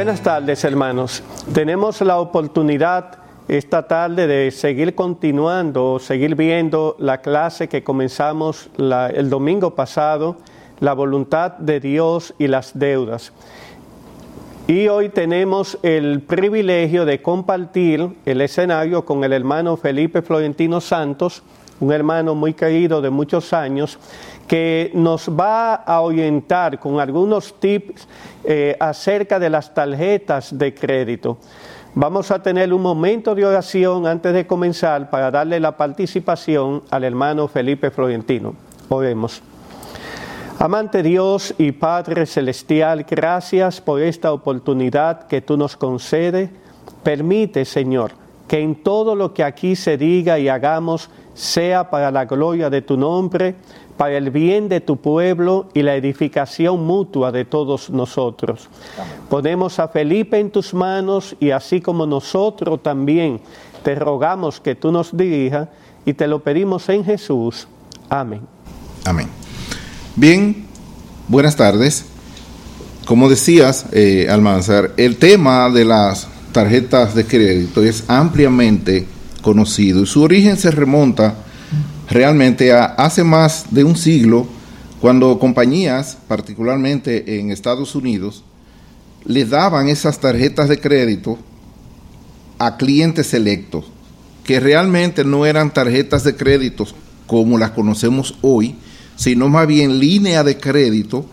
Buenas tardes, hermanos. Tenemos la oportunidad esta tarde de seguir continuando, seguir viendo la clase que comenzamos el domingo pasado, la voluntad de Dios y las deudas. Y hoy tenemos el privilegio de compartir el escenario con el hermano Felipe Florentino Santos, un hermano muy querido de muchos años, que nos va a orientar con algunos tips eh, acerca de las tarjetas de crédito. Vamos a tener un momento de oración antes de comenzar para darle la participación al hermano Felipe Florentino. Oremos. Amante Dios y Padre Celestial, gracias por esta oportunidad que tú nos concedes. Permite, Señor, que en todo lo que aquí se diga y hagamos sea para la gloria de tu nombre, para el bien de tu pueblo y la edificación mutua de todos nosotros. Ponemos a Felipe en tus manos y así como nosotros también te rogamos que tú nos dirijas y te lo pedimos en Jesús. Amén. Amén. Bien, buenas tardes. Como decías, eh, Almanzar, el tema de las tarjetas de crédito es ampliamente conocido y su origen se remonta realmente hace más de un siglo cuando compañías, particularmente en Estados Unidos, le daban esas tarjetas de crédito a clientes selectos, que realmente no eran tarjetas de crédito como las conocemos hoy, sino más bien línea de crédito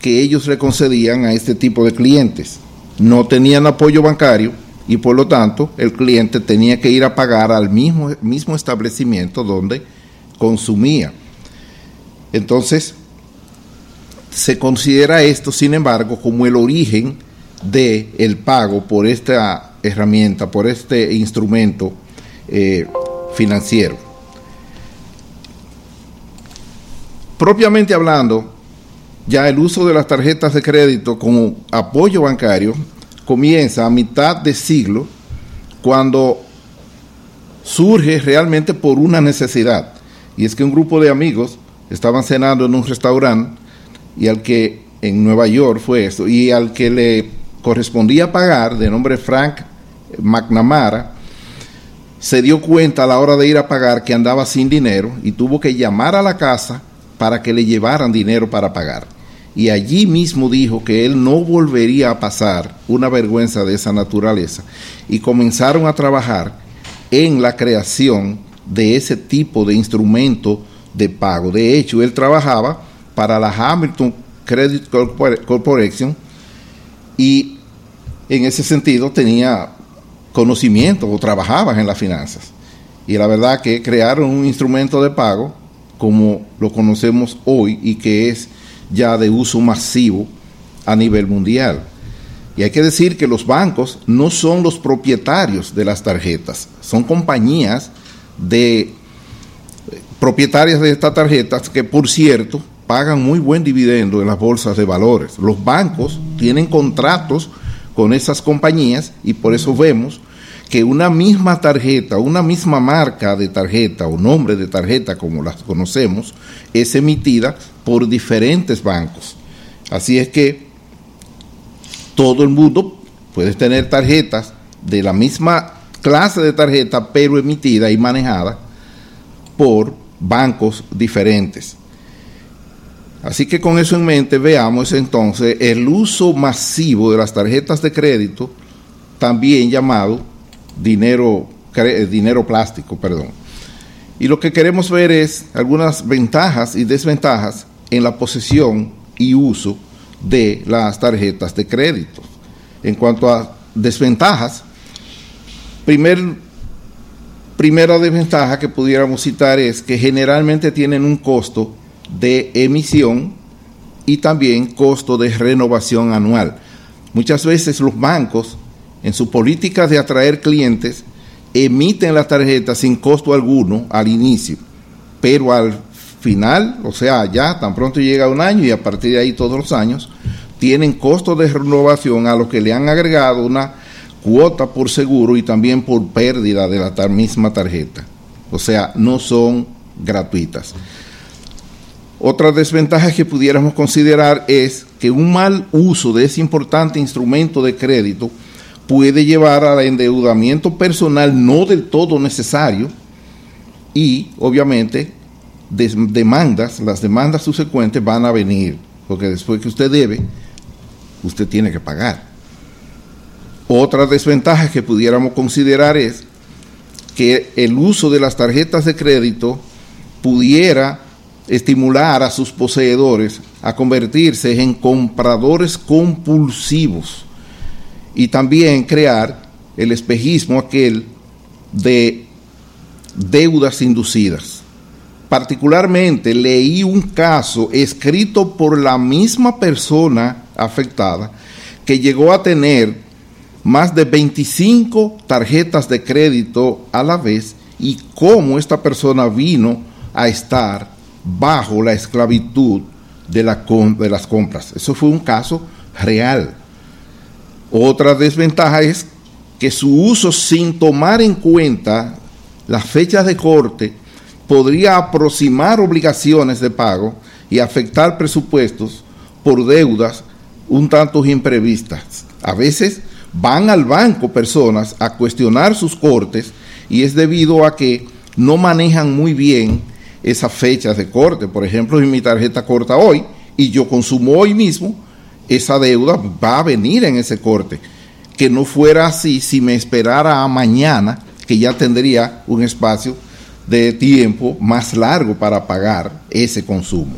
que ellos le concedían a este tipo de clientes. No tenían apoyo bancario y por lo tanto el cliente tenía que ir a pagar al mismo, mismo establecimiento donde consumía. Entonces, se considera esto, sin embargo, como el origen del el pago por esta herramienta, por este instrumento eh, financiero. Propiamente hablando, ya el uso de las tarjetas de crédito como apoyo bancario comienza a mitad de siglo cuando surge realmente por una necesidad. Y es que un grupo de amigos estaban cenando en un restaurante y al que en Nueva York fue esto, y al que le correspondía pagar, de nombre Frank McNamara, se dio cuenta a la hora de ir a pagar que andaba sin dinero y tuvo que llamar a la casa para que le llevaran dinero para pagar. Y allí mismo dijo que él no volvería a pasar una vergüenza de esa naturaleza. Y comenzaron a trabajar en la creación de ese tipo de instrumento de pago. De hecho, él trabajaba para la Hamilton Credit Corporation y en ese sentido tenía conocimiento o trabajaba en las finanzas. Y la verdad que crearon un instrumento de pago como lo conocemos hoy y que es ya de uso masivo a nivel mundial. Y hay que decir que los bancos no son los propietarios de las tarjetas, son compañías de propietarias de estas tarjetas que, por cierto, pagan muy buen dividendo en las bolsas de valores. Los bancos tienen contratos con esas compañías y por eso vemos que una misma tarjeta, una misma marca de tarjeta o nombre de tarjeta como las conocemos, es emitida por diferentes bancos. Así es que todo el mundo puede tener tarjetas de la misma clase de tarjeta, pero emitida y manejada por bancos diferentes. Así que con eso en mente veamos entonces el uso masivo de las tarjetas de crédito, también llamado dinero, dinero plástico, perdón. Y lo que queremos ver es algunas ventajas y desventajas en la posesión y uso de las tarjetas de crédito. En cuanto a desventajas, primer, primera desventaja que pudiéramos citar es que generalmente tienen un costo de emisión y también costo de renovación anual. Muchas veces los bancos en su política de atraer clientes, emiten las tarjetas sin costo alguno al inicio, pero al final, o sea, ya tan pronto llega un año y a partir de ahí todos los años, tienen costo de renovación a lo que le han agregado una cuota por seguro y también por pérdida de la misma tarjeta. O sea, no son gratuitas. Otra desventaja que pudiéramos considerar es que un mal uso de ese importante instrumento de crédito puede llevar al endeudamiento personal no del todo necesario y obviamente demandas, las demandas subsecuentes van a venir, porque después que usted debe, usted tiene que pagar. Otra desventaja que pudiéramos considerar es que el uso de las tarjetas de crédito pudiera estimular a sus poseedores a convertirse en compradores compulsivos y también crear el espejismo aquel de deudas inducidas. Particularmente leí un caso escrito por la misma persona afectada que llegó a tener más de 25 tarjetas de crédito a la vez y cómo esta persona vino a estar bajo la esclavitud de, la, de las compras. Eso fue un caso real. Otra desventaja es que su uso sin tomar en cuenta las fechas de corte podría aproximar obligaciones de pago y afectar presupuestos por deudas un tanto imprevistas. A veces van al banco personas a cuestionar sus cortes y es debido a que no manejan muy bien esas fechas de corte. Por ejemplo, si mi tarjeta corta hoy y yo consumo hoy mismo, esa deuda va a venir en ese corte. Que no fuera así si me esperara a mañana, que ya tendría un espacio de tiempo más largo para pagar ese consumo.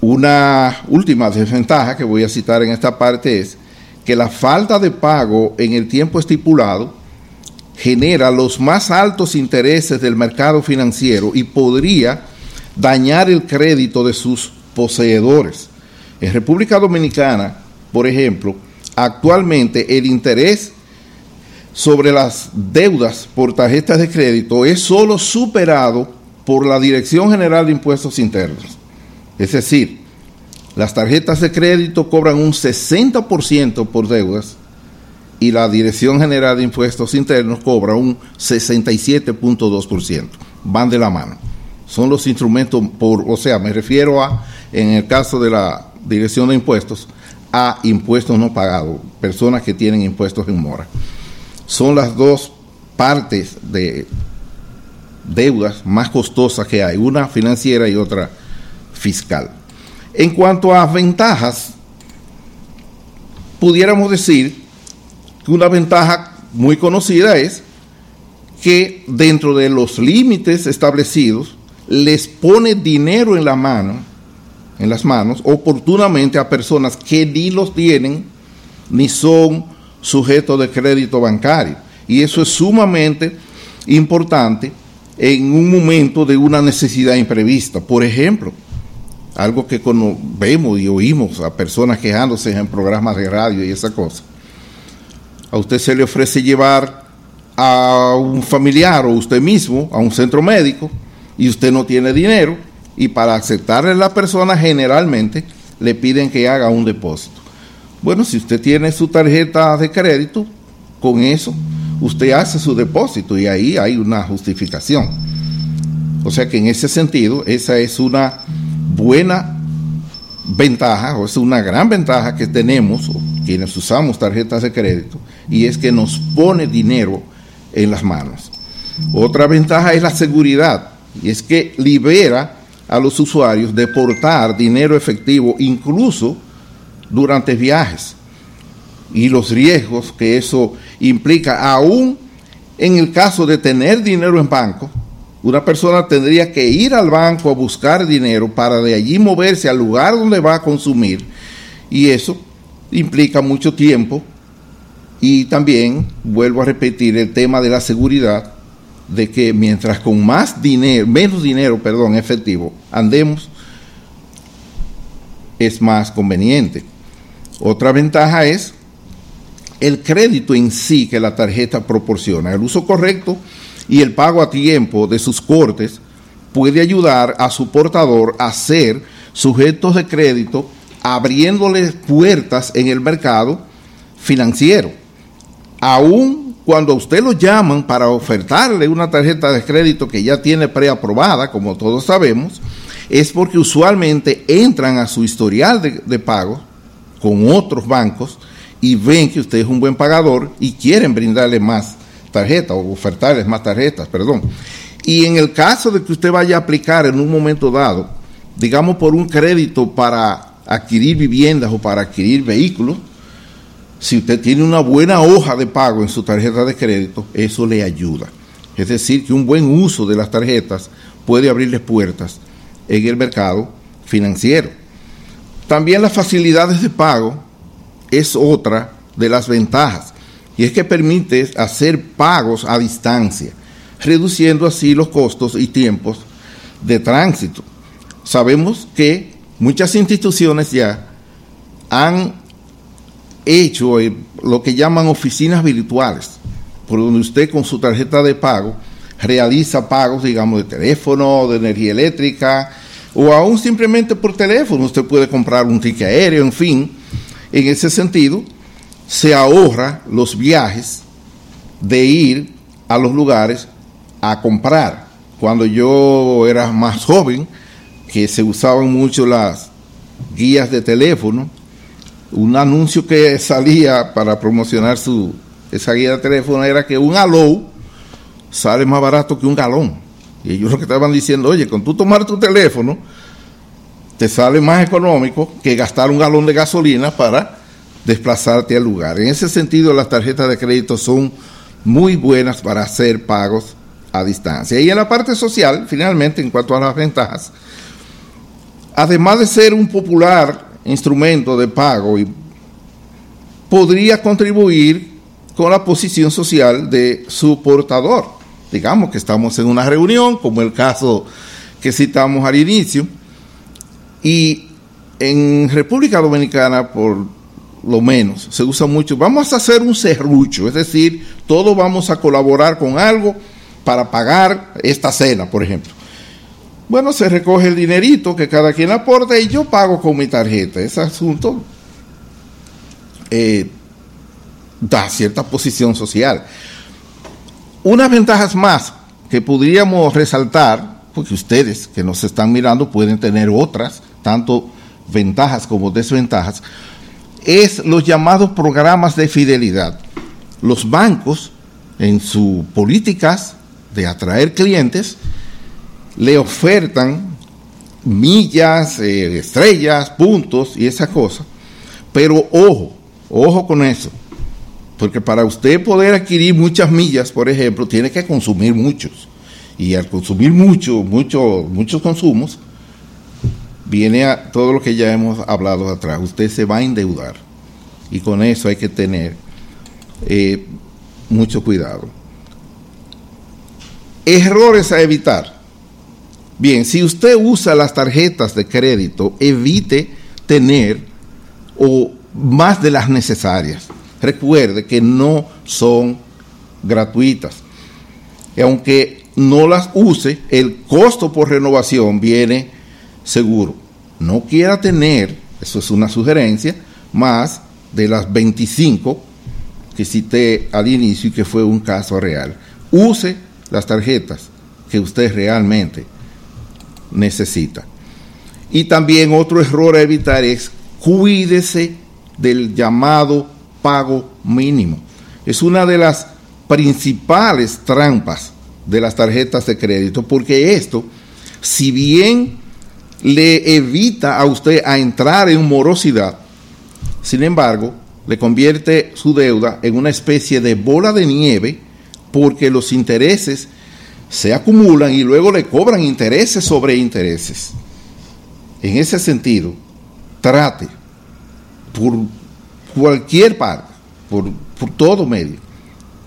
Una última desventaja que voy a citar en esta parte es que la falta de pago en el tiempo estipulado genera los más altos intereses del mercado financiero y podría dañar el crédito de sus poseedores. En República Dominicana, por ejemplo, actualmente el interés sobre las deudas por tarjetas de crédito es solo superado por la Dirección General de Impuestos Internos. Es decir, las tarjetas de crédito cobran un 60% por deudas y la Dirección General de Impuestos Internos cobra un 67.2%. Van de la mano. Son los instrumentos por, o sea, me refiero a, en el caso de la Dirección de Impuestos, a impuestos no pagados, personas que tienen impuestos en mora. Son las dos partes de deudas más costosas que hay, una financiera y otra fiscal. En cuanto a ventajas, pudiéramos decir que una ventaja muy conocida es que dentro de los límites establecidos les pone dinero en la mano, en las manos, oportunamente a personas que ni los tienen ni son sujetos de crédito bancario. Y eso es sumamente importante en un momento de una necesidad imprevista. Por ejemplo, algo que vemos y oímos a personas quejándose en programas de radio y esa cosa a usted se le ofrece llevar a un familiar o usted mismo a un centro médico y usted no tiene dinero y para aceptarle a la persona generalmente le piden que haga un depósito. Bueno, si usted tiene su tarjeta de crédito, con eso usted hace su depósito y ahí hay una justificación. O sea que en ese sentido, esa es una buena ventaja, o es una gran ventaja que tenemos, quienes usamos tarjetas de crédito, y es que nos pone dinero en las manos. Otra ventaja es la seguridad, y es que libera a los usuarios de portar dinero efectivo incluso durante viajes y los riesgos que eso implica, aún en el caso de tener dinero en banco, una persona tendría que ir al banco a buscar dinero para de allí moverse al lugar donde va a consumir y eso implica mucho tiempo y también, vuelvo a repetir, el tema de la seguridad, de que mientras con más dinero, menos dinero, perdón, efectivo, andemos, es más conveniente. Otra ventaja es el crédito en sí que la tarjeta proporciona. El uso correcto y el pago a tiempo de sus cortes puede ayudar a su portador a ser sujetos de crédito, abriéndole puertas en el mercado financiero aún cuando a usted lo llaman para ofertarle una tarjeta de crédito que ya tiene preaprobada, como todos sabemos, es porque usualmente entran a su historial de, de pago con otros bancos y ven que usted es un buen pagador y quieren brindarle más tarjetas o ofertarles más tarjetas, perdón. Y en el caso de que usted vaya a aplicar en un momento dado, digamos por un crédito para adquirir viviendas o para adquirir vehículos, si usted tiene una buena hoja de pago en su tarjeta de crédito, eso le ayuda. Es decir, que un buen uso de las tarjetas puede abrirles puertas en el mercado financiero. También las facilidades de pago es otra de las ventajas, y es que permite hacer pagos a distancia, reduciendo así los costos y tiempos de tránsito. Sabemos que muchas instituciones ya han hecho lo que llaman oficinas virtuales, por donde usted con su tarjeta de pago realiza pagos, digamos, de teléfono, de energía eléctrica, o aún simplemente por teléfono. Usted puede comprar un ticket aéreo, en fin. En ese sentido, se ahorra los viajes de ir a los lugares a comprar. Cuando yo era más joven, que se usaban mucho las guías de teléfono, un anuncio que salía para promocionar su, esa guía de teléfono era que un aló sale más barato que un galón. Y ellos lo que estaban diciendo, oye, con tú tomar tu teléfono, te sale más económico que gastar un galón de gasolina para desplazarte al lugar. En ese sentido, las tarjetas de crédito son muy buenas para hacer pagos a distancia. Y en la parte social, finalmente, en cuanto a las ventajas, además de ser un popular instrumento de pago, y podría contribuir con la posición social de su portador. Digamos que estamos en una reunión, como el caso que citamos al inicio, y en República Dominicana, por lo menos, se usa mucho, vamos a hacer un serrucho, es decir, todos vamos a colaborar con algo para pagar esta cena, por ejemplo. Bueno, se recoge el dinerito que cada quien aporta y yo pago con mi tarjeta. Ese asunto eh, da cierta posición social. Unas ventajas más que podríamos resaltar, porque ustedes que nos están mirando pueden tener otras, tanto ventajas como desventajas, es los llamados programas de fidelidad. Los bancos, en sus políticas de atraer clientes, le ofertan millas, eh, estrellas, puntos y esas cosas. Pero ojo, ojo con eso. Porque para usted poder adquirir muchas millas, por ejemplo, tiene que consumir muchos. Y al consumir mucho, mucho, muchos consumos, viene a todo lo que ya hemos hablado atrás. Usted se va a endeudar. Y con eso hay que tener eh, mucho cuidado. Errores a evitar. Bien, si usted usa las tarjetas de crédito, evite tener o más de las necesarias. Recuerde que no son gratuitas. Y aunque no las use, el costo por renovación viene seguro. No quiera tener, eso es una sugerencia, más de las 25 que cité al inicio y que fue un caso real. Use las tarjetas que usted realmente necesita. Y también otro error a evitar es cuídese del llamado pago mínimo. Es una de las principales trampas de las tarjetas de crédito, porque esto, si bien le evita a usted a entrar en morosidad, sin embargo, le convierte su deuda en una especie de bola de nieve porque los intereses se acumulan y luego le cobran intereses sobre intereses. En ese sentido, trate por cualquier parte, por, todo medio,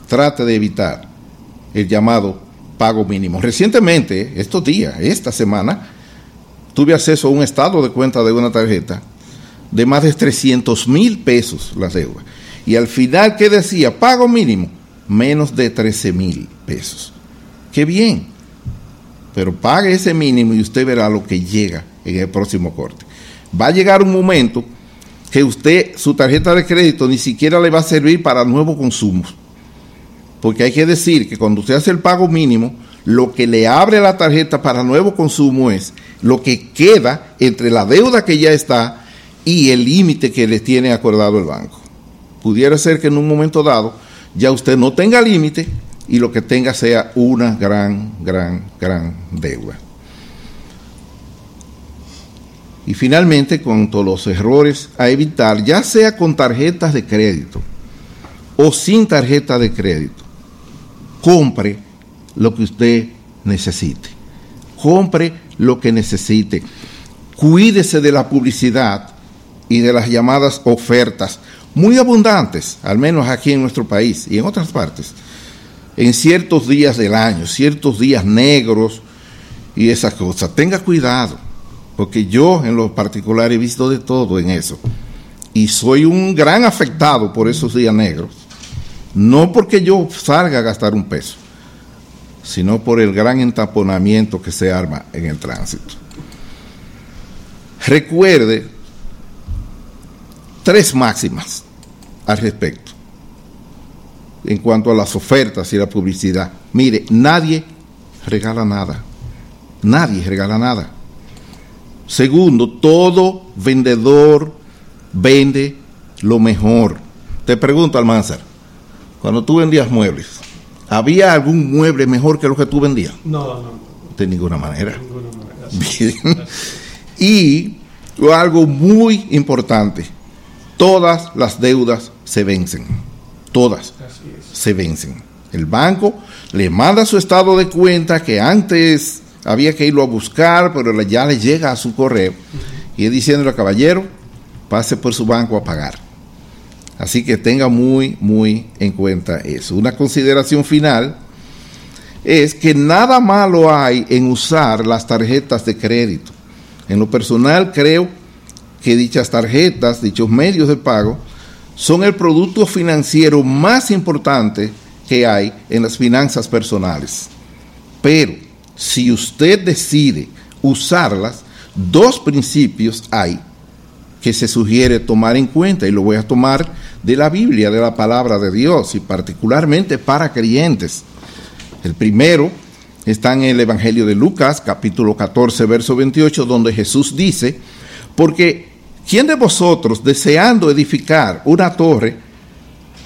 trate de evitar el llamado pago mínimo. Recientemente, estos días, esta semana, tuve acceso a un estado de cuenta de una tarjeta de más de 300 mil pesos la deuda. Y al final, ¿qué decía? Pago mínimo, menos de 13 mil pesos. Qué bien. Pero pague ese mínimo y usted verá lo que llega en el próximo corte. Va a llegar un momento que usted, su tarjeta de crédito, ni siquiera le va a servir para nuevos consumos. Porque hay que decir que cuando usted hace el pago mínimo, lo que le abre la tarjeta para nuevo consumo es lo que queda entre la deuda que ya está y el límite que le tiene acordado el banco. Pudiera ser que en un momento dado ya usted no tenga límite y lo que tenga sea una gran, gran, gran deuda. Y finalmente, cuanto a los errores a evitar, ya sea con tarjetas de crédito o sin tarjeta de crédito, compre lo que usted necesite. Compre lo que necesite. Cuídese de la publicidad y de las llamadas ofertas, muy abundantes, al menos aquí en nuestro país y en otras partes, en ciertos días del año, ciertos días negros y esas cosas. Tenga cuidado porque yo en lo particular he visto de todo en eso. Y soy un gran afectado por esos días negros. No porque yo salga a gastar un peso, sino por el gran entaponamiento que se arma en el tránsito. Recuerde tres máximas al respecto en cuanto a las ofertas y la publicidad. Mire, nadie regala nada. Nadie regala nada. Segundo, todo vendedor vende lo mejor. Te pregunto, Almanzar, cuando tú vendías muebles, ¿había algún mueble mejor que lo que tú vendías? No, no. De ninguna manera. De ninguna manera. Bien. Y algo muy importante, todas las deudas se vencen. Todas se vencen. El banco le manda su estado de cuenta que antes había que irlo a buscar, pero ya le llega a su correo y es diciéndole, caballero, pase por su banco a pagar. Así que tenga muy, muy en cuenta eso. Una consideración final es que nada malo hay en usar las tarjetas de crédito. En lo personal creo que dichas tarjetas, dichos medios de pago, son el producto financiero más importante que hay en las finanzas personales. Pero si usted decide usarlas, dos principios hay que se sugiere tomar en cuenta y lo voy a tomar de la Biblia, de la palabra de Dios y particularmente para creyentes. El primero está en el Evangelio de Lucas, capítulo 14, verso 28, donde Jesús dice, porque ¿quién de vosotros deseando edificar una torre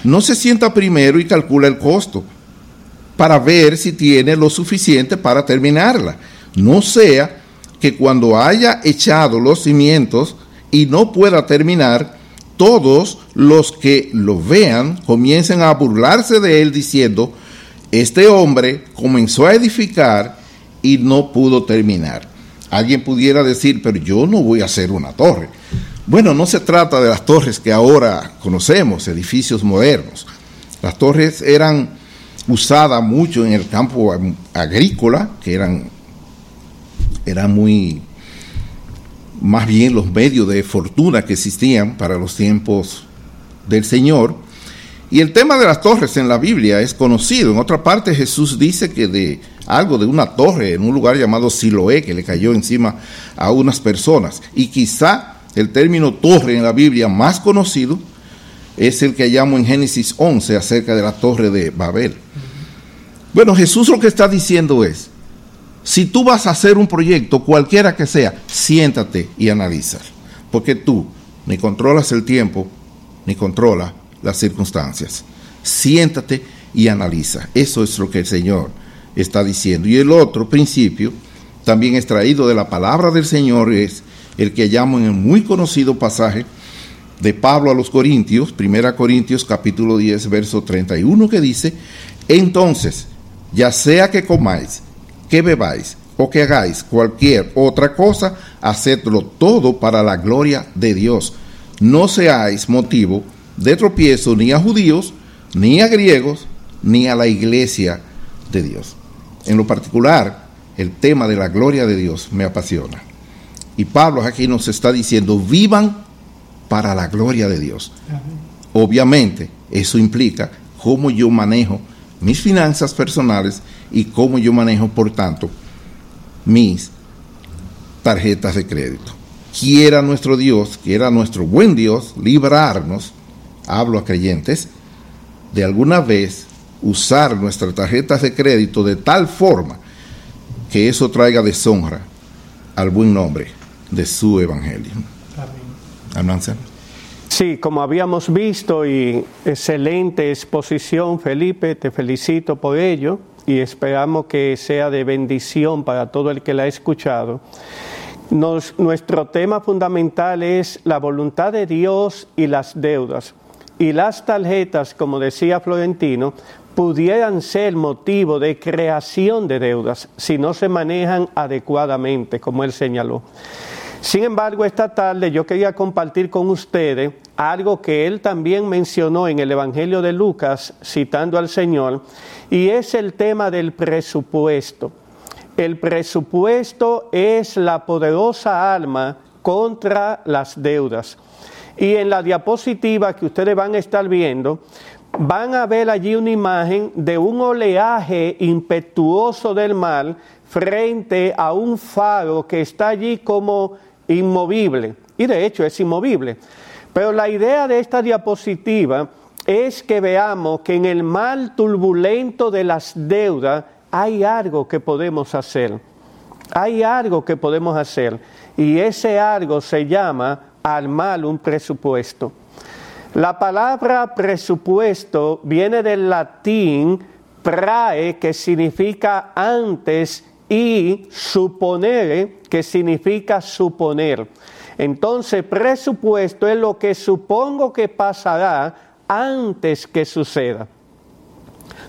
no se sienta primero y calcula el costo? para ver si tiene lo suficiente para terminarla. No sea que cuando haya echado los cimientos y no pueda terminar, todos los que lo vean comiencen a burlarse de él diciendo, este hombre comenzó a edificar y no pudo terminar. Alguien pudiera decir, pero yo no voy a hacer una torre. Bueno, no se trata de las torres que ahora conocemos, edificios modernos. Las torres eran usada mucho en el campo agrícola, que eran, eran muy, más bien los medios de fortuna que existían para los tiempos del Señor. Y el tema de las torres en la Biblia es conocido. En otra parte Jesús dice que de algo de una torre en un lugar llamado Siloé que le cayó encima a unas personas. Y quizá el término torre en la Biblia más conocido es el que llamo en Génesis 11 acerca de la torre de Babel. Bueno, Jesús lo que está diciendo es, si tú vas a hacer un proyecto, cualquiera que sea, siéntate y analiza, porque tú ni controlas el tiempo, ni controlas las circunstancias. Siéntate y analiza. Eso es lo que el Señor está diciendo. Y el otro principio, también extraído de la palabra del Señor, es el que llamo en el muy conocido pasaje de Pablo a los Corintios, 1 Corintios capítulo 10, verso 31, que dice, entonces, ya sea que comáis, que bebáis o que hagáis cualquier otra cosa, hacedlo todo para la gloria de Dios. No seáis motivo de tropiezo ni a judíos, ni a griegos, ni a la iglesia de Dios. En lo particular, el tema de la gloria de Dios me apasiona. Y Pablo aquí nos está diciendo, vivan para la gloria de Dios. Obviamente, eso implica cómo yo manejo mis finanzas personales y cómo yo manejo, por tanto, mis tarjetas de crédito. Quiera nuestro Dios, quiera nuestro buen Dios librarnos, hablo a creyentes, de alguna vez usar nuestras tarjetas de crédito de tal forma que eso traiga deshonra al buen nombre de su evangelio. Amén. Sí, como habíamos visto y excelente exposición, Felipe, te felicito por ello y esperamos que sea de bendición para todo el que la ha escuchado. nuestro tema fundamental es la voluntad de Dios y las deudas. Y las tarjetas, como decía Florentino, pudieran ser motivo de creación de deudas si no se manejan adecuadamente, como él señaló. Sin embargo, esta tarde yo quería compartir con ustedes algo que él también mencionó en el Evangelio de Lucas, citando al Señor, y es el tema del presupuesto. El presupuesto es la poderosa alma contra las deudas. Y en la diapositiva que ustedes van a estar viendo, van a ver allí una imagen de un oleaje impetuoso del mar frente a un faro que está allí como inmovible. Y de hecho es inmovible. Pero la idea de esta diapositiva es que veamos que en el mar turbulento de las deudas hay algo que podemos hacer. Hay algo que podemos hacer. Y ese algo se llama armar un presupuesto. La palabra presupuesto viene del latín prae, que significa antes, y suponer, que significa suponer. Entonces, presupuesto es lo que supongo que pasará antes que suceda.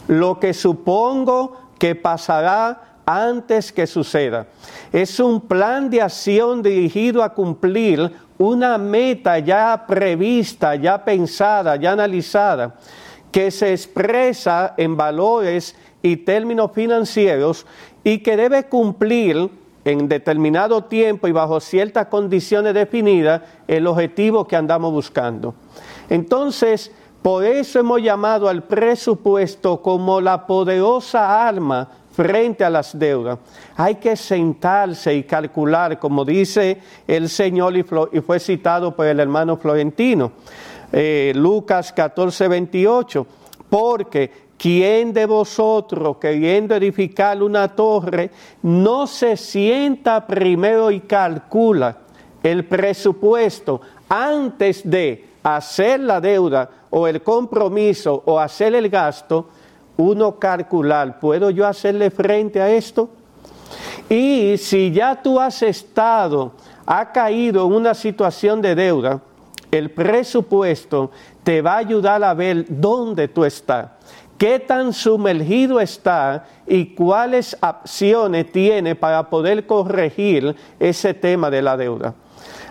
Lo que supongo que pasará antes que suceda. Es un plan de acción dirigido a cumplir una meta ya prevista, ya pensada, ya analizada, que se expresa en valores y términos financieros y que debe cumplir en determinado tiempo y bajo ciertas condiciones definidas el objetivo que andamos buscando. Entonces, por eso hemos llamado al presupuesto como la poderosa arma frente a las deudas. Hay que sentarse y calcular, como dice el Señor y, fue citado por el hermano Florentino, eh, Lucas 14, 28, porque ¿quién de vosotros queriendo edificar una torre no se sienta primero y calcula el presupuesto antes de hacer la deuda o el compromiso o hacer el gasto? uno calcular, ¿puedo yo hacerle frente a esto? Y si ya tú has estado, ha caído en una situación de deuda, el presupuesto te va a ayudar a ver dónde tú estás, qué tan sumergido está y cuáles acciones tiene para poder corregir ese tema de la deuda.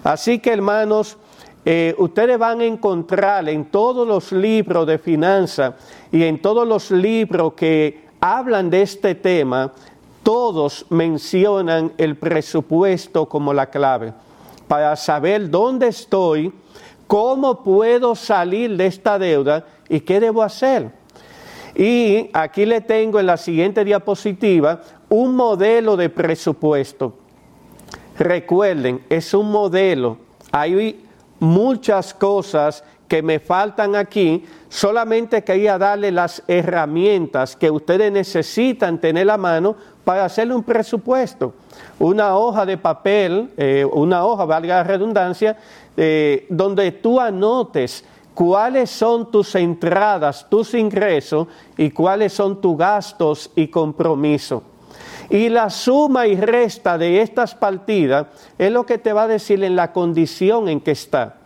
Así que hermanos, eh, ustedes van a encontrar en todos los libros de finanzas y en todos los libros que hablan de este tema, todos mencionan el presupuesto como la clave para saber dónde estoy, cómo puedo salir de esta deuda y qué debo hacer. Y aquí le tengo en la siguiente diapositiva un modelo de presupuesto. Recuerden, es un modelo. Hay muchas cosas que me faltan aquí, solamente quería darle las herramientas que ustedes necesitan tener a mano para hacerle un presupuesto. Una hoja de papel, eh, una hoja, valga la redundancia, eh, donde tú anotes cuáles son tus entradas, tus ingresos y cuáles son tus gastos y compromisos. Y la suma y resta de estas partidas es lo que te va a decir en la condición en que está.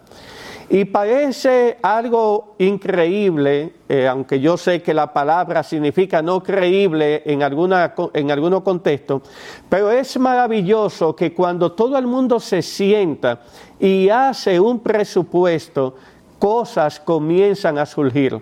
Y parece algo increíble, eh, aunque yo sé que la palabra significa no creíble en, alguna, en algunos contextos, pero es maravilloso que cuando todo el mundo se sienta y hace un presupuesto, cosas comienzan a surgir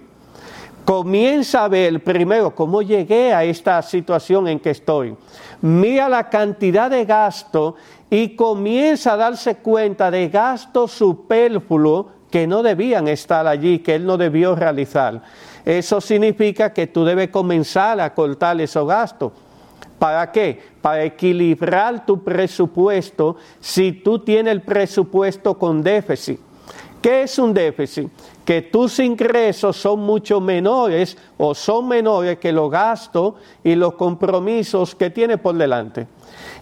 comienza a ver primero cómo llegué a esta situación en que estoy. Mira la cantidad de gasto y comienza a darse cuenta de gastos superfluos que no debían estar allí, que él no debió realizar. Eso significa que tú debes comenzar a cortar esos gastos. ¿Para qué? Para equilibrar tu presupuesto si tú tienes el presupuesto con déficit. ¿Qué es un déficit? Que tus ingresos son mucho menores o son menores que los gastos y los compromisos que tienes por delante.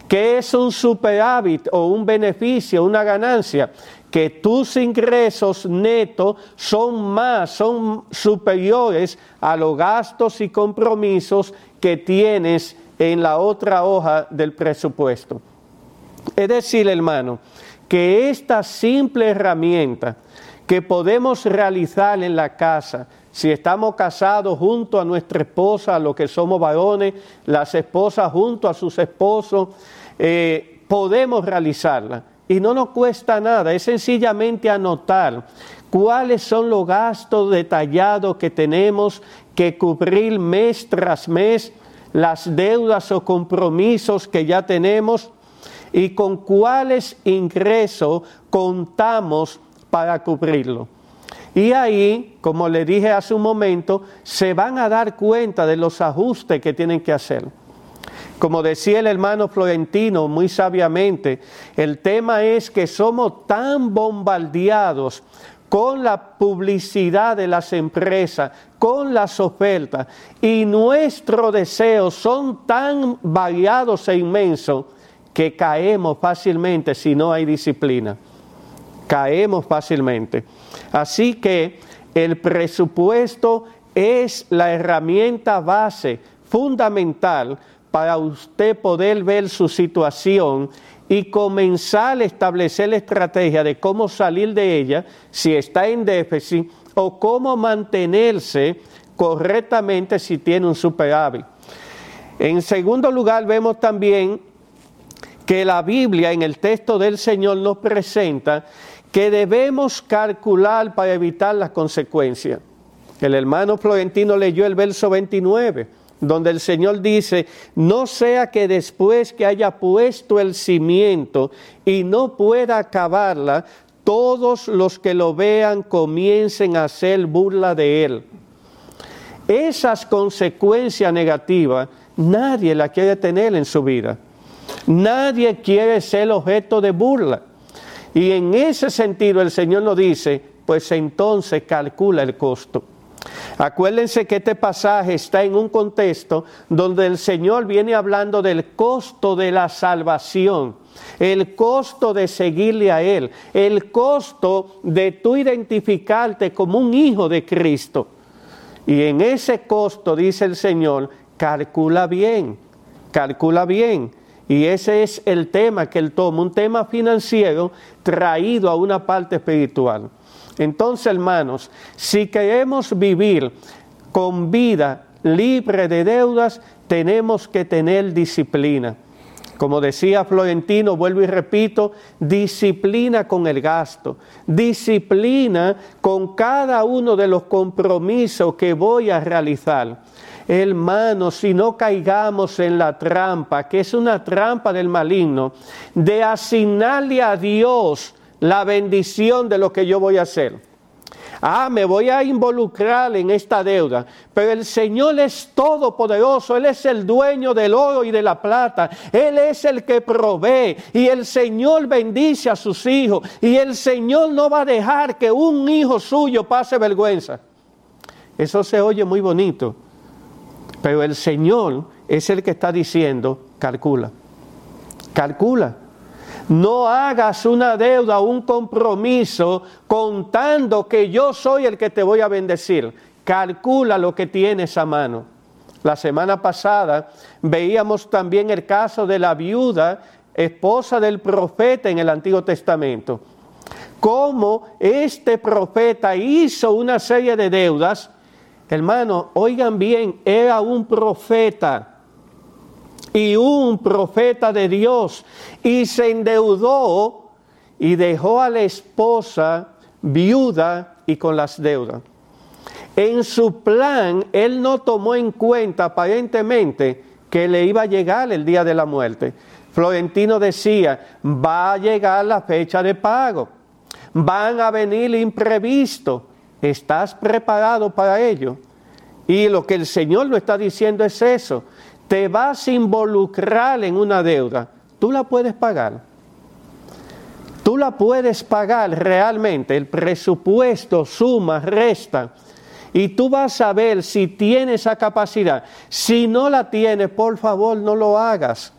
¿Qué es un superávit o un beneficio, una ganancia? Que tus ingresos netos son más, son superiores a los gastos y compromisos que tienes en la otra hoja del presupuesto. Es decir, hermano, que esta simple herramienta que podemos realizar en la casa, si estamos casados junto a nuestra esposa, los que somos varones, las esposas junto a sus esposos, eh, podemos realizarla. Y no nos cuesta nada, es sencillamente anotar cuáles son los gastos detallados que tenemos que cubrir mes tras mes, las deudas o compromisos que ya tenemos y con cuáles ingresos contamos para cubrirlo. Y ahí, como le dije hace un momento, se van a dar cuenta de los ajustes que tienen que hacer. Como decía el hermano Florentino muy sabiamente, el tema es que somos tan bombardeados con la publicidad de las empresas, con las ofertas, y nuestros deseos son tan variados e inmensos que caemos fácilmente si no hay disciplina. Caemos fácilmente. Así que el presupuesto es la herramienta base fundamental para usted poder ver su situación y comenzar a establecer la estrategia de cómo salir de ella si está en déficit o cómo mantenerse correctamente si tiene un superávit. En segundo lugar, vemos también que la Biblia en el texto del Señor nos presenta que debemos calcular para evitar las consecuencias. El hermano Florentino leyó el verso 29, donde el Señor dice, no sea que después que haya puesto el cimiento y no pueda acabarla, todos los que lo vean comiencen a hacer burla de él. Esas consecuencias negativas nadie las quiere tener en su vida. Nadie quiere ser objeto de burla. Y en ese sentido el Señor nos dice, pues entonces calcula el costo. Acuérdense que este pasaje está en un contexto donde el Señor viene hablando del costo de la salvación, el costo de seguirle a Él, el costo de tú identificarte como un hijo de Cristo. Y en ese costo, dice el Señor, calcula bien, calcula bien y ese es el tema que él toma, un tema financiero traído a una parte espiritual. Entonces, hermanos, si queremos vivir con vida libre de deudas, tenemos que tener disciplina. Como decía Florentino, vuelvo y repito, disciplina con el gasto, disciplina con cada uno de los compromisos que voy a realizar. Hermanos, si no caigamos en la trampa, que es una trampa del maligno, de asignarle a Dios la bendición de lo que yo voy a hacer. Ah, me voy a involucrar en esta deuda, pero el Señor es todopoderoso, Él es el dueño del oro y de la plata, Él es el que provee y el Señor bendice a sus hijos y el Señor no va a dejar que un hijo suyo pase vergüenza. Eso se oye muy bonito, pero el Señor es el que está diciendo, calcula, calcula. No hagas una deuda, un compromiso contando que yo soy el que te voy a bendecir. Calcula lo que tienes a mano. La semana pasada veíamos también el caso de la viuda, esposa del profeta en el Antiguo Testamento. Cómo este profeta hizo una serie de deudas Hermano, oigan bien, era un profeta y un profeta de Dios y se endeudó y dejó a la esposa viuda y con las deudas. En su plan, él no tomó en cuenta aparentemente que le iba a llegar el día de la muerte. Florentino decía, va a llegar la fecha de pago, van a venir imprevistos ¿Estás preparado para ello? Y lo que el Señor lo está diciendo es eso. Te vas a involucrar en una deuda. Tú la puedes pagar. Tú la puedes pagar realmente, el presupuesto suma, resta, y tú vas a ver si tienes esa capacidad. Si no la tienes, por favor, no lo hagas.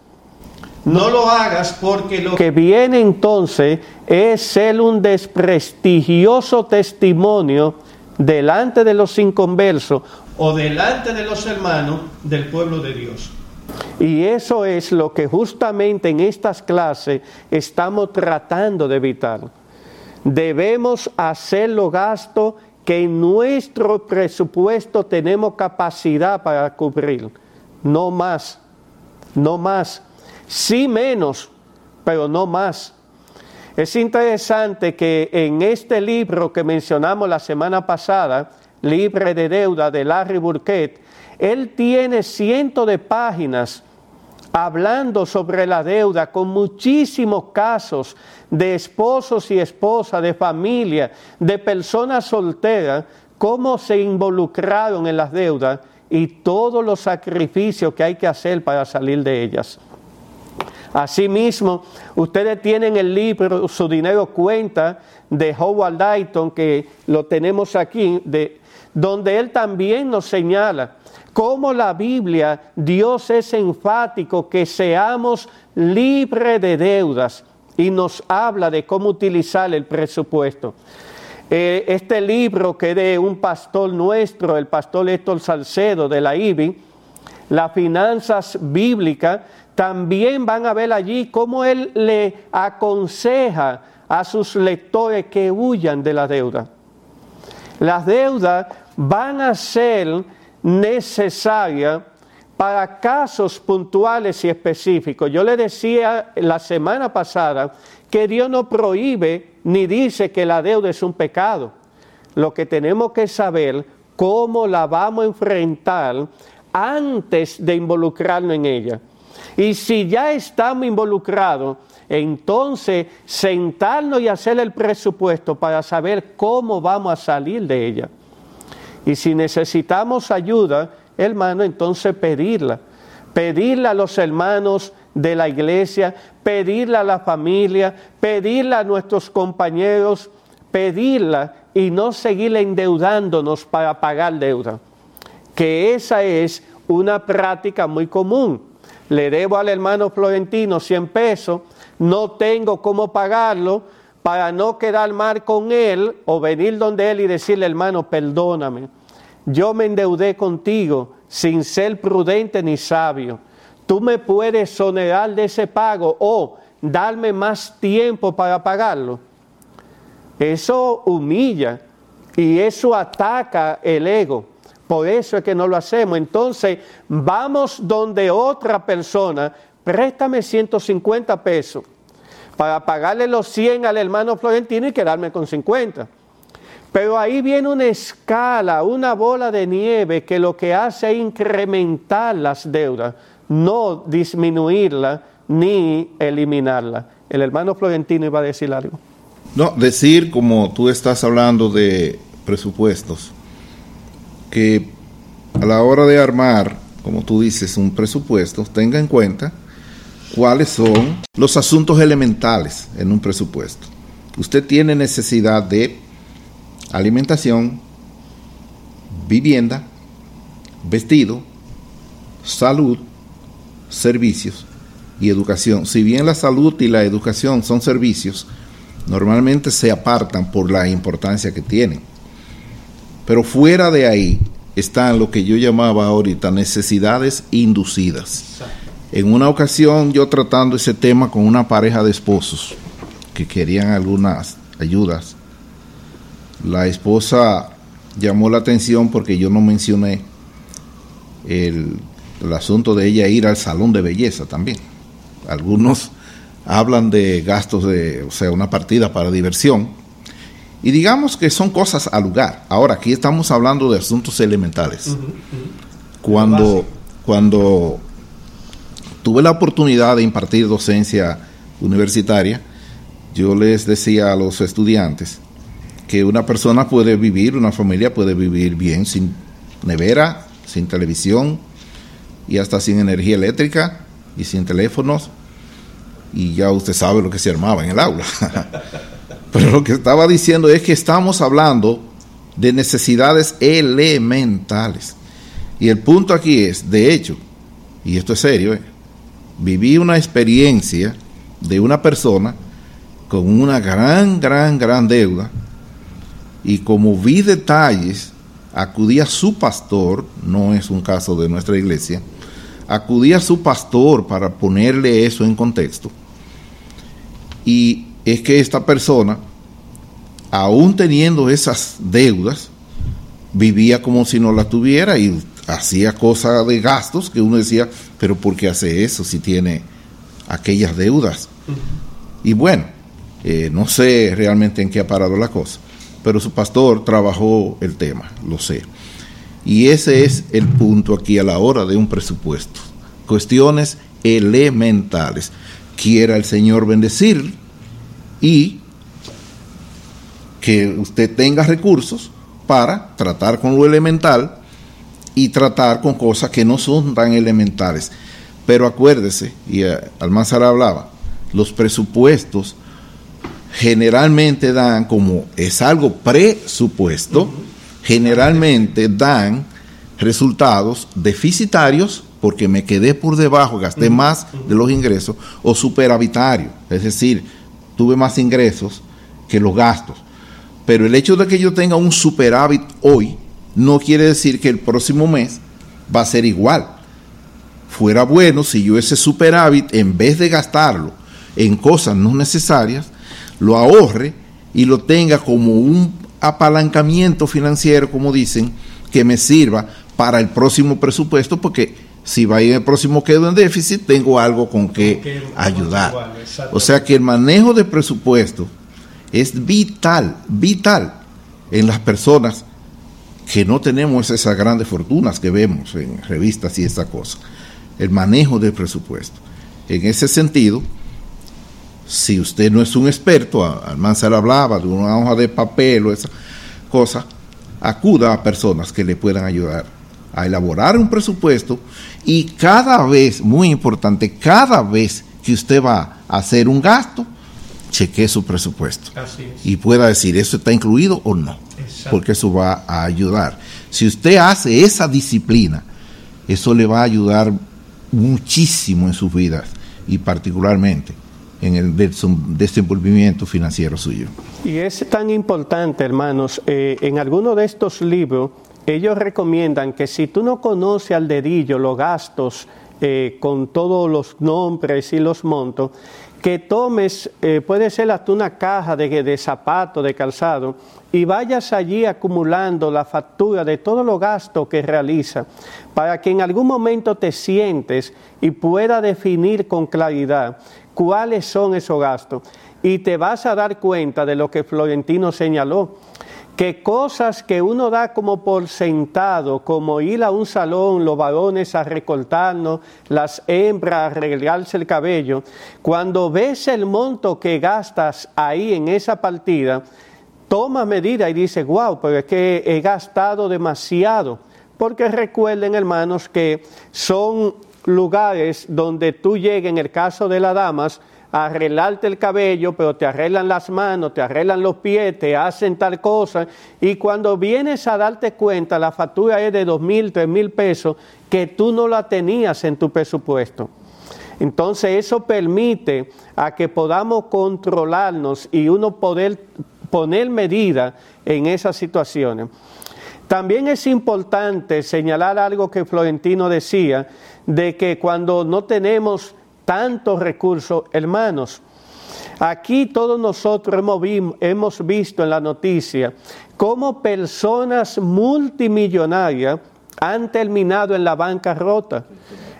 No lo hagas porque lo que viene entonces es ser un desprestigioso testimonio delante de los inconversos o delante de los hermanos del pueblo de Dios. Y eso es lo que justamente en estas clases estamos tratando de evitar. Debemos hacer los gastos que en nuestro presupuesto tenemos capacidad para cubrir. No más, no más. Sí menos, pero no más. Es interesante que en este libro que mencionamos la semana pasada, Libre de Deuda de Larry Burkett, él tiene cientos de páginas hablando sobre la deuda con muchísimos casos de esposos y esposas, de familia, de personas solteras, cómo se involucraron en las deudas y todos los sacrificios que hay que hacer para salir de ellas. Asimismo, ustedes tienen el libro Su dinero cuenta de Howard Dayton, que lo tenemos aquí, de, donde él también nos señala cómo la Biblia, Dios es enfático que seamos libres de deudas y nos habla de cómo utilizar el presupuesto. Eh, este libro que de un pastor nuestro, el pastor Héctor Salcedo de la IBI, las finanzas bíblicas, también van a ver allí cómo él le aconseja a sus lectores que huyan de la deuda. Las deudas van a ser necesarias para casos puntuales y específicos. Yo le decía la semana pasada que Dios no prohíbe ni dice que la deuda es un pecado. Lo que tenemos que saber cómo la vamos a enfrentar antes de involucrarnos en ella. Y si ya estamos involucrados, entonces sentarnos y hacer el presupuesto para saber cómo vamos a salir de ella. Y si necesitamos ayuda, hermano, entonces pedirla. Pedirla a los hermanos de la iglesia, pedirla a la familia, pedirla a nuestros compañeros, pedirla y no seguir endeudándonos para pagar deuda. Que esa es una práctica muy común le debo al hermano Florentino 100 pesos, no tengo cómo pagarlo, para no quedar mal con él o venir donde él y decirle, hermano, perdóname, yo me endeudé contigo sin ser prudente ni sabio. Tú me puedes sonerar de ese pago o darme más tiempo para pagarlo. Eso humilla y eso ataca el ego. Por eso es que no lo hacemos. Entonces, vamos donde otra persona, préstame 150 pesos para pagarle los 100 al hermano Florentino y quedarme con 50. Pero ahí viene una escala, una bola de nieve que lo que hace es incrementar las deudas, no disminuirla ni eliminarla. El hermano Florentino iba a decir algo. No, decir como tú estás hablando de presupuestos, que a la hora de armar, como tú dices, un presupuesto, tenga en cuenta cuáles son los asuntos elementales en un presupuesto. Usted tiene necesidad de alimentación, vivienda, vestido, salud, servicios y educación. Si bien la salud y la educación son servicios, normalmente se apartan por la importancia que tienen. Pero fuera de ahí están lo que yo llamaba ahorita necesidades inducidas. En una ocasión yo tratando ese tema con una pareja de esposos que querían algunas ayudas, la esposa llamó la atención porque yo no mencioné el, el asunto de ella ir al salón de belleza también. Algunos hablan de gastos de, o sea, una partida para diversión, y digamos que son cosas al lugar. Ahora, aquí estamos hablando de asuntos elementales. Cuando, cuando tuve la oportunidad de impartir docencia universitaria, yo les decía a los estudiantes que una persona puede vivir, una familia puede vivir bien sin nevera, sin televisión y hasta sin energía eléctrica y sin teléfonos y ya usted sabe lo que se armaba en el aula. Pero lo que estaba diciendo es que estamos hablando de necesidades elementales. Y el punto aquí es, de hecho, y esto es serio, ¿eh? viví una experiencia de una persona con una gran, gran, gran deuda y como vi detalles, acudí a su pastor, no es un caso de nuestra iglesia, acudí a su pastor para ponerle eso en contexto. Y es que esta persona, aún teniendo esas deudas, vivía como si no las tuviera y hacía cosas de gastos que uno decía, pero ¿por qué hace eso si tiene aquellas deudas? Y bueno, eh, no sé realmente en qué ha parado la cosa, pero su pastor trabajó el tema, lo sé. Y ese es el punto aquí a la hora de un presupuesto. Cuestiones elementales. Quiera el Señor bendecir y que usted tenga recursos para tratar con lo elemental y tratar con cosas que no son tan elementales. Pero acuérdese, y uh, Almanzar hablaba, los presupuestos generalmente dan, como es algo presupuesto, generalmente dan resultados deficitarios porque me quedé por debajo, gasté más de los ingresos, o superavitario, es decir, tuve más ingresos que los gastos. Pero el hecho de que yo tenga un superávit hoy no quiere decir que el próximo mes va a ser igual. Fuera bueno si yo ese superávit, en vez de gastarlo en cosas no necesarias, lo ahorre y lo tenga como un apalancamiento financiero, como dicen, que me sirva para el próximo presupuesto, porque si va a ir el próximo quedo en déficit, tengo algo con que ayudar. o sea que el manejo de presupuesto es vital, vital en las personas que no tenemos esas grandes fortunas que vemos en revistas y esa cosa. El manejo del presupuesto. En ese sentido, si usted no es un experto, Almanzar hablaba de una hoja de papel o esa cosa, acuda a personas que le puedan ayudar a elaborar un presupuesto y cada vez, muy importante, cada vez que usted va a hacer un gasto, chequee su presupuesto y pueda decir, ¿eso está incluido o no? Porque eso va a ayudar. Si usted hace esa disciplina, eso le va a ayudar muchísimo en sus vidas y particularmente en el desenvolvimiento financiero suyo. Y es tan importante, hermanos, eh, en alguno de estos libros, ellos recomiendan que si tú no conoces al dedillo los gastos eh, con todos los nombres y los montos, que tomes, eh, puede ser hasta una caja de, de zapatos, de calzado, y vayas allí acumulando la factura de todos los gastos que realiza, para que en algún momento te sientes y pueda definir con claridad cuáles son esos gastos. Y te vas a dar cuenta de lo que Florentino señaló, que cosas que uno da como por sentado, como ir a un salón, los varones a recortarnos, las hembras a arreglarse el cabello, cuando ves el monto que gastas ahí en esa partida, toma medida y dice, wow, pero es que he gastado demasiado. Porque recuerden, hermanos, que son lugares donde tú llegas, en el caso de las damas, arreglarte el cabello, pero te arreglan las manos, te arreglan los pies, te hacen tal cosa, y cuando vienes a darte cuenta, la factura es de dos mil, tres mil pesos, que tú no la tenías en tu presupuesto. Entonces eso permite a que podamos controlarnos y uno poder poner medida en esas situaciones. También es importante señalar algo que Florentino decía, de que cuando no tenemos tantos recursos, hermanos, aquí todos nosotros hemos, visto en la noticia cómo personas multimillonarias han terminado en la bancarrota.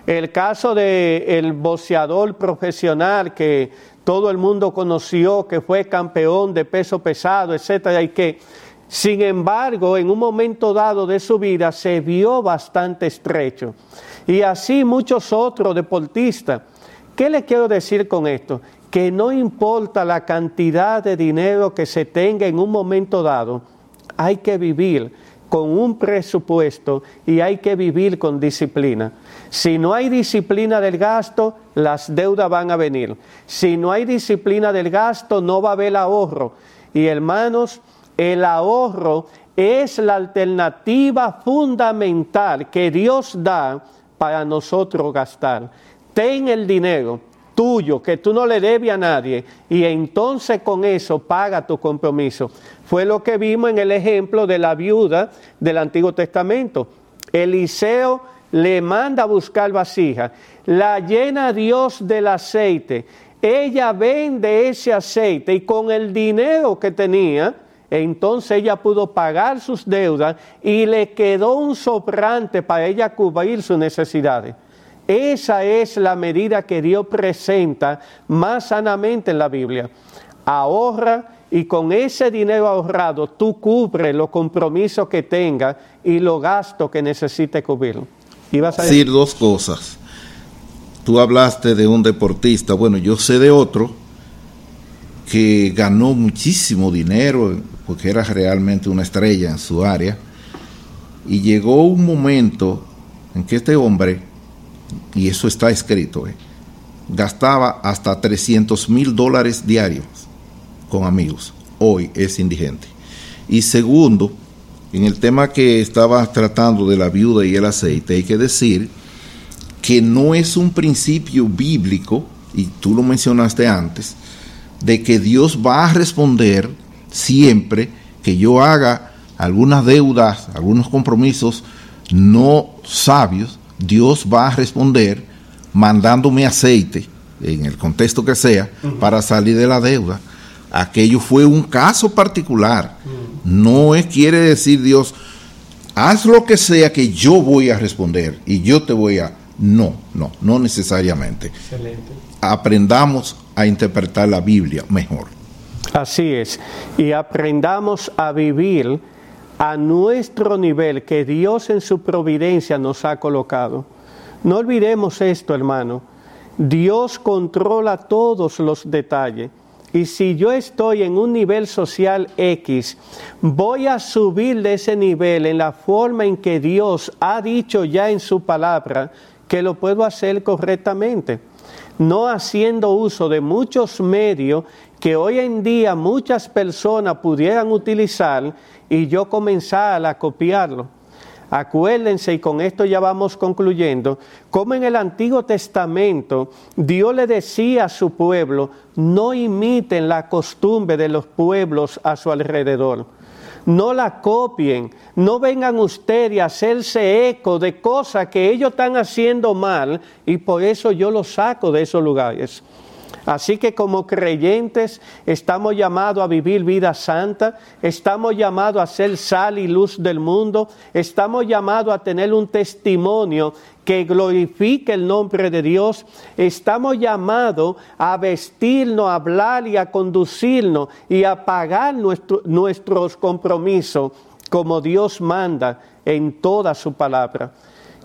El caso del el boxeador profesional que todo el mundo conoció, que fue campeón de peso pesado, etcétera, y que sin embargo, en un momento dado de su vida se vio bastante estrecho. Y así muchos otros deportistas. ¿Qué le quiero decir con esto? Que no importa la cantidad de dinero que se tenga en un momento dado, hay que vivir con un presupuesto y hay que vivir con disciplina. Si no hay disciplina del gasto, las deudas van a venir. Si no hay disciplina del gasto, no va a haber ahorro. Y hermanos, el ahorro es la alternativa fundamental que Dios da para nosotros gastar. Ten el dinero tuyo que tú no le debes a nadie y entonces con eso paga tu compromiso. Fue lo que vimos en el ejemplo de la viuda del Antiguo Testamento. Eliseo le manda a buscar vasija, la llena Dios del aceite, ella vende ese aceite y con el dinero que tenía, entonces ella pudo pagar sus deudas y le quedó un sobrante para ella cubrir sus necesidades. Esa es la medida que Dios presenta más sanamente en la Biblia. Ahorra y con ese dinero ahorrado tú cubres los compromisos que tenga y los gastos que necesite cubrir. Ibas a decir dos cosas. Tú hablaste de un deportista, bueno, yo sé de otro que ganó muchísimo dinero porque era realmente una estrella en su área y llegó un momento en que este hombre y eso está escrito, eh, gastaba hasta 300 mil dólares diarios con amigos. Hoy es indigente. Y segundo, en el tema que estaba tratando de la viuda y el aceite, hay que decir que no es un principio bíblico, y tú lo mencionaste antes, de que Dios va a responder siempre que yo haga algunas deudas, algunos compromisos no sabios, Dios va a responder mandándome aceite, en el contexto que sea, para salir de la deuda. Aquello fue un caso particular. No es, quiere decir Dios, haz lo que sea que yo voy a responder y yo te voy a... No, no, no necesariamente. Excelente. Aprendamos a interpretar la Biblia mejor. Así es. Y aprendamos a vivir a nuestro nivel que Dios en su providencia nos ha colocado. No olvidemos esto, hermano. Dios controla todos los detalles. Y si yo estoy en un nivel social X, voy a subir de ese nivel en la forma en que Dios ha dicho ya en su palabra que lo puedo hacer correctamente. No haciendo uso de muchos medios que hoy en día muchas personas pudieran utilizar y yo comenzar a copiarlo. Acuérdense, y con esto ya vamos concluyendo, como en el Antiguo Testamento Dios le decía a su pueblo, no imiten la costumbre de los pueblos a su alrededor. No la copien, no vengan ustedes a hacerse eco de cosas que ellos están haciendo mal y por eso yo los saco de esos lugares. Así que como creyentes estamos llamados a vivir vida santa, estamos llamados a ser sal y luz del mundo, estamos llamados a tener un testimonio que glorifique el nombre de Dios, estamos llamados a vestirnos, a hablar y a conducirnos y a pagar nuestros compromisos como Dios manda en toda su palabra.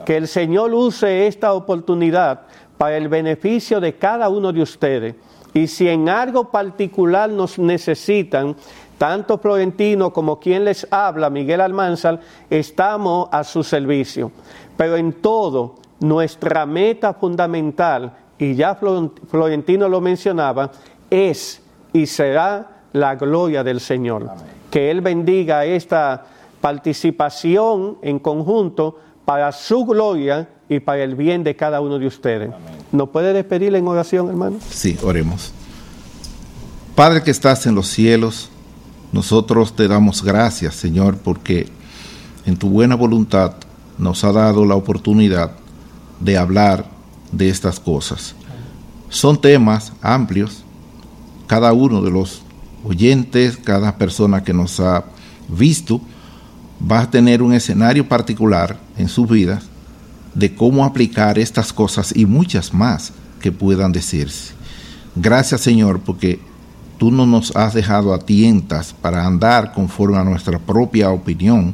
Que el Señor use esta oportunidad para el beneficio de cada uno de ustedes. Y si en algo particular nos necesitan, tanto Florentino como quien les habla, Miguel Almanzar, estamos a su servicio. Pero en todo, nuestra meta fundamental, y ya Florentino lo mencionaba, es y será la gloria del Señor. Que Él bendiga esta participación en conjunto para su gloria y para el bien de cada uno de ustedes. ¿Nos puede despedir en oración, hermano? Sí, oremos. Padre que estás en los cielos, nosotros te damos gracias, Señor, porque en tu buena voluntad nos ha dado la oportunidad de hablar de estas cosas. Son temas amplios. Cada uno de los oyentes, cada persona que nos ha visto, va a tener un escenario particular en sus vidas de cómo aplicar estas cosas y muchas más que puedan decirse. Gracias Señor porque tú no nos has dejado a tientas para andar conforme a nuestra propia opinión,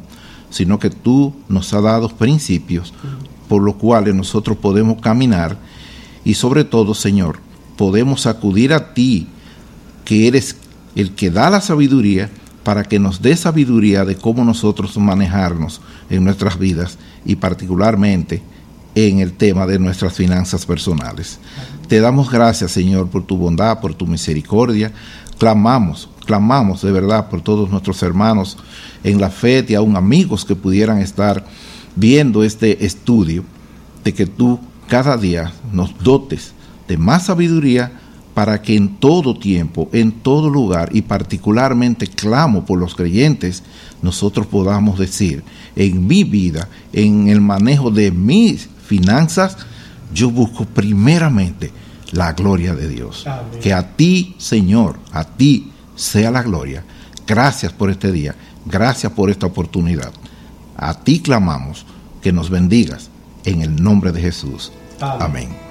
sino que tú nos has dado principios por los cuales nosotros podemos caminar y sobre todo Señor, podemos acudir a ti, que eres el que da la sabiduría para que nos dé sabiduría de cómo nosotros manejarnos en nuestras vidas y particularmente en el tema de nuestras finanzas personales. Te damos gracias, Señor, por tu bondad, por tu misericordia. Clamamos, clamamos de verdad por todos nuestros hermanos en la fe y aún amigos que pudieran estar viendo este estudio, de que tú cada día nos dotes de más sabiduría para que en todo tiempo, en todo lugar y particularmente clamo por los creyentes, nosotros podamos decir, en mi vida, en el manejo de mis finanzas, yo busco primeramente la gloria de Dios. Que a ti, Señor, a ti sea la gloria. Gracias por este día, gracias por esta oportunidad. A ti clamamos que nos bendigas en el nombre de Jesús. Amén.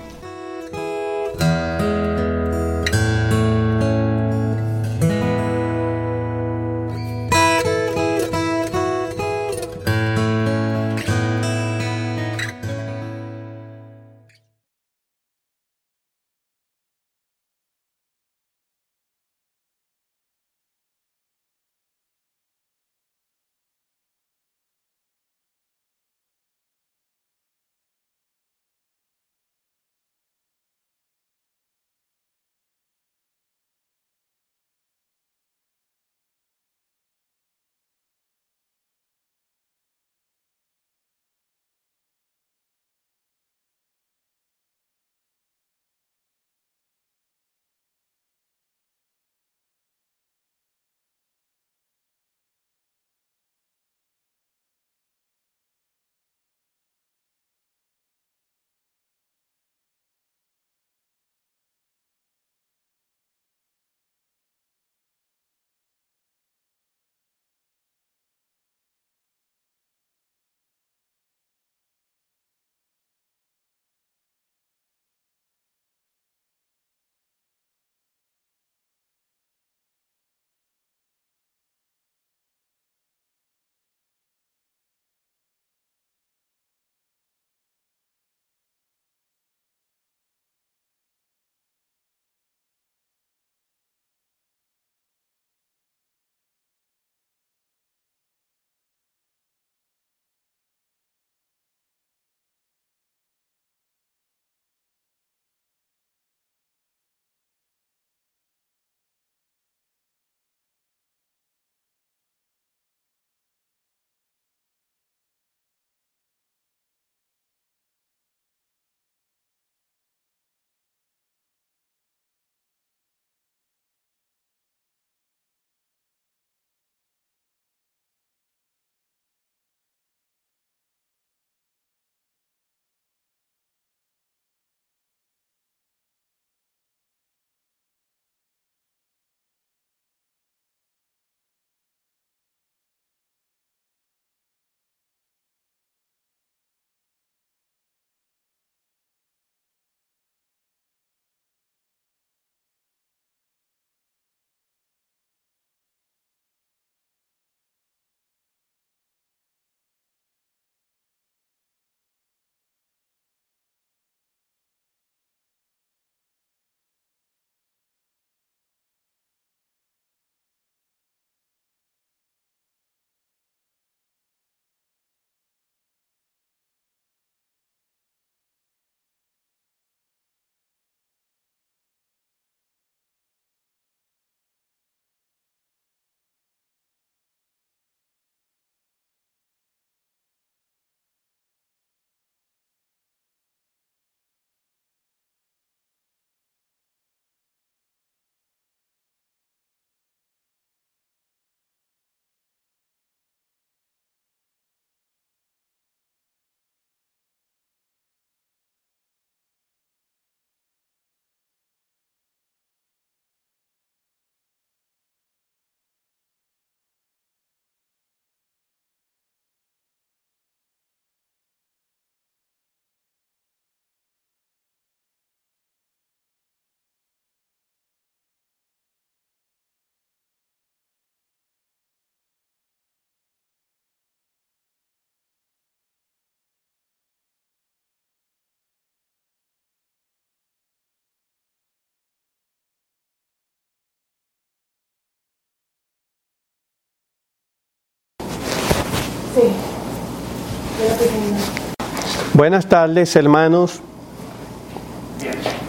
Buenas tardes, hermanos.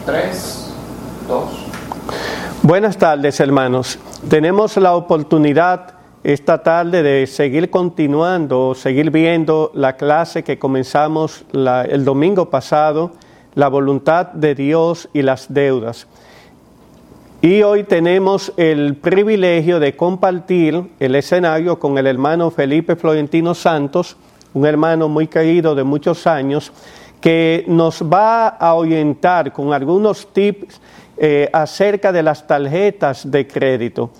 Tres, dos. Buenas tardes, hermanos. Tenemos la oportunidad esta tarde de seguir continuando, seguir viendo la clase que comenzamos el domingo pasado, la voluntad de Dios y las deudas. Y hoy tenemos el privilegio de compartir el escenario con el hermano Felipe Florentino Santos, un hermano muy querido de muchos años, que nos va a orientar con algunos tips eh, acerca de las tarjetas de crédito.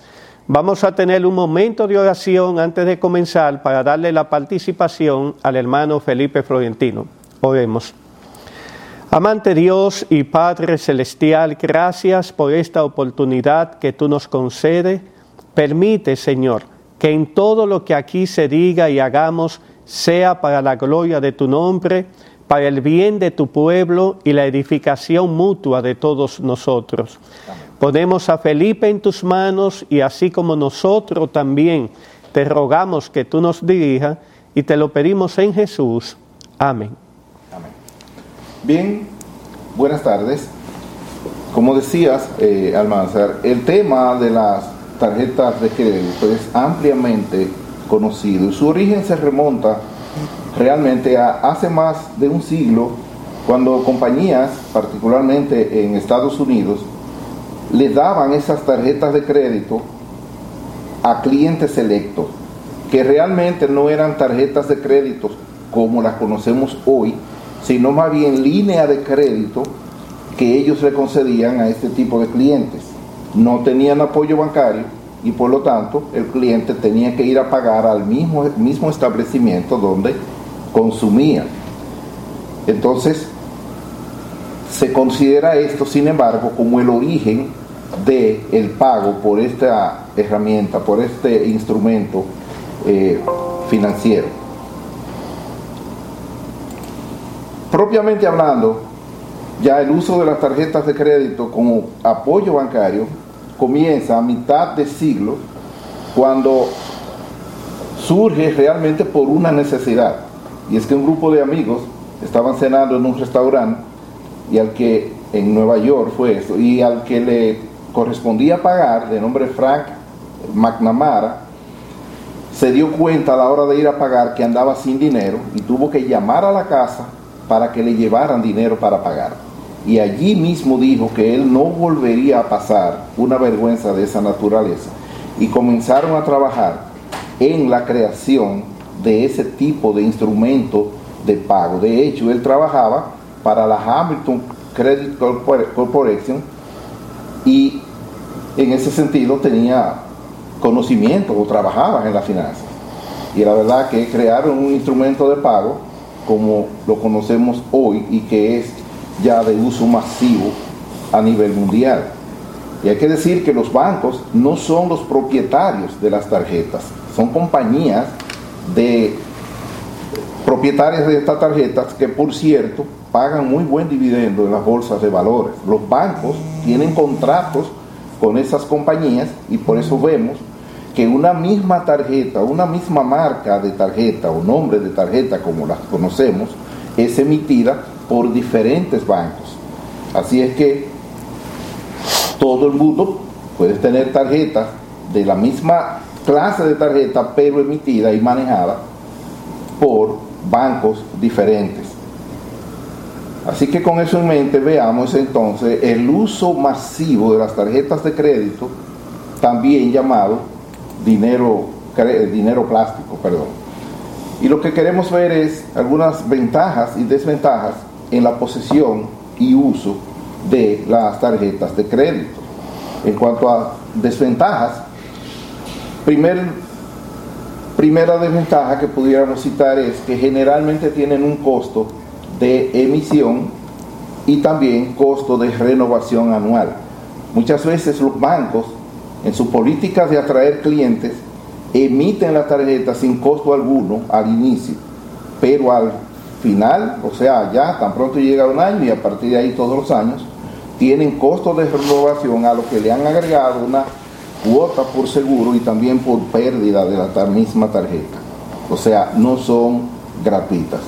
Vamos a tener un momento de oración antes de comenzar para darle la participación al hermano Felipe Florentino. Oremos. Amante Dios y Padre Celestial, gracias por esta oportunidad que tú nos concedes. Permite, Señor, que en todo lo que aquí se diga y hagamos sea para la gloria de tu nombre, para el bien de tu pueblo y la edificación mutua de todos nosotros. Ponemos a Felipe en tus manos y así como nosotros también te rogamos que tú nos dirijas y te lo pedimos en Jesús. Amén. Bien, buenas tardes. Como decías, eh, Almanzar, el tema de las tarjetas de crédito es ampliamente conocido y su origen se remonta realmente a hace más de un siglo cuando compañías, particularmente en Estados Unidos, les daban esas tarjetas de crédito a clientes selectos, que realmente no eran tarjetas de crédito como las conocemos hoy, sino más bien línea de crédito que ellos le concedían a este tipo de clientes. No tenían apoyo bancario y por lo tanto el cliente tenía que ir a pagar al mismo, mismo establecimiento donde consumía. Entonces, se considera esto, sin embargo, como el origen del el pago por esta herramienta, por este instrumento eh, financiero. Propiamente hablando, ya el uso de las tarjetas de crédito como apoyo bancario comienza a mitad de siglo cuando surge realmente por una necesidad. Y es que un grupo de amigos estaban cenando en un restaurante y al que en Nueva York fue eso, y al que le correspondía pagar, de nombre Frank McNamara, se dio cuenta a la hora de ir a pagar que andaba sin dinero y tuvo que llamar a la casa para que le llevaran dinero para pagar. Y allí mismo dijo que él no volvería a pasar una vergüenza de esa naturaleza. Y comenzaron a trabajar en la creación de ese tipo de instrumento de pago. De hecho, él trabajaba para la Hamilton Credit Corporation y en ese sentido tenía conocimiento o trabajaba en las finanzas. Y la verdad que crearon un instrumento de pago como lo conocemos hoy y que es ya de uso masivo a nivel mundial. Y hay que decir que los bancos no son los propietarios de las tarjetas, son compañías de propietarias de estas tarjetas que por cierto pagan muy buen dividendo en las bolsas de valores. Los bancos tienen contratos con esas compañías y por eso vemos que una misma tarjeta, una misma marca de tarjeta o nombre de tarjeta como las conocemos, es emitida por diferentes bancos. Así es que todo el mundo puede tener tarjetas de la misma clase de tarjeta, pero emitida y manejada por bancos diferentes. Así que con eso en mente veamos entonces el uso masivo de las tarjetas de crédito, también llamado dinero, dinero plástico, perdón. Y lo que queremos ver es algunas ventajas y desventajas en la posesión y uso de las tarjetas de crédito. En cuanto a desventajas, primer, primera desventaja que pudiéramos citar es que generalmente tienen un costo de emisión y también costo de renovación anual. Muchas veces los bancos en sus políticas de atraer clientes, emiten la tarjeta sin costo alguno al inicio, pero al final, o sea, ya tan pronto llega un año y a partir de ahí todos los años, tienen costos de renovación a lo que le han agregado una cuota por seguro y también por pérdida de la misma tarjeta. o sea, no son gratuitas.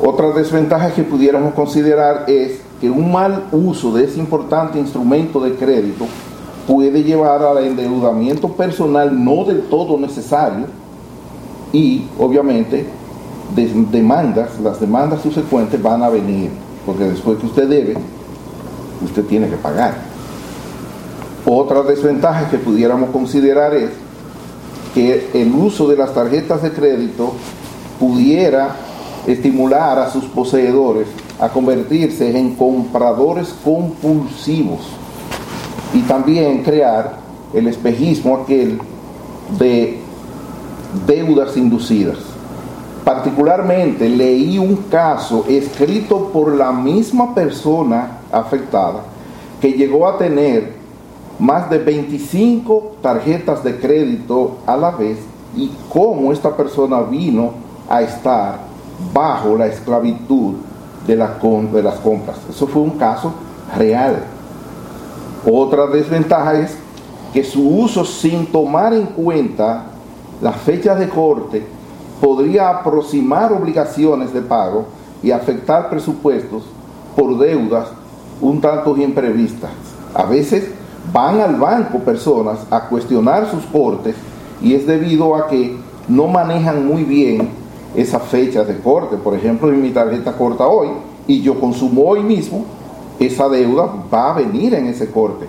Otra desventaja que pudiéramos considerar es que un mal uso de ese importante instrumento de crédito puede llevar al endeudamiento personal no del todo necesario y obviamente demandas, las demandas subsecuentes van a venir, porque después que usted debe, usted tiene que pagar. Otra desventaja que pudiéramos considerar es que el uso de las tarjetas de crédito pudiera estimular a sus poseedores a convertirse en compradores compulsivos y también crear el espejismo aquel de deudas inducidas. Particularmente leí un caso escrito por la misma persona afectada que llegó a tener más de 25 tarjetas de crédito a la vez y cómo esta persona vino a estar bajo la esclavitud de, de las compras. Eso fue un caso real. Otra desventaja es que su uso sin tomar en cuenta las fechas de corte podría aproximar obligaciones de pago y afectar presupuestos por deudas un tanto imprevistas. A veces van al banco personas a cuestionar sus cortes y es debido a que no manejan muy bien esas fechas de corte. Por ejemplo, mi tarjeta corta hoy y yo consumo hoy mismo, esa deuda va a venir en ese corte.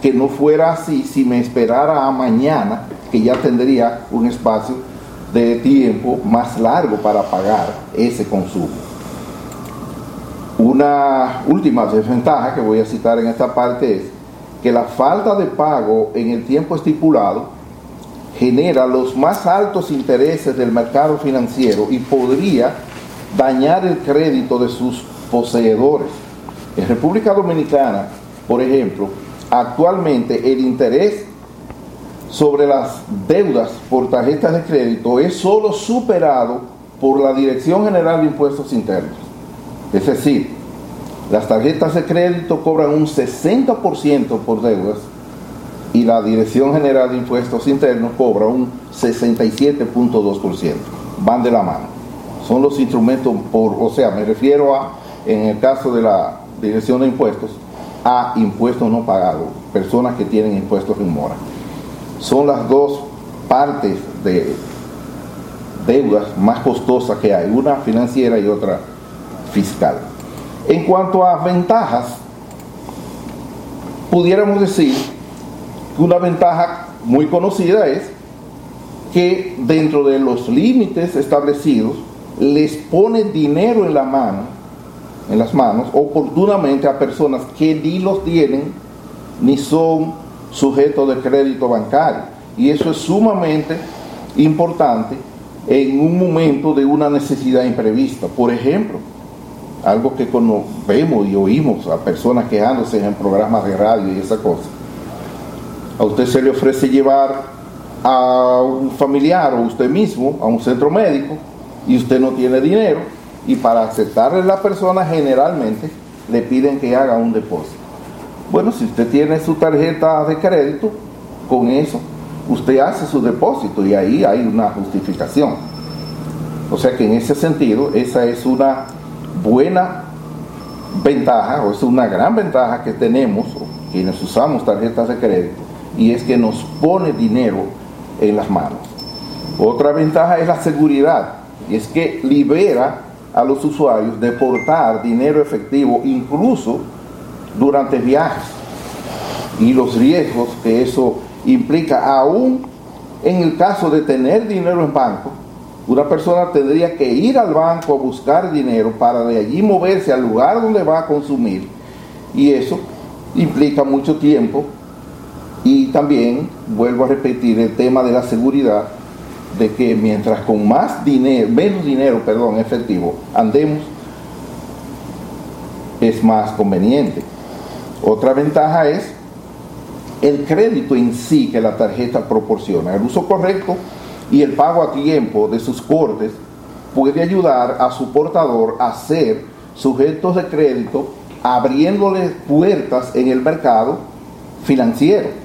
Que no fuera así si me esperara a mañana, que ya tendría un espacio de tiempo más largo para pagar ese consumo. Una última desventaja que voy a citar en esta parte es que la falta de pago en el tiempo estipulado genera los más altos intereses del mercado financiero y podría dañar el crédito de sus poseedores. En República Dominicana, por ejemplo, actualmente el interés sobre las deudas por tarjetas de crédito es solo superado por la Dirección General de Impuestos Internos. Es decir, las tarjetas de crédito cobran un 60% por deudas y la Dirección General de Impuestos Internos cobra un 67.2%. Van de la mano. Son los instrumentos, por, o sea, me refiero a, en el caso de la Dirección de Impuestos, a impuestos no pagados, personas que tienen impuestos en mora. Son las dos partes de deudas más costosas que hay, una financiera y otra fiscal. En cuanto a ventajas, pudiéramos decir una ventaja muy conocida es que dentro de los límites establecidos les pone dinero en la mano, en las manos, oportunamente a personas que ni los tienen ni son sujetos de crédito bancario. Y eso es sumamente importante en un momento de una necesidad imprevista. Por ejemplo, algo que vemos y oímos a personas quejándose en programas de radio y esa cosa a usted se le ofrece llevar a un familiar o usted mismo a un centro médico y usted no tiene dinero y para aceptarle la persona generalmente le piden que haga un depósito. Bueno, si usted tiene su tarjeta de crédito, con eso usted hace su depósito y ahí hay una justificación. O sea que en ese sentido, esa es una buena ventaja o es una gran ventaja que tenemos quienes usamos tarjetas de crédito y es que nos pone dinero en las manos. Otra ventaja es la seguridad y es que libera a los usuarios de portar dinero efectivo incluso durante viajes. Y los riesgos que eso implica aún en el caso de tener dinero en banco una persona tendría que ir al banco a buscar dinero para de allí moverse al lugar donde va a consumir. Y eso implica mucho tiempo. Y también, vuelvo a repetir, el tema de la seguridad, de que mientras con más dinero, menos dinero, perdón, efectivo, andemos, es más conveniente. Otra ventaja es el crédito en sí que la tarjeta proporciona. El uso correcto y el pago a tiempo de sus cortes puede ayudar a su portador a ser sujetos de crédito, abriéndole puertas en el mercado financiero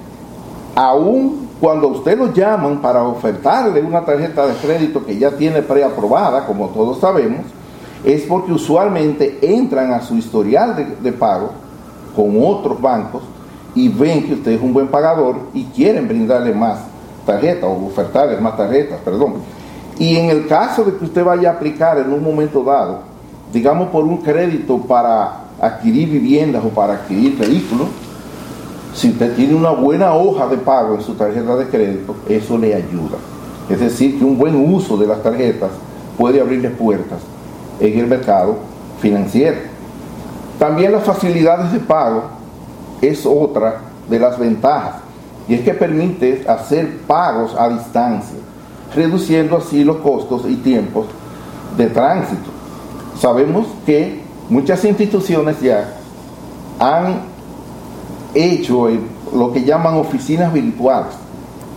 aún cuando usted lo llaman para ofertarle una tarjeta de crédito que ya tiene preaprobada, como todos sabemos, es porque usualmente entran a su historial de, de pago con otros bancos y ven que usted es un buen pagador y quieren brindarle más tarjetas o ofertarle más tarjetas, perdón. Y en el caso de que usted vaya a aplicar en un momento dado, digamos por un crédito para adquirir viviendas o para adquirir vehículos, si usted tiene una buena hoja de pago en su tarjeta de crédito, eso le ayuda. Es decir, que un buen uso de las tarjetas puede abrirle puertas en el mercado financiero. También las facilidades de pago es otra de las ventajas, y es que permite hacer pagos a distancia, reduciendo así los costos y tiempos de tránsito. Sabemos que muchas instituciones ya han hecho lo que llaman oficinas virtuales,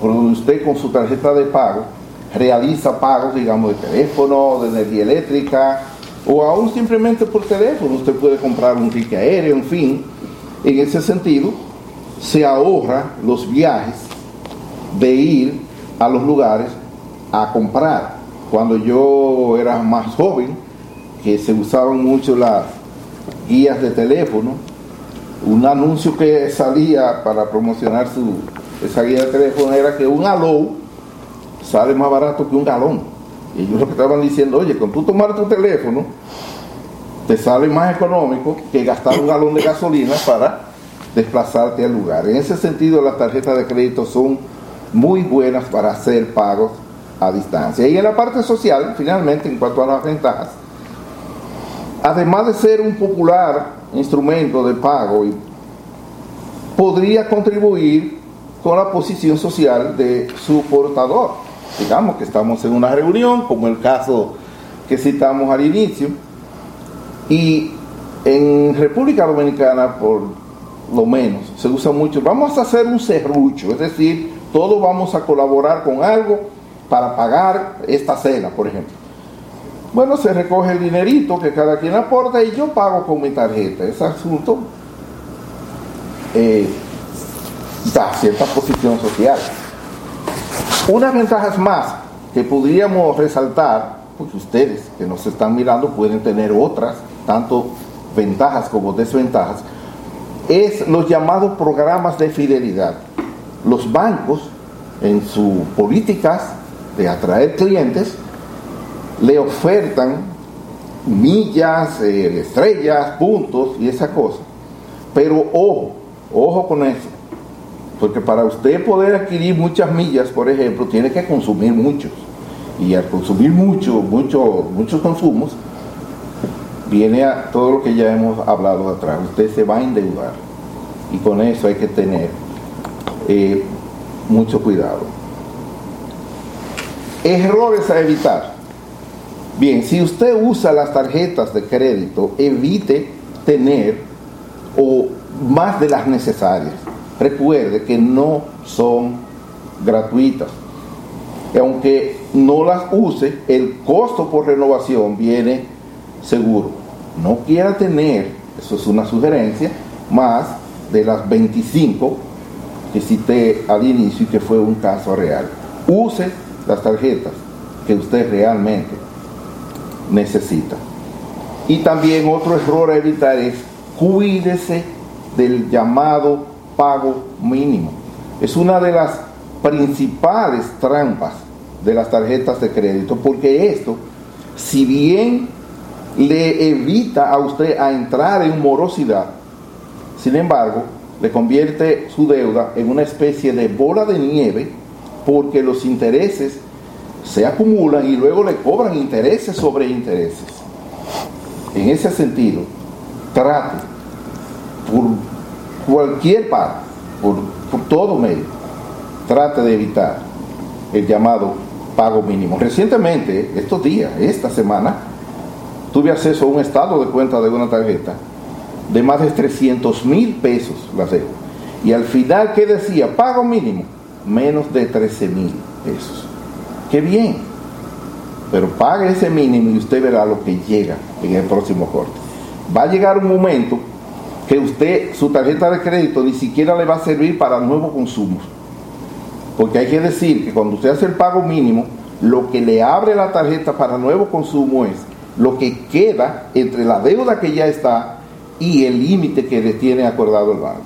por donde usted con su tarjeta de pago realiza pagos, digamos, de teléfono, de energía eléctrica, o aún simplemente por teléfono. Usted puede comprar un ticket aéreo, en fin. En ese sentido, se ahorra los viajes de ir a los lugares a comprar. Cuando yo era más joven, que se usaban mucho las guías de teléfono, un anuncio que salía para promocionar su, esa guía de teléfono era que un aló sale más barato que un galón. Y ellos lo que estaban diciendo, oye, con tú tomar tu teléfono, te sale más económico que gastar un galón de gasolina para desplazarte al lugar. En ese sentido, las tarjetas de crédito son muy buenas para hacer pagos a distancia. Y en la parte social, finalmente, en cuanto a las ventajas, además de ser un popular instrumento de pago y podría contribuir con la posición social de su portador. Digamos que estamos en una reunión, como el caso que citamos al inicio, y en República Dominicana, por lo menos, se usa mucho, vamos a hacer un serrucho, es decir, todos vamos a colaborar con algo para pagar esta cena, por ejemplo. Bueno, se recoge el dinerito que cada quien aporta y yo pago con mi tarjeta. Ese asunto eh, da cierta posición social. Unas ventajas más que podríamos resaltar, porque ustedes que nos están mirando pueden tener otras, tanto ventajas como desventajas, es los llamados programas de fidelidad. Los bancos, en sus políticas de atraer clientes, le ofertan millas, eh, estrellas, puntos y esa cosa. Pero ojo, ojo con eso. Porque para usted poder adquirir muchas millas, por ejemplo, tiene que consumir muchos. Y al consumir mucho, mucho, muchos consumos, viene a todo lo que ya hemos hablado atrás. Usted se va a endeudar. Y con eso hay que tener eh, mucho cuidado. Errores a evitar. Bien, si usted usa las tarjetas de crédito, evite tener o más de las necesarias. Recuerde que no son gratuitas. Aunque no las use, el costo por renovación viene seguro. No quiera tener, eso es una sugerencia, más de las 25 que cité al inicio y que fue un caso real. Use las tarjetas que usted realmente necesita. Y también otro error a evitar es cuídese del llamado pago mínimo. Es una de las principales trampas de las tarjetas de crédito, porque esto, si bien le evita a usted a entrar en morosidad, sin embargo, le convierte su deuda en una especie de bola de nieve, porque los intereses se acumulan y luego le cobran intereses sobre intereses. En ese sentido, trate por cualquier parte, por, todo medio, trate de evitar el llamado pago mínimo. Recientemente, estos días, esta semana, tuve acceso a un estado de cuenta de una tarjeta de más de 300 mil pesos, la. Y al final, ¿qué decía? Pago mínimo, menos de 13 mil pesos. Qué bien. Pero pague ese mínimo y usted verá lo que llega en el próximo corte. Va a llegar un momento que usted, su tarjeta de crédito, ni siquiera le va a servir para nuevos consumos. Porque hay que decir que cuando usted hace el pago mínimo, lo que le abre la tarjeta para nuevo consumo es lo que queda entre la deuda que ya está y el límite que le tiene acordado el banco.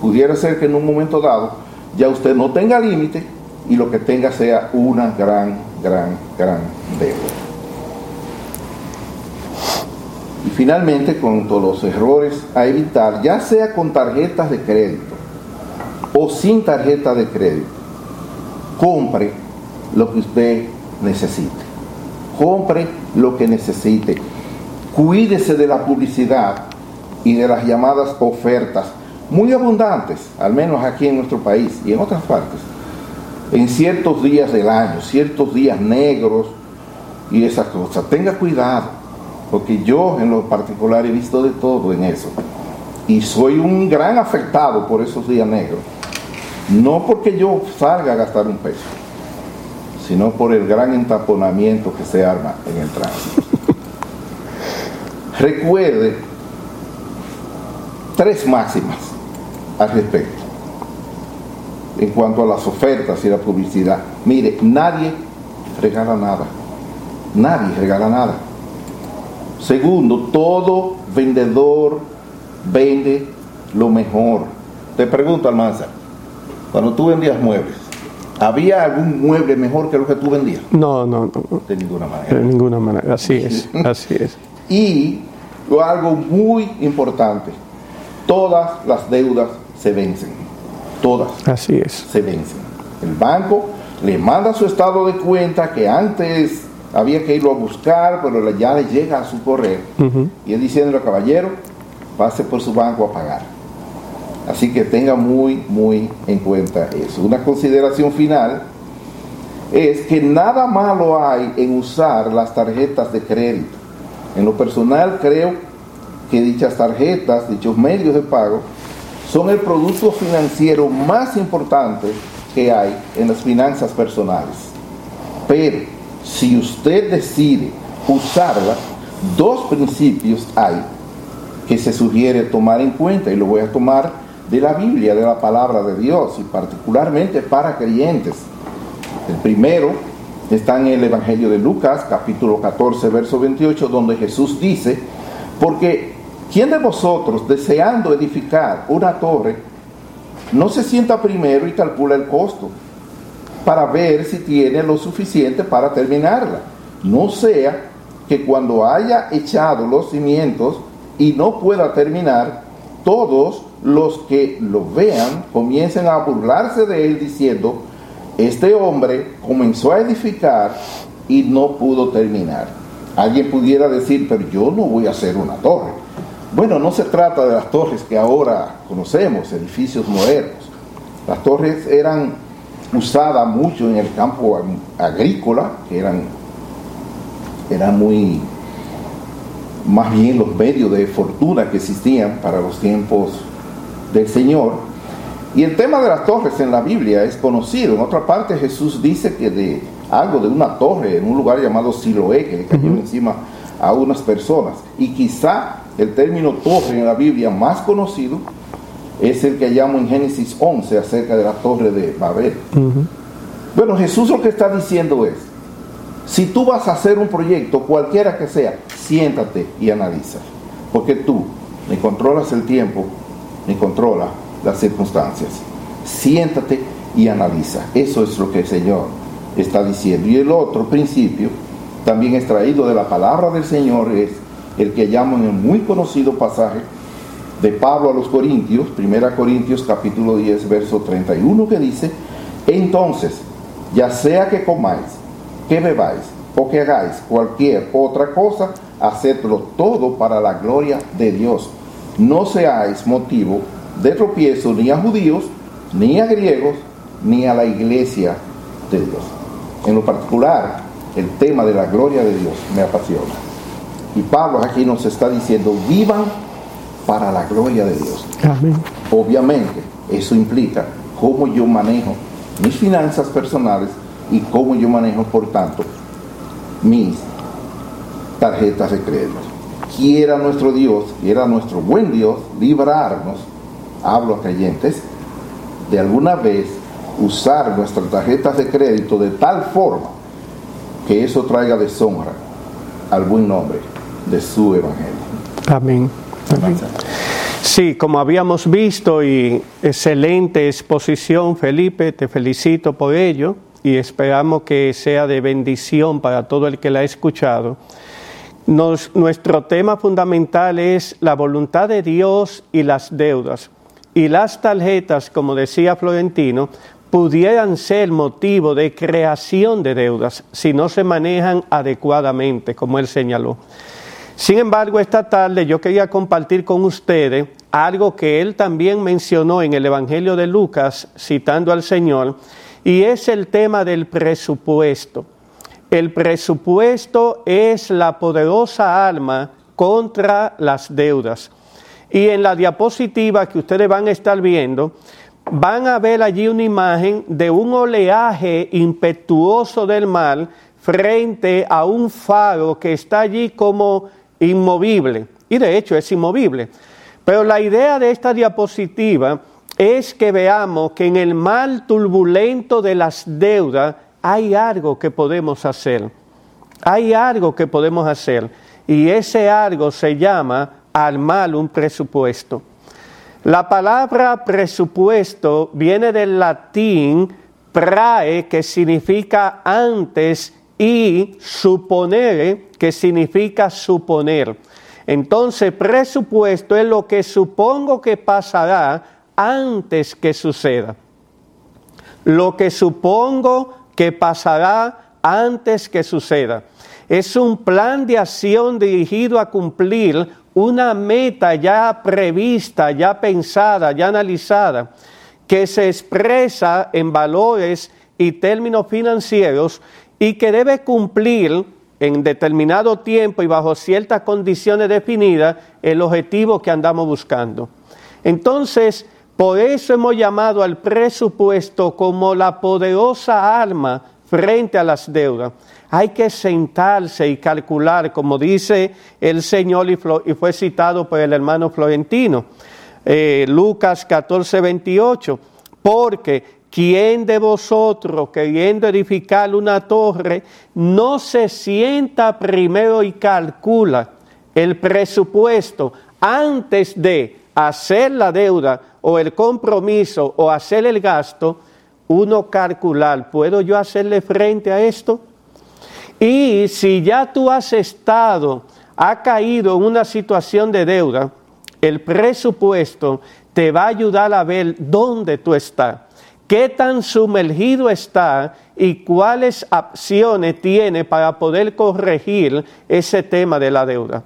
Pudiera ser que en un momento dado ya usted no tenga límite y lo que tenga sea una gran, gran, gran deuda. Y finalmente, con todos los errores a evitar, ya sea con tarjetas de crédito o sin tarjeta de crédito, compre lo que usted necesite. Compre lo que necesite. Cuídese de la publicidad y de las llamadas ofertas, muy abundantes, al menos aquí en nuestro país y en otras partes, en ciertos días del año, ciertos días negros y esas cosas. Tenga cuidado porque yo en lo particular he visto de todo en eso. Y soy un gran afectado por esos días negros. No porque yo salga a gastar un peso, sino por el gran entaponamiento que se arma en el tránsito. Recuerde tres máximas al respecto en cuanto a las ofertas y la publicidad. Mire, nadie regala nada. Nadie regala nada. Segundo, todo vendedor vende lo mejor. Te pregunto, Almanza, cuando tú vendías muebles, ¿había algún mueble mejor que lo que tú vendías? No, no, no. De ninguna manera. De ninguna manera, así es, así es. y algo muy importante, todas las deudas se vencen. Todas. Así es. Se vencen. El banco le manda su estado de cuenta que antes había que irlo a buscar, pero ya le llega a su correo. Y es diciéndole, caballero, pase por su banco a pagar. Así que tenga muy, muy en cuenta eso. Una consideración final es que nada malo hay en usar las tarjetas de crédito. En lo personal creo que dichas tarjetas, dichos medios de pago, son el producto financiero más importante que hay en las finanzas personales. Pero si usted decide usarla, dos principios hay que se sugiere tomar en cuenta y lo voy a tomar de la Biblia, de la palabra de Dios y particularmente para creyentes. El primero está en el Evangelio de Lucas, capítulo 14, verso 28, donde Jesús dice, porque ¿quién de vosotros deseando edificar una torre no se sienta primero y calcula el costo? para ver si tiene lo suficiente para terminarla. No sea que cuando haya echado los cimientos y no pueda terminar, todos los que lo vean comiencen a burlarse de él diciendo, este hombre comenzó a edificar y no pudo terminar. Alguien pudiera decir, pero yo no voy a hacer una torre. Bueno, no se trata de las torres que ahora conocemos, edificios modernos. Las torres eran usada mucho en el campo agrícola, que eran, eran muy, más bien los medios de fortuna que existían para los tiempos del Señor. Y el tema de las torres en la Biblia es conocido. En otra parte Jesús dice que de algo de una torre en un lugar llamado Siloé, que le cayó encima a unas personas. Y quizá el término torre en la Biblia más conocido es el que llamo en Génesis 11 acerca de la torre de Babel. Bueno, Jesús lo que está diciendo es, si tú vas a hacer un proyecto, cualquiera que sea, siéntate y analiza, porque tú ni controlas el tiempo, ni controlas las circunstancias. Siéntate y analiza. Eso es lo que el Señor está diciendo. Y el otro principio, también extraído de la palabra del Señor, es el que llamo en el muy conocido pasaje de Pablo a los Corintios, 1 Corintios capítulo 10, verso 31, que dice, entonces, ya sea que comáis, que bebáis o que hagáis cualquier otra cosa, hacedlo todo para la gloria de Dios. No seáis motivo de tropiezo ni a judíos, ni a griegos, ni a la iglesia de Dios. En lo particular, el tema de la gloria de Dios me apasiona. Y Pablo aquí nos está diciendo, vivan para la gloria de Dios. Obviamente, eso implica cómo yo manejo mis finanzas personales y cómo yo manejo, por tanto, mis tarjetas de crédito. Quiera nuestro Dios, quiera nuestro buen Dios librarnos, hablo a creyentes, de alguna vez usar nuestras tarjetas de crédito de tal forma que eso traiga deshonra al buen nombre de su evangelio. Amén. Amén. Sí, como habíamos visto y excelente exposición, Felipe, te felicito por ello y esperamos que sea de bendición para todo el que la ha escuchado. nuestro tema fundamental es la voluntad de Dios y las deudas. Y las tarjetas, como decía Florentino, pudieran ser motivo de creación de deudas si no se manejan adecuadamente, como él señaló. Sin embargo, esta tarde yo quería compartir con ustedes algo que él también mencionó en el Evangelio de Lucas, citando al Señor, y es el tema del presupuesto. El presupuesto es la poderosa alma contra las deudas. Y en la diapositiva que ustedes van a estar viendo, van a ver allí una imagen de un oleaje impetuoso del mar frente a un faro que está allí como inmovible. Y de hecho es inmovible. Pero la idea de esta diapositiva es que veamos que en el mal turbulento de las deudas hay algo que podemos hacer. Hay algo que podemos hacer. Y ese algo se llama al mal un presupuesto. La palabra presupuesto viene del latín prae, que significa antes, y suponer, que significa suponer. Entonces, presupuesto es lo que supongo que pasará antes que suceda. Lo que supongo que pasará antes que suceda. Es un plan de acción dirigido a cumplir una meta ya prevista, ya pensada, ya analizada, que se expresa en valores y términos financieros y que debe cumplir en determinado tiempo y bajo ciertas condiciones definidas el objetivo que andamos buscando. Entonces, por eso hemos llamado al presupuesto como la poderosa arma frente a las deudas. Hay que sentarse y calcular, como dice el Señor y, fue citado por el hermano Florentino, eh, Lucas 14, 28, porque ¿Quién de vosotros, queriendo edificar una torre, no se sienta primero y calcula el presupuesto antes de hacer la deuda o el compromiso o hacer el gasto? Uno calcular, ¿puedo yo hacerle frente a esto? Y si ya tú has estado, ha caído en una situación de deuda, el presupuesto te va a ayudar a ver dónde tú estás qué tan sumergido está y cuáles acciones tiene para poder corregir ese tema de la deuda.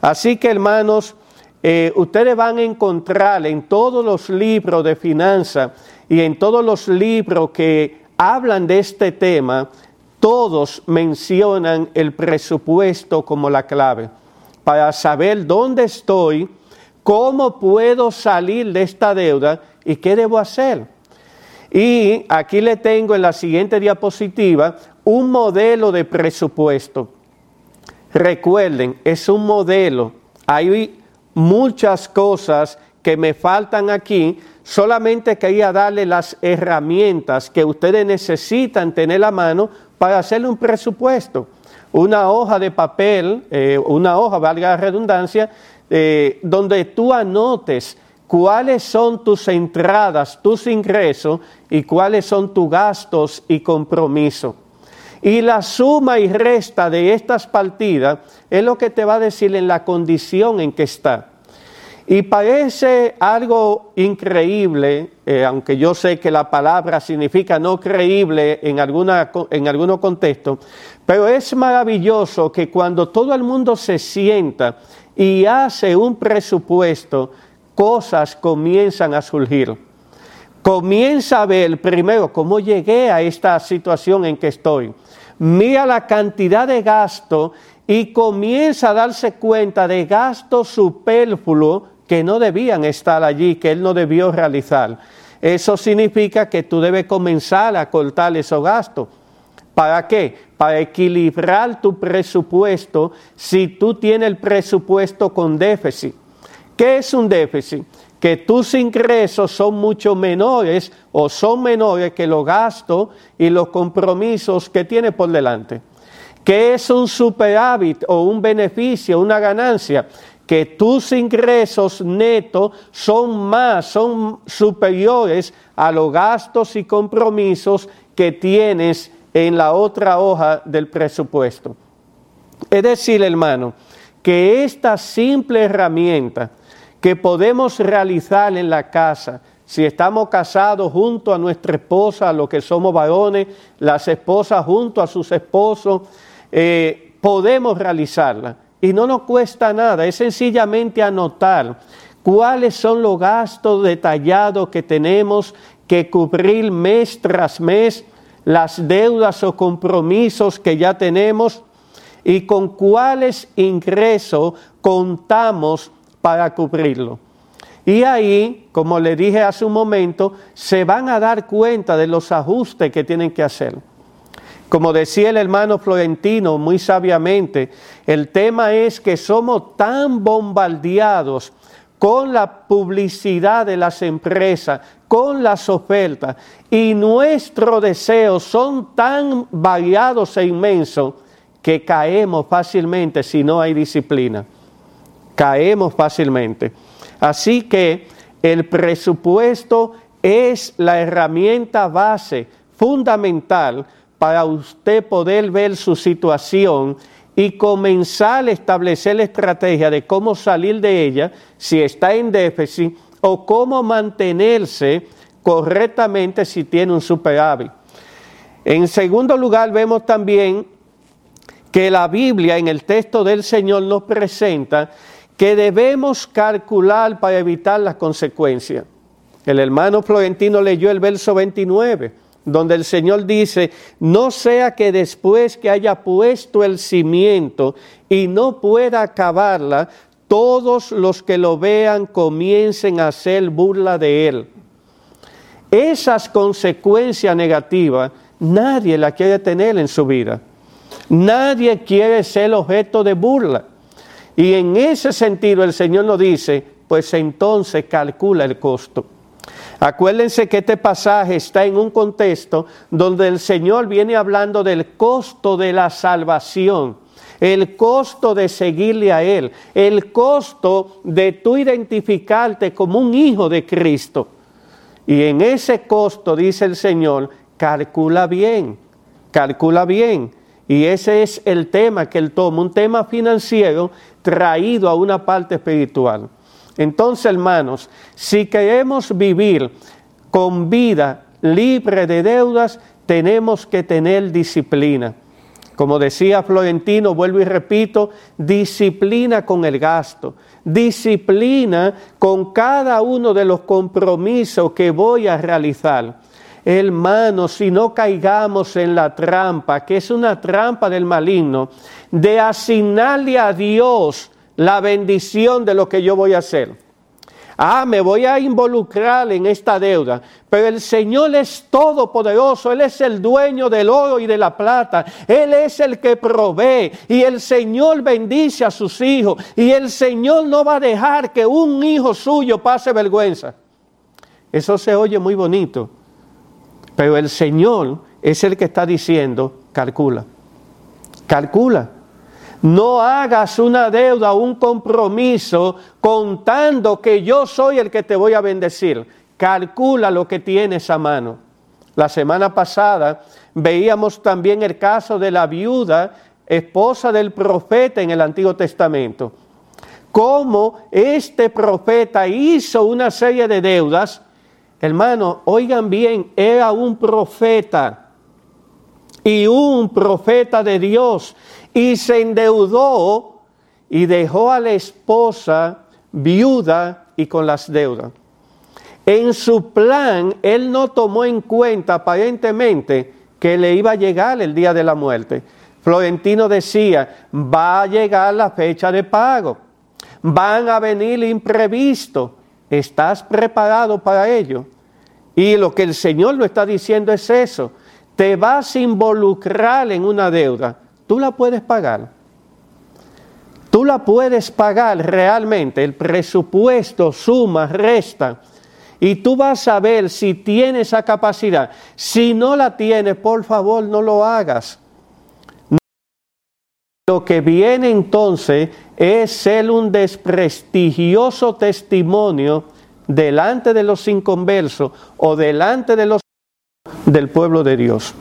Así que hermanos, eh, ustedes van a encontrar en todos los libros de finanzas y en todos los libros que hablan de este tema, todos mencionan el presupuesto como la clave para saber dónde estoy, cómo puedo salir de esta deuda y qué debo hacer. Y aquí le tengo en la siguiente diapositiva un modelo de presupuesto. Recuerden, es un modelo. Hay muchas cosas que me faltan aquí. Solamente quería darle las herramientas que ustedes necesitan tener a mano para hacerle un presupuesto. Una hoja de papel, eh, una hoja, valga la redundancia, eh, donde tú anotes cuáles son tus entradas, tus ingresos y cuáles son tus gastos y compromisos. Y la suma y resta de estas partidas es lo que te va a decir en la condición en que está. Y parece algo increíble, eh, aunque yo sé que la palabra significa no creíble en, alguna, en algunos contextos, pero es maravilloso que cuando todo el mundo se sienta y hace un presupuesto, cosas comienzan a surgir. Comienza a ver primero cómo llegué a esta situación en que estoy. Mira la cantidad de gasto y comienza a darse cuenta de gastos superfluos que no debían estar allí, que él no debió realizar. Eso significa que tú debes comenzar a cortar esos gastos. ¿Para qué? Para equilibrar tu presupuesto si tú tienes el presupuesto con déficit. ¿Qué es un déficit? que tus ingresos son mucho menores o son menores que los gastos y los compromisos que tienes por delante. ¿Qué es un superávit o un beneficio, una ganancia? Que tus ingresos netos son más, son superiores a los gastos y compromisos que tienes en la otra hoja del presupuesto. Es decir, hermano, que esta simple herramienta que podemos realizar en la casa, si estamos casados junto a nuestra esposa, los que somos varones, las esposas junto a sus esposos, eh, podemos realizarla. Y no nos cuesta nada, es sencillamente anotar cuáles son los gastos detallados que tenemos que cubrir mes tras mes, las deudas o compromisos que ya tenemos y con cuáles ingresos contamos para cubrirlo. Y ahí, como le dije hace un momento, se van a dar cuenta de los ajustes que tienen que hacer. Como decía el hermano Florentino muy sabiamente, el tema es que somos tan bombardeados con la publicidad de las empresas, con las ofertas, y nuestros deseos son tan variados e inmensos que caemos fácilmente si no hay disciplina. Caemos fácilmente. Así que el presupuesto es la herramienta base fundamental para usted poder ver su situación y comenzar a establecer la estrategia de cómo salir de ella si está en déficit o cómo mantenerse correctamente si tiene un superávit. En segundo lugar, vemos también que la Biblia en el texto del Señor nos presenta que debemos calcular para evitar las consecuencias. El hermano Florentino leyó el verso 29, donde el Señor dice, no sea que después que haya puesto el cimiento y no pueda acabarla, todos los que lo vean comiencen a hacer burla de él. Esas consecuencias negativas nadie las quiere tener en su vida. Nadie quiere ser objeto de burla. Y en ese sentido el Señor nos dice, pues entonces calcula el costo. Acuérdense que este pasaje está en un contexto donde el Señor viene hablando del costo de la salvación, el costo de seguirle a Él, el costo de tú identificarte como un hijo de Cristo. Y en ese costo, dice el Señor, calcula bien, calcula bien. Y ese es el tema que él toma, un tema financiero traído a una parte espiritual. Entonces, hermanos, si queremos vivir con vida libre de deudas, tenemos que tener disciplina. Como decía Florentino, vuelvo y repito, disciplina con el gasto, disciplina con cada uno de los compromisos que voy a realizar. Hermanos, si no caigamos en la trampa, que es una trampa del maligno, de asignarle a Dios la bendición de lo que yo voy a hacer. Ah, me voy a involucrar en esta deuda, pero el Señor es todopoderoso, Él es el dueño del oro y de la plata, Él es el que provee y el Señor bendice a sus hijos y el Señor no va a dejar que un hijo suyo pase vergüenza. Eso se oye muy bonito, pero el Señor es el que está diciendo, calcula, calcula. No hagas una deuda, un compromiso contando que yo soy el que te voy a bendecir. Calcula lo que tienes a mano. La semana pasada veíamos también el caso de la viuda, esposa del profeta en el Antiguo Testamento. Cómo este profeta hizo una serie de deudas Hermano, oigan bien, era un profeta y un profeta de Dios y se endeudó y dejó a la esposa viuda y con las deudas. En su plan, él no tomó en cuenta aparentemente que le iba a llegar el día de la muerte. Florentino decía, va a llegar la fecha de pago, van a venir imprevistos, ¿estás preparado para ello? Y lo que el Señor lo está diciendo es eso. Te vas a involucrar en una deuda. Tú la puedes pagar. Tú la puedes pagar realmente, el presupuesto suma, resta, y tú vas a ver si tienes esa capacidad. Si no la tienes, por favor, no lo hagas. Lo que viene entonces es ser un desprestigioso testimonio delante de los inconversos o delante de los del pueblo de Dios.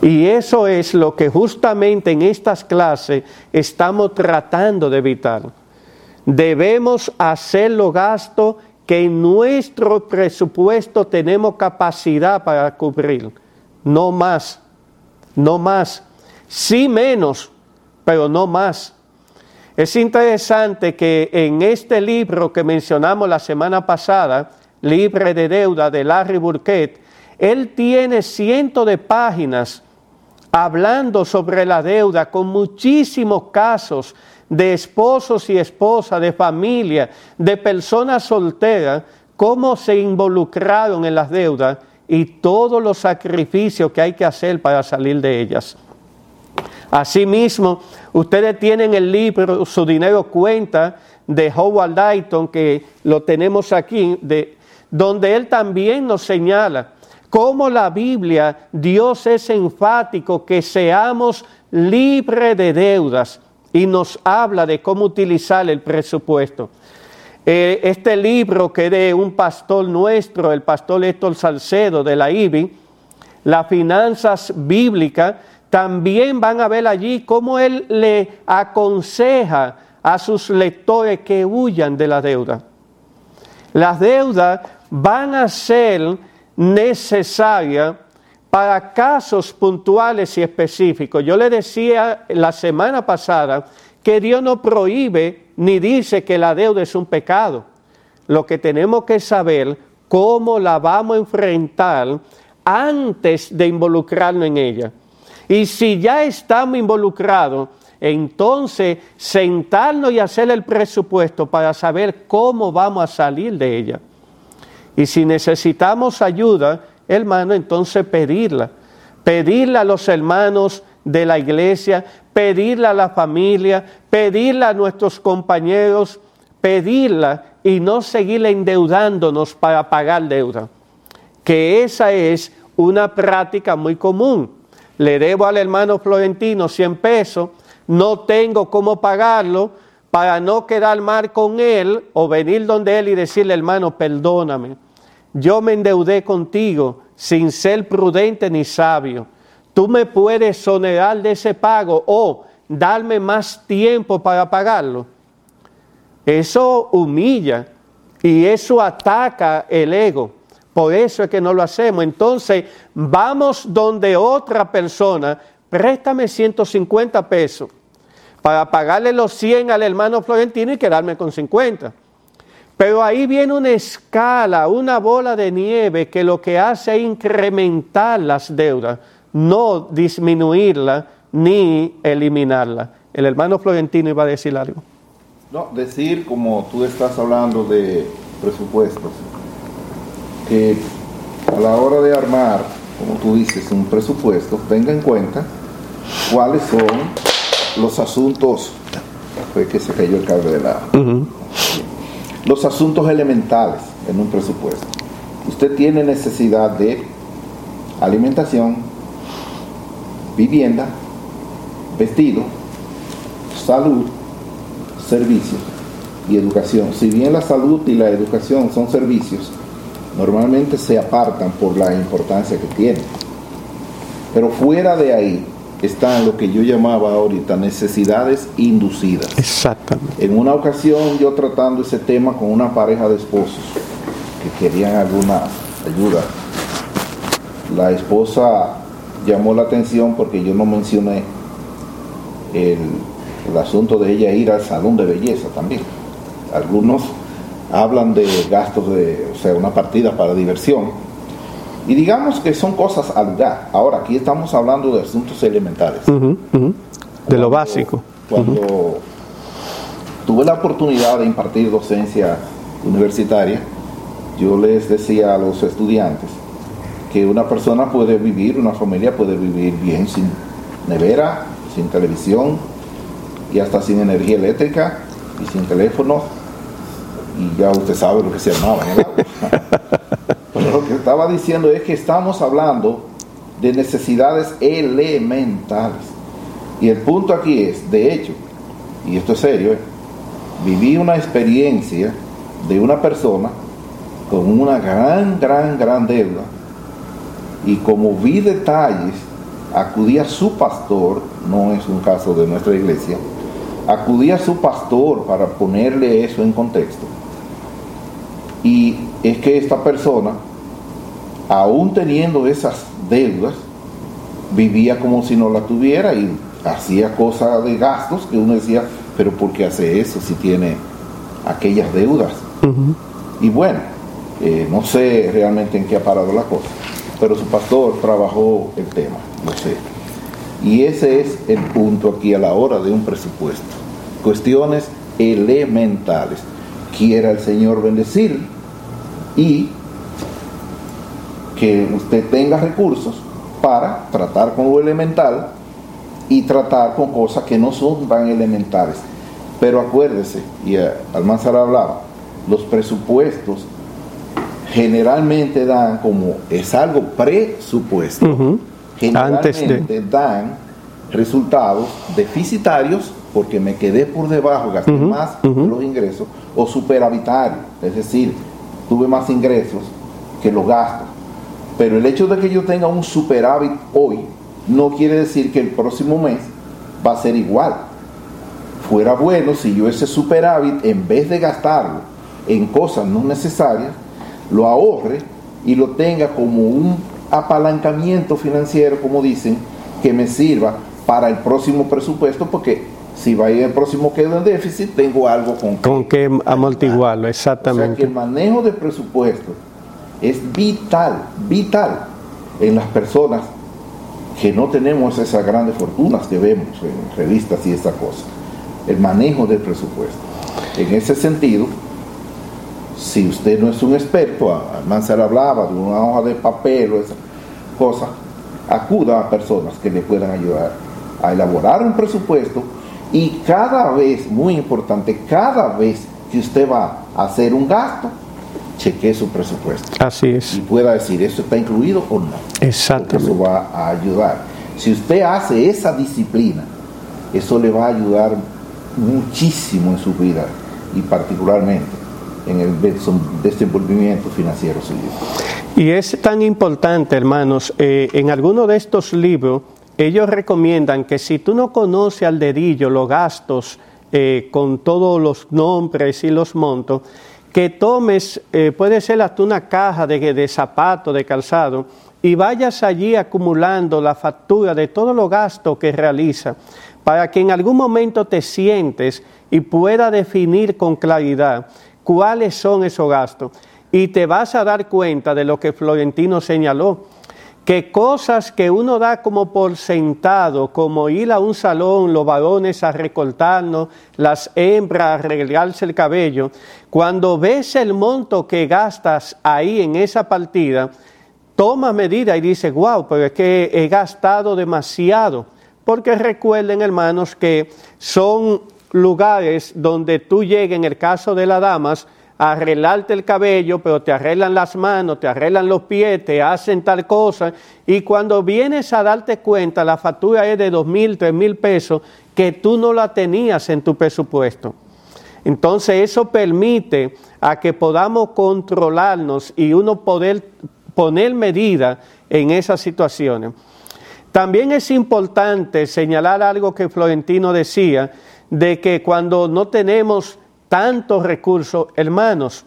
Y eso es lo que justamente en estas clases estamos tratando de evitar. Debemos hacer los gastos que en nuestro presupuesto tenemos capacidad para cubrir. No más, no más. Sí menos, pero no más. Es interesante que en este libro que mencionamos la semana pasada, Libre de Deuda de Larry Burkett, él tiene cientos de páginas hablando sobre la deuda con muchísimos casos de esposos y esposas, de familia, de personas solteras, cómo se involucraron en las deudas y todos los sacrificios que hay que hacer para salir de ellas. Asimismo, ustedes tienen el libro Su dinero cuenta de Howard Dayton, que lo tenemos aquí, de, donde él también nos señala cómo la Biblia, Dios es enfático que seamos libres de deudas y nos habla de cómo utilizar el presupuesto. Eh, este libro que de un pastor nuestro, el pastor Héctor Salcedo de la IBI, las finanzas bíblicas, también van a ver allí cómo él le aconseja a sus lectores que huyan de la deuda. Las deudas van a ser necesarias para casos puntuales y específicos. Yo le decía la semana pasada que Dios no prohíbe ni dice que la deuda es un pecado. Lo que tenemos que saber cómo la vamos a enfrentar antes de involucrarnos en ella. Y si ya estamos involucrados, entonces sentarnos y hacer el presupuesto para saber cómo vamos a salir de ella. Y si necesitamos ayuda, hermano, entonces pedirla. Pedirla a los hermanos de la iglesia, pedirla a la familia, pedirla a nuestros compañeros, pedirla y no seguir endeudándonos para pagar deuda. Que esa es una práctica muy común le debo al hermano Florentino 100 pesos, no tengo cómo pagarlo, para no quedar mal con él o venir donde él y decirle, hermano, perdóname, yo me endeudé contigo sin ser prudente ni sabio. Tú me puedes sonerar de ese pago o darme más tiempo para pagarlo. Eso humilla y eso ataca el ego. Por eso es que no lo hacemos. Entonces, vamos donde otra persona, préstame 150 pesos para pagarle los 100 al hermano Florentino y quedarme con 50. Pero ahí viene una escala, una bola de nieve que lo que hace es incrementar las deudas, no disminuirla ni eliminarla. El hermano Florentino iba a decir algo. No, decir como tú estás hablando de presupuestos, que a la hora de armar, como tú dices, un presupuesto, tenga en cuenta cuáles son los asuntos, fue que se cayó el cable de la... Los asuntos elementales en un presupuesto. Usted tiene necesidad de alimentación, vivienda, vestido, salud, servicios y educación. Si bien la salud y la educación son servicios, normalmente se apartan por la importancia que tienen. Pero fuera de ahí están lo que yo llamaba ahorita necesidades inducidas. Exactamente. En una ocasión yo tratando ese tema con una pareja de esposos que querían alguna ayuda, la esposa llamó la atención porque yo no mencioné el, el asunto de ella ir al salón de belleza también. Algunos hablan de gastos de, o sea, una partida para diversión. Y digamos que son cosas al lugar. Ahora, aquí estamos hablando de asuntos elementales. De lo básico. Cuando tuve la oportunidad de impartir docencia universitaria, yo les decía a los estudiantes que una persona puede vivir, una familia puede vivir bien sin nevera, sin televisión, y hasta sin energía eléctrica y sin teléfono y ya usted sabe lo que se llamaba. Pero lo que estaba diciendo es que estamos hablando de necesidades elementales. Y el punto aquí es, de hecho, y esto es serio, ¿eh? viví una experiencia de una persona con una gran, gran, gran deuda y como vi detalles, acudí a su pastor, no es un caso de nuestra iglesia, acudí a su pastor para ponerle eso en contexto. Y es que esta persona, aún teniendo esas deudas, vivía como si no la tuviera y hacía cosas de gastos que uno decía, pero ¿por qué hace eso si tiene aquellas deudas? Y bueno, eh, no sé realmente en qué ha parado la cosa, pero su pastor trabajó el tema, no sé. Y ese es el punto aquí a la hora de un presupuesto. Cuestiones elementales. Quiera el Señor bendecir y que usted tenga recursos para tratar con lo elemental y tratar con cosas que no son tan elementales. Pero acuérdese, y Almanzar hablaba, los presupuestos generalmente dan como, es algo presupuesto, generalmente dan resultados deficitarios porque me quedé por debajo, gasté más los ingresos, o superavitarios, es decir, tuve más ingresos que los gastos. Pero el hecho de que yo tenga un superávit hoy no quiere decir que el próximo mes va a ser igual. Fuera bueno si yo ese superávit, en vez de gastarlo en cosas no necesarias, lo ahorre y lo tenga como un apalancamiento financiero, como dicen, que me sirva para el próximo presupuesto, porque si va a ir el próximo quedo en déficit, tengo algo con, con que amortiguarlo, exactamente. O sea que el manejo de presupuesto es vital, vital en las personas que no tenemos esas grandes fortunas que vemos en revistas y esa cosa. El manejo del presupuesto. En ese sentido, si usted no es un experto, Mansell hablaba de una hoja de papel o esa cosa, acuda a personas que le puedan ayudar a elaborar un presupuesto y cada vez, muy importante, cada vez que usted va a hacer un gasto, chequee su presupuesto. Así es. Y pueda decir, ¿eso está incluido o no? Exactamente. eso va a ayudar. Si usted hace esa disciplina, eso le va a ayudar muchísimo en su vida y particularmente en el desenvolvimiento financiero suyo. Y es tan importante, hermanos, eh, en alguno de estos libros, ellos recomiendan que si tú no conoces al dedillo los gastos eh, con todos los nombres y los montos, que tomes, eh, puede ser hasta una caja de, de zapatos, de calzado, y vayas allí acumulando la factura de todos los gastos que realiza, para que en algún momento te sientes y pueda definir con claridad cuáles son esos gastos. Y te vas a dar cuenta de lo que Florentino señaló, que cosas que uno da como por sentado, como ir a un salón, los varones a recortarnos, las hembras a arreglarse el cabello, cuando ves el monto que gastas ahí en esa partida, toma medida y dice, wow, pero es que he gastado demasiado. Porque recuerden, hermanos, que son lugares donde tú llegas, en el caso de las damas, arreglarte el cabello, pero te arreglan las manos, te arreglan los pies, te hacen tal cosa, y cuando vienes a darte cuenta, la factura es de dos mil, tres mil pesos, que tú no la tenías en tu presupuesto. Entonces eso permite a que podamos controlarnos y uno poder poner medida en esas situaciones. También es importante señalar algo que Florentino decía, de que cuando no tenemos tantos recursos, hermanos.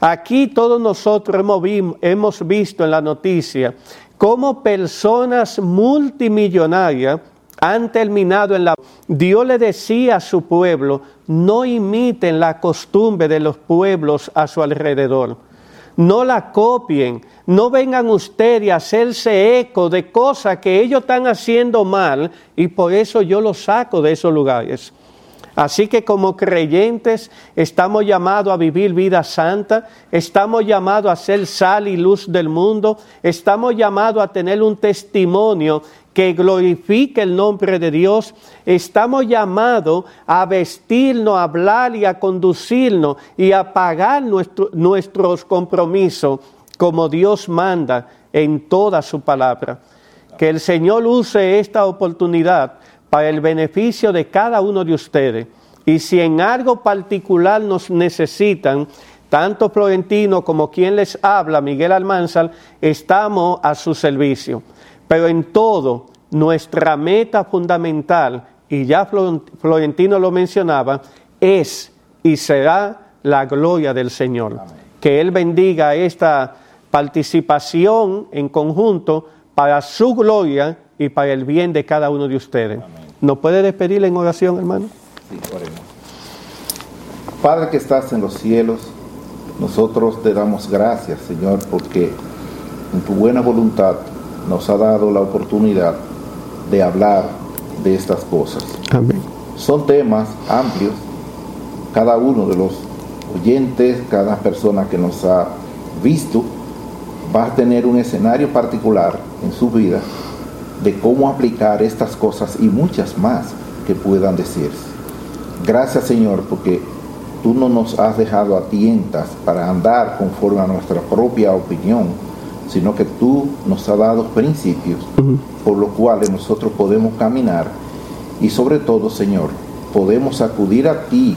Aquí todos nosotros hemos, visto en la noticia cómo personas multimillonarias han terminado en la... Dios le decía a su pueblo, no imiten la costumbre de los pueblos a su alrededor. No la copien, no vengan ustedes a hacerse eco de cosas que ellos están haciendo mal y por eso yo los saco de esos lugares. Así que como creyentes estamos llamados a vivir vida santa, estamos llamados a ser sal y luz del mundo, estamos llamados a tener un testimonio que glorifique el nombre de Dios, estamos llamados a vestirnos, a hablar y a conducirnos y a pagar nuestros compromisos como Dios manda en toda su palabra. Que el Señor use esta oportunidad para el beneficio de cada uno de ustedes. Y si en algo particular nos necesitan, tanto Florentino como quien les habla, Miguel Almanzar, estamos a su servicio. Pero en todo, nuestra meta fundamental, y ya Florentino lo mencionaba, es y será la gloria del Señor. Que Él bendiga esta participación en conjunto para su gloria y para el bien de cada uno de ustedes. ¿Nos puede despedir en oración, hermano? Sí, oremos. Padre que estás en los cielos, nosotros te damos gracias, Señor, porque en tu buena voluntad nos ha dado la oportunidad de hablar de estas cosas. Amén. Son temas amplios. Cada uno de los oyentes, cada persona que nos ha visto, va a tener un escenario particular en su vida de cómo aplicar estas cosas y muchas más que puedan decirse. Gracias Señor porque tú no nos has dejado a tientas para andar conforme a nuestra propia opinión, sino que tú nos has dado principios por los cuales nosotros podemos caminar y sobre todo Señor, podemos acudir a ti,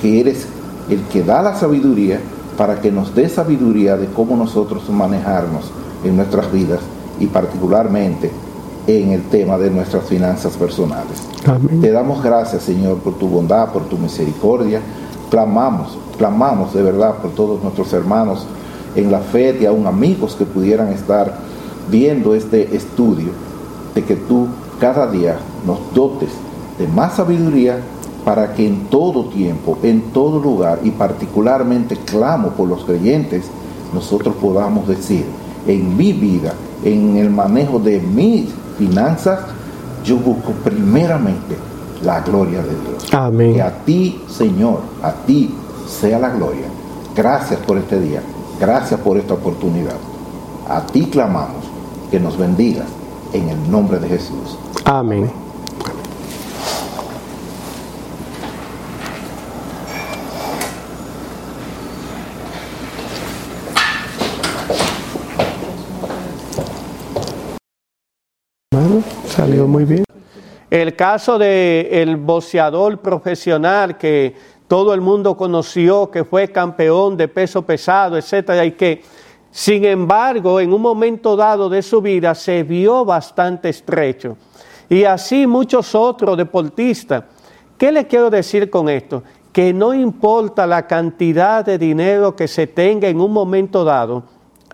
que eres el que da la sabiduría para que nos dé sabiduría de cómo nosotros manejarnos en nuestras vidas y particularmente en el tema de nuestras finanzas personales. Te damos gracias, Señor, por tu bondad, por tu misericordia. Clamamos, clamamos de verdad por todos nuestros hermanos en la fe y aún amigos que pudieran estar viendo este estudio, de que tú cada día nos dotes de más sabiduría para que en todo tiempo, en todo lugar y particularmente clamo por los creyentes, nosotros podamos decir, en mi vida, en el manejo de mis finanzas, yo busco primeramente la gloria de Dios. Amén. Que a ti, Señor, a ti sea la gloria. Gracias por este día. Gracias por esta oportunidad. A ti clamamos que nos bendigas en el nombre de Jesús. Amén. Muy bien. El caso del el boxeador profesional que todo el mundo conoció, que fue campeón de peso pesado, etcétera, y que, sin embargo, en un momento dado de su vida se vio bastante estrecho. Y así muchos otros deportistas. ¿Qué le quiero decir con esto? Que no importa la cantidad de dinero que se tenga en un momento dado,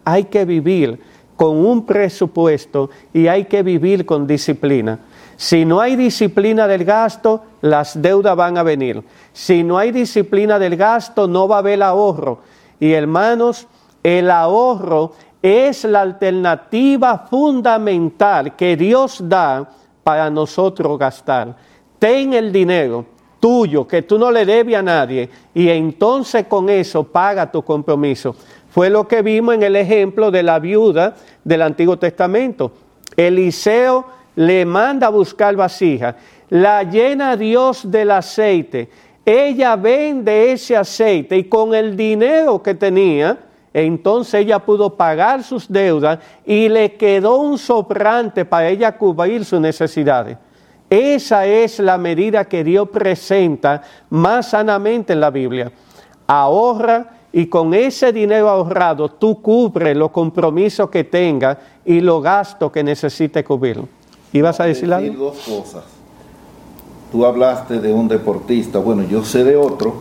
hay que vivir con un presupuesto y hay que vivir con disciplina. Si no hay disciplina del gasto, las deudas van a venir. Si no hay disciplina del gasto, no va a haber ahorro. Y hermanos, el ahorro es la alternativa fundamental que Dios da para nosotros gastar. Ten el dinero tuyo que tú no le debes a nadie y entonces con eso paga tu compromiso. Fue lo que vimos en el ejemplo de la viuda del Antiguo Testamento. Eliseo le manda a buscar vasija, la llena Dios del aceite, ella vende ese aceite y con el dinero que tenía, entonces ella pudo pagar sus deudas y le quedó un sobrante para ella cubrir sus necesidades. Esa es la medida que Dios presenta más sanamente en la Biblia. Ahorra y con ese dinero ahorrado tú cubres los compromisos que tengas y los gastos que necesites cubrir. ¿Ibas a decir algo? dos cosas. Tú hablaste de un deportista, bueno, yo sé de otro.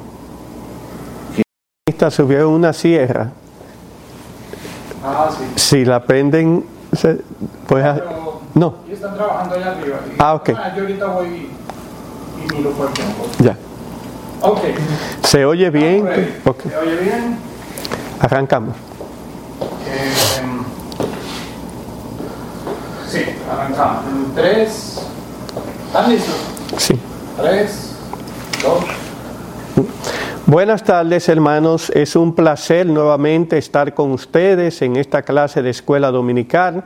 Que... Subió una sierra. Ah, sí. Si la prenden, pues... no. están trabajando allá arriba. ah, ok. Ah, yo ahorita voy y miro por Ya. Ok. ¿Se oye bien? ¿Se oye bien? Arrancamos. Eh, sí, arrancamos. tres. ¿Están listos? Sí. Tres, dos. Buenas tardes hermanos, es un placer nuevamente estar con ustedes en esta clase de escuela dominical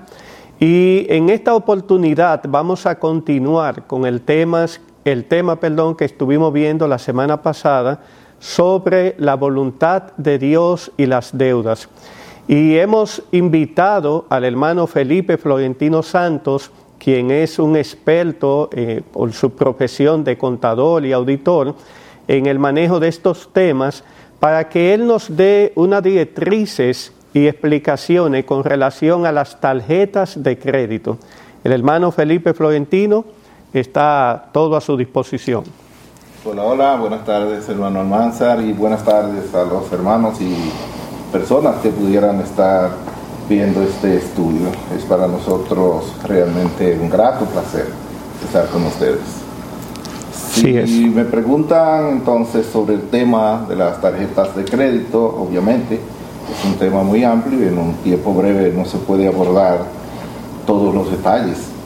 Y en esta oportunidad vamos a continuar con el tema, el tema perdón, que estuvimos viendo la semana pasada sobre la voluntad de Dios y las deudas. Y hemos invitado al hermano Felipe Florentino Santos, quien es un experto eh, por su profesión de contador y auditor en el manejo de estos temas, para que él nos dé unas directrices y explicaciones con relación a las tarjetas de crédito. El hermano Felipe Florentino está todo a su disposición. Hola, hola, buenas tardes hermano Almanzar y buenas tardes a los hermanos y personas que pudieran estar viendo este estudio. Es para nosotros realmente un grato placer estar con ustedes. Si me preguntan entonces sobre el tema de las tarjetas de crédito, obviamente es un tema muy amplio y en un tiempo breve no se puede abordar todos los detalles.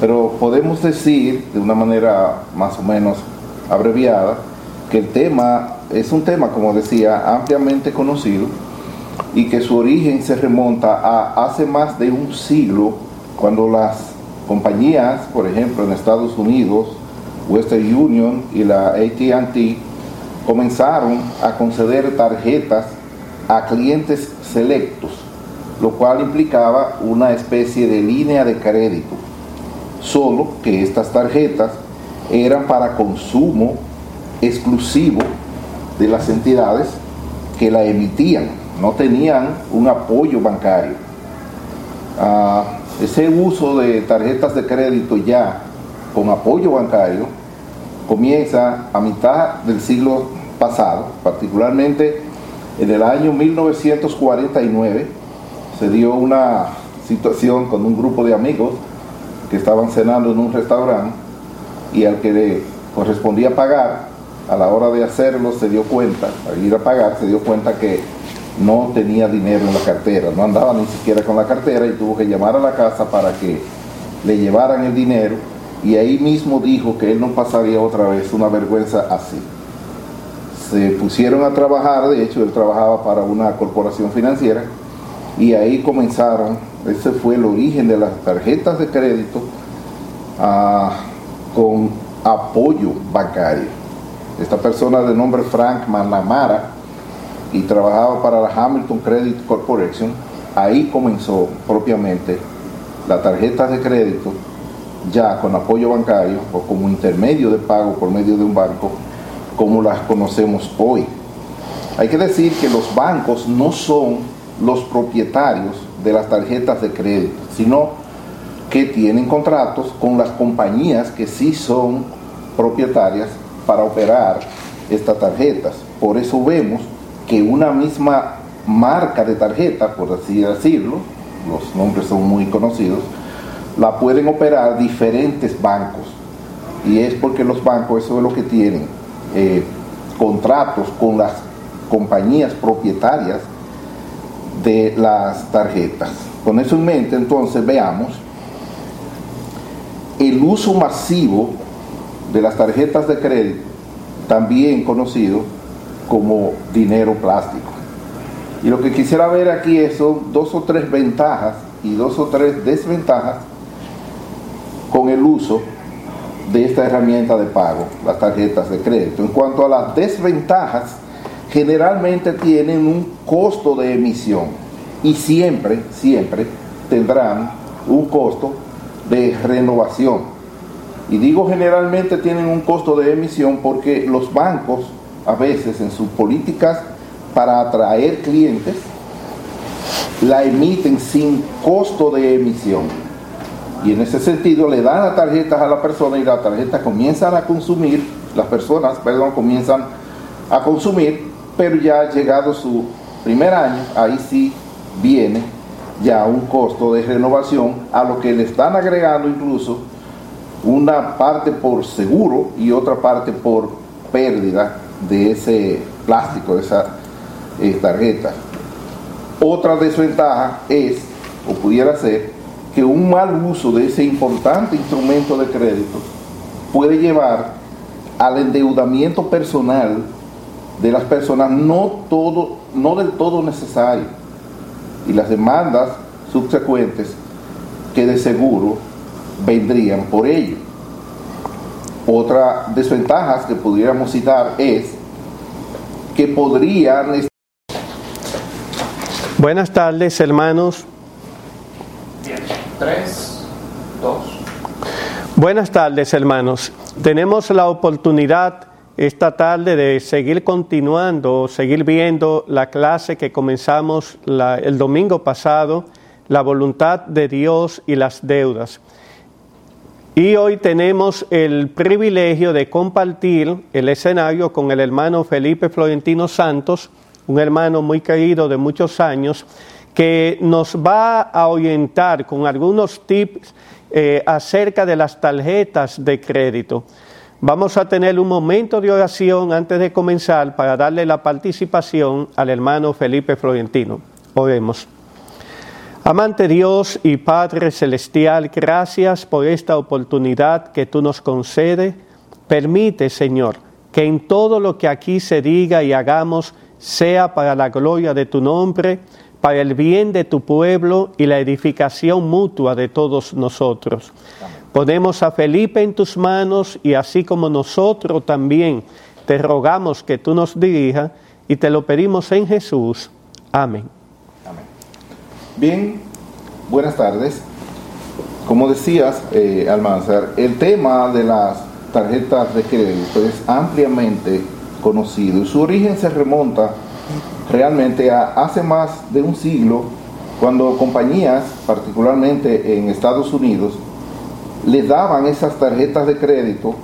Pero podemos decir de una manera más o menos abreviada que el tema es un tema, como decía, ampliamente conocido y que su origen se remonta a hace más de un siglo, cuando las compañías, por ejemplo en Estados Unidos, Western Union y la ATT, comenzaron a conceder tarjetas a clientes selectos, lo cual implicaba una especie de línea de crédito, solo que estas tarjetas eran para consumo exclusivo de las entidades que la emitían no tenían un apoyo bancario. Ah, ese uso de tarjetas de crédito ya con apoyo bancario comienza a mitad del siglo pasado, particularmente en el año 1949 se dio una situación con un grupo de amigos que estaban cenando en un restaurante y al que le correspondía pagar, a la hora de hacerlo se dio cuenta, al ir a pagar se dio cuenta que no tenía dinero en la cartera, no andaba ni siquiera con la cartera y tuvo que llamar a la casa para que le llevaran el dinero y ahí mismo dijo que él no pasaría otra vez una vergüenza así. Se pusieron a trabajar, de hecho él trabajaba para una corporación financiera y ahí comenzaron, ese fue el origen de las tarjetas de crédito ah, con apoyo bancario. Esta persona de nombre Frank Manamara y trabajaba para la Hamilton Credit Corporation, ahí comenzó propiamente la tarjeta de crédito ya con apoyo bancario o como intermedio de pago por medio de un banco como las conocemos hoy. Hay que decir que los bancos no son los propietarios de las tarjetas de crédito, sino que tienen contratos con las compañías que sí son propietarias para operar estas tarjetas. Por eso vemos que una misma marca de tarjeta, por así decirlo, los nombres son muy conocidos, la pueden operar diferentes bancos. Y es porque los bancos, eso es lo que tienen, eh, contratos con las compañías propietarias de las tarjetas. Con eso en mente, entonces veamos el uso masivo de las tarjetas de crédito, también conocido como dinero plástico. Y lo que quisiera ver aquí son dos o tres ventajas y dos o tres desventajas con el uso de esta herramienta de pago, las tarjetas de crédito. En cuanto a las desventajas, generalmente tienen un costo de emisión y siempre, siempre tendrán un costo de renovación. Y digo generalmente tienen un costo de emisión porque los bancos a veces en sus políticas para atraer clientes, la emiten sin costo de emisión. Y en ese sentido le dan las tarjetas a la persona y las tarjetas comienzan a consumir, las personas, perdón, comienzan a consumir, pero ya llegado su primer año, ahí sí viene ya un costo de renovación a lo que le están agregando incluso una parte por seguro y otra parte por pérdida de ese plástico, de esa eh, tarjeta. Otra desventaja es, o pudiera ser, que un mal uso de ese importante instrumento de crédito puede llevar al endeudamiento personal de las personas no todo no del todo necesario y las demandas subsecuentes que de seguro vendrían por ello. Otra desventaja que pudiéramos citar es que podrían... Buenas tardes, hermanos. Bien. Tres, dos. Buenas tardes, hermanos. Tenemos la oportunidad esta tarde de seguir continuando, seguir viendo la clase que comenzamos el domingo pasado, la voluntad de Dios y las deudas. Y hoy tenemos el privilegio de compartir el escenario con el hermano Felipe Florentino Santos, un hermano muy querido de muchos años, que nos va a orientar con algunos tips eh, acerca de las tarjetas de crédito. Vamos a tener un momento de oración antes de comenzar para darle la participación al hermano Felipe Florentino. Oremos. Amante Dios y Padre Celestial, gracias por esta oportunidad que tú nos concedes. Permite, Señor, que en todo lo que aquí se diga y hagamos sea para la gloria de tu nombre, para el bien de tu pueblo y la edificación mutua de todos nosotros. Ponemos a Felipe en tus manos y así como nosotros también te rogamos que tú nos dirijas y te lo pedimos en Jesús. Amén. Bien, buenas tardes. Como decías, eh, Almanzar, el tema de las tarjetas de crédito es ampliamente conocido y su origen se remonta realmente a hace más de un siglo, cuando compañías, particularmente en Estados Unidos, les daban esas tarjetas de crédito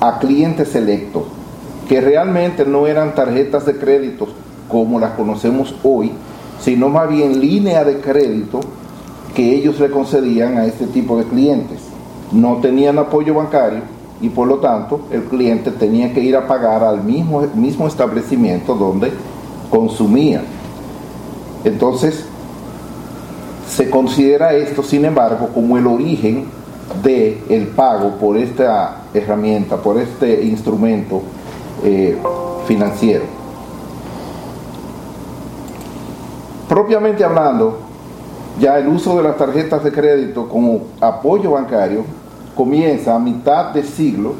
a clientes selectos, que realmente no eran tarjetas de crédito como las conocemos hoy, sino más bien línea de crédito que ellos le concedían a este tipo de clientes. No tenían apoyo bancario y por lo tanto el cliente tenía que ir a pagar al mismo, mismo establecimiento donde consumía. Entonces, se considera esto, sin embargo, como el origen del el pago por esta herramienta, por este instrumento eh, financiero. Propiamente hablando, ya el uso de las tarjetas de crédito como apoyo bancario comienza a mitad de siglo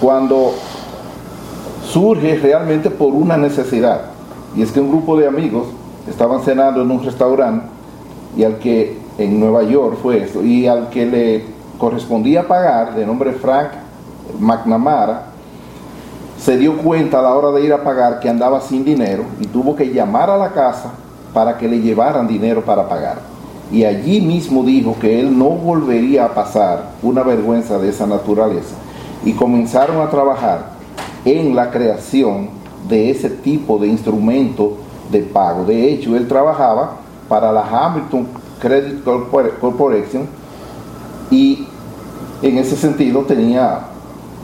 cuando surge realmente por una necesidad. Y es que un grupo de amigos estaban cenando en un restaurante y al que en Nueva York fue esto, y al que le correspondía pagar, de nombre Frank McNamara, se dio cuenta a la hora de ir a pagar que andaba sin dinero y tuvo que llamar a la casa para que le llevaran dinero para pagar. Y allí mismo dijo que él no volvería a pasar una vergüenza de esa naturaleza. Y comenzaron a trabajar en la creación de ese tipo de instrumento de pago. De hecho, él trabajaba para la Hamilton Credit Corporation y en ese sentido tenía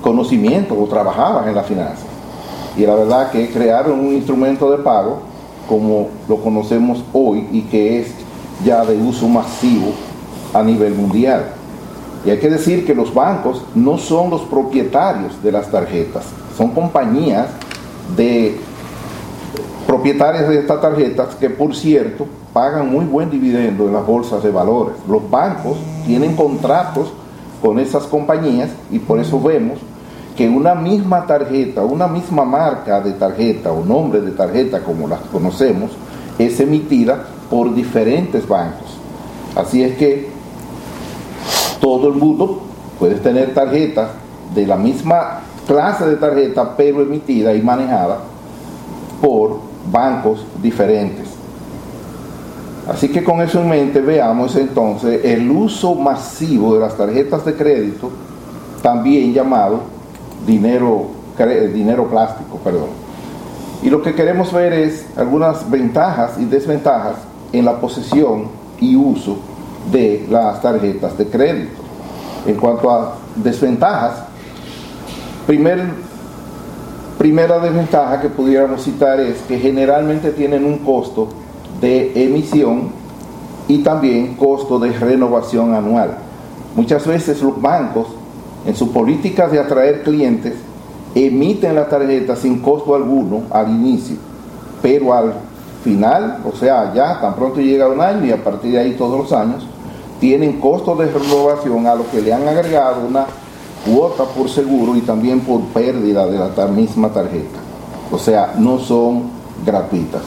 conocimiento o trabajaba en la finanza. Y la verdad que crearon un instrumento de pago como lo conocemos hoy y que es ya de uso masivo a nivel mundial. Y hay que decir que los bancos no son los propietarios de las tarjetas, son compañías de propietarias de estas tarjetas que por cierto pagan muy buen dividendo en las bolsas de valores. Los bancos tienen contratos con esas compañías y por eso vemos que una misma tarjeta, una misma marca de tarjeta o nombre de tarjeta como las conocemos, es emitida por diferentes bancos. Así es que todo el mundo puede tener tarjetas de la misma clase de tarjeta, pero emitida y manejada por bancos diferentes. Así que con eso en mente veamos entonces el uso masivo de las tarjetas de crédito, también llamado dinero, dinero plástico, perdón. Y lo que queremos ver es algunas ventajas y desventajas en la posesión y uso de las tarjetas de crédito. En cuanto a desventajas, primer, primera desventaja que pudiéramos citar es que generalmente tienen un costo de emisión y también costo de renovación anual. Muchas veces los bancos, en su política de atraer clientes, emiten la tarjeta sin costo alguno al inicio, pero al final, o sea, ya tan pronto llega un año y a partir de ahí todos los años, tienen costos de renovación a lo que le han agregado una cuota por seguro y también por pérdida de la misma tarjeta. O sea, no son gratuitas.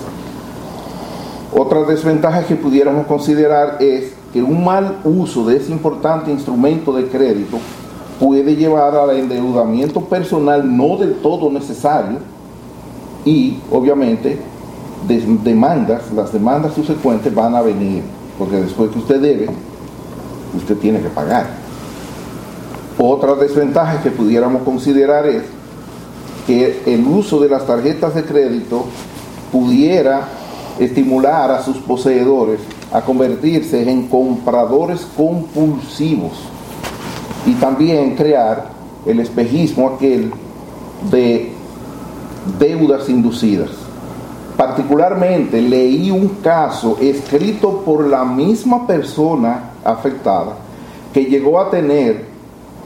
Otra desventaja que pudiéramos considerar es que un mal uso de ese importante instrumento de crédito puede llevar al endeudamiento personal no del todo necesario y obviamente demandas, las demandas subsecuentes van a venir, porque después que usted debe, usted tiene que pagar. Otra desventaja que pudiéramos considerar es que el uso de las tarjetas de crédito pudiera estimular a sus poseedores a convertirse en compradores compulsivos y también crear el espejismo aquel de deudas inducidas. Particularmente leí un caso escrito por la misma persona afectada que llegó a tener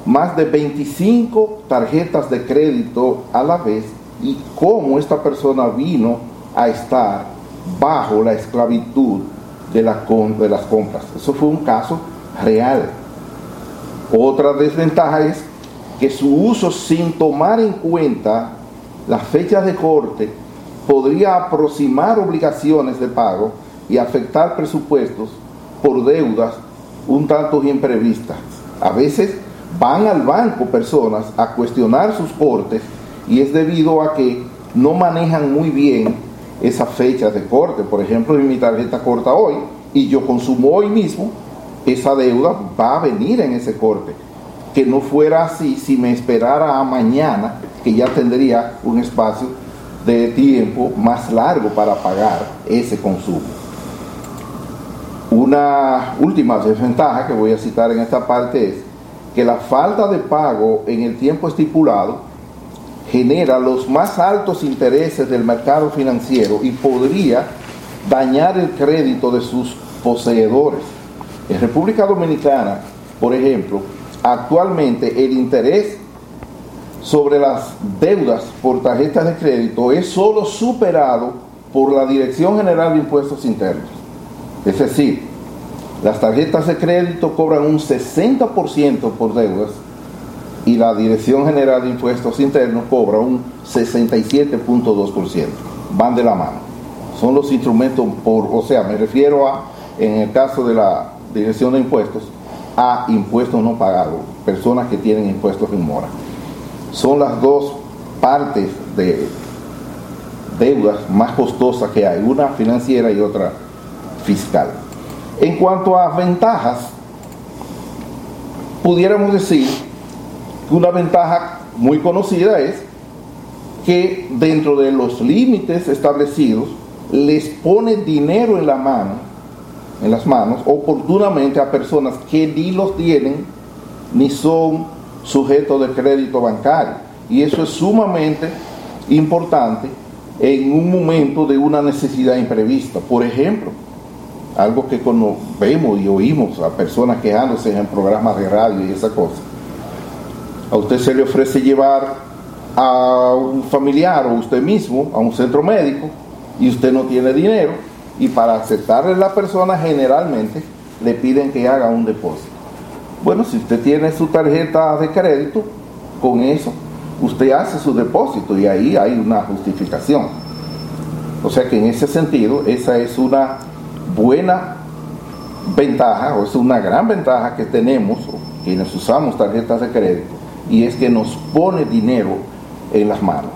más de 25 tarjetas de crédito a la vez y cómo esta persona vino a estar bajo la esclavitud de, la, de las compras. Eso fue un caso real. Otra desventaja es que su uso sin tomar en cuenta las fechas de corte podría aproximar obligaciones de pago y afectar presupuestos por deudas un tanto imprevistas. A veces van al banco personas a cuestionar sus cortes y es debido a que no manejan muy bien esas fechas de corte. Por ejemplo, mi tarjeta corta hoy y yo consumo hoy mismo, esa deuda va a venir en ese corte. Que no fuera así si me esperara a mañana, que ya tendría un espacio de tiempo más largo para pagar ese consumo. Una última desventaja que voy a citar en esta parte es que la falta de pago en el tiempo estipulado genera los más altos intereses del mercado financiero y podría dañar el crédito de sus poseedores. En República Dominicana, por ejemplo, actualmente el interés sobre las deudas por tarjetas de crédito es solo superado por la Dirección General de Impuestos Internos. Es decir, las tarjetas de crédito cobran un 60% por deudas y la Dirección General de Impuestos Internos cobra un 67.2%. Van de la mano. Son los instrumentos por, o sea, me refiero a, en el caso de la Dirección de Impuestos, a impuestos no pagados, personas que tienen impuestos en mora. Son las dos partes de deudas más costosas que hay, una financiera y otra fiscal. En cuanto a ventajas, pudiéramos decir una ventaja muy conocida es que dentro de los límites establecidos les pone dinero en la mano, en las manos, oportunamente a personas que ni los tienen ni son sujetos de crédito bancario. Y eso es sumamente importante en un momento de una necesidad imprevista. Por ejemplo, algo que vemos y oímos a personas quejándose en programas de radio y esa cosa. A usted se le ofrece llevar a un familiar o usted mismo a un centro médico y usted no tiene dinero y para aceptarle la persona generalmente le piden que haga un depósito. Bueno, si usted tiene su tarjeta de crédito, con eso usted hace su depósito y ahí hay una justificación. O sea que en ese sentido, esa es una buena ventaja, o es una gran ventaja que tenemos, quienes usamos tarjetas de crédito, y es que nos pone dinero en las manos.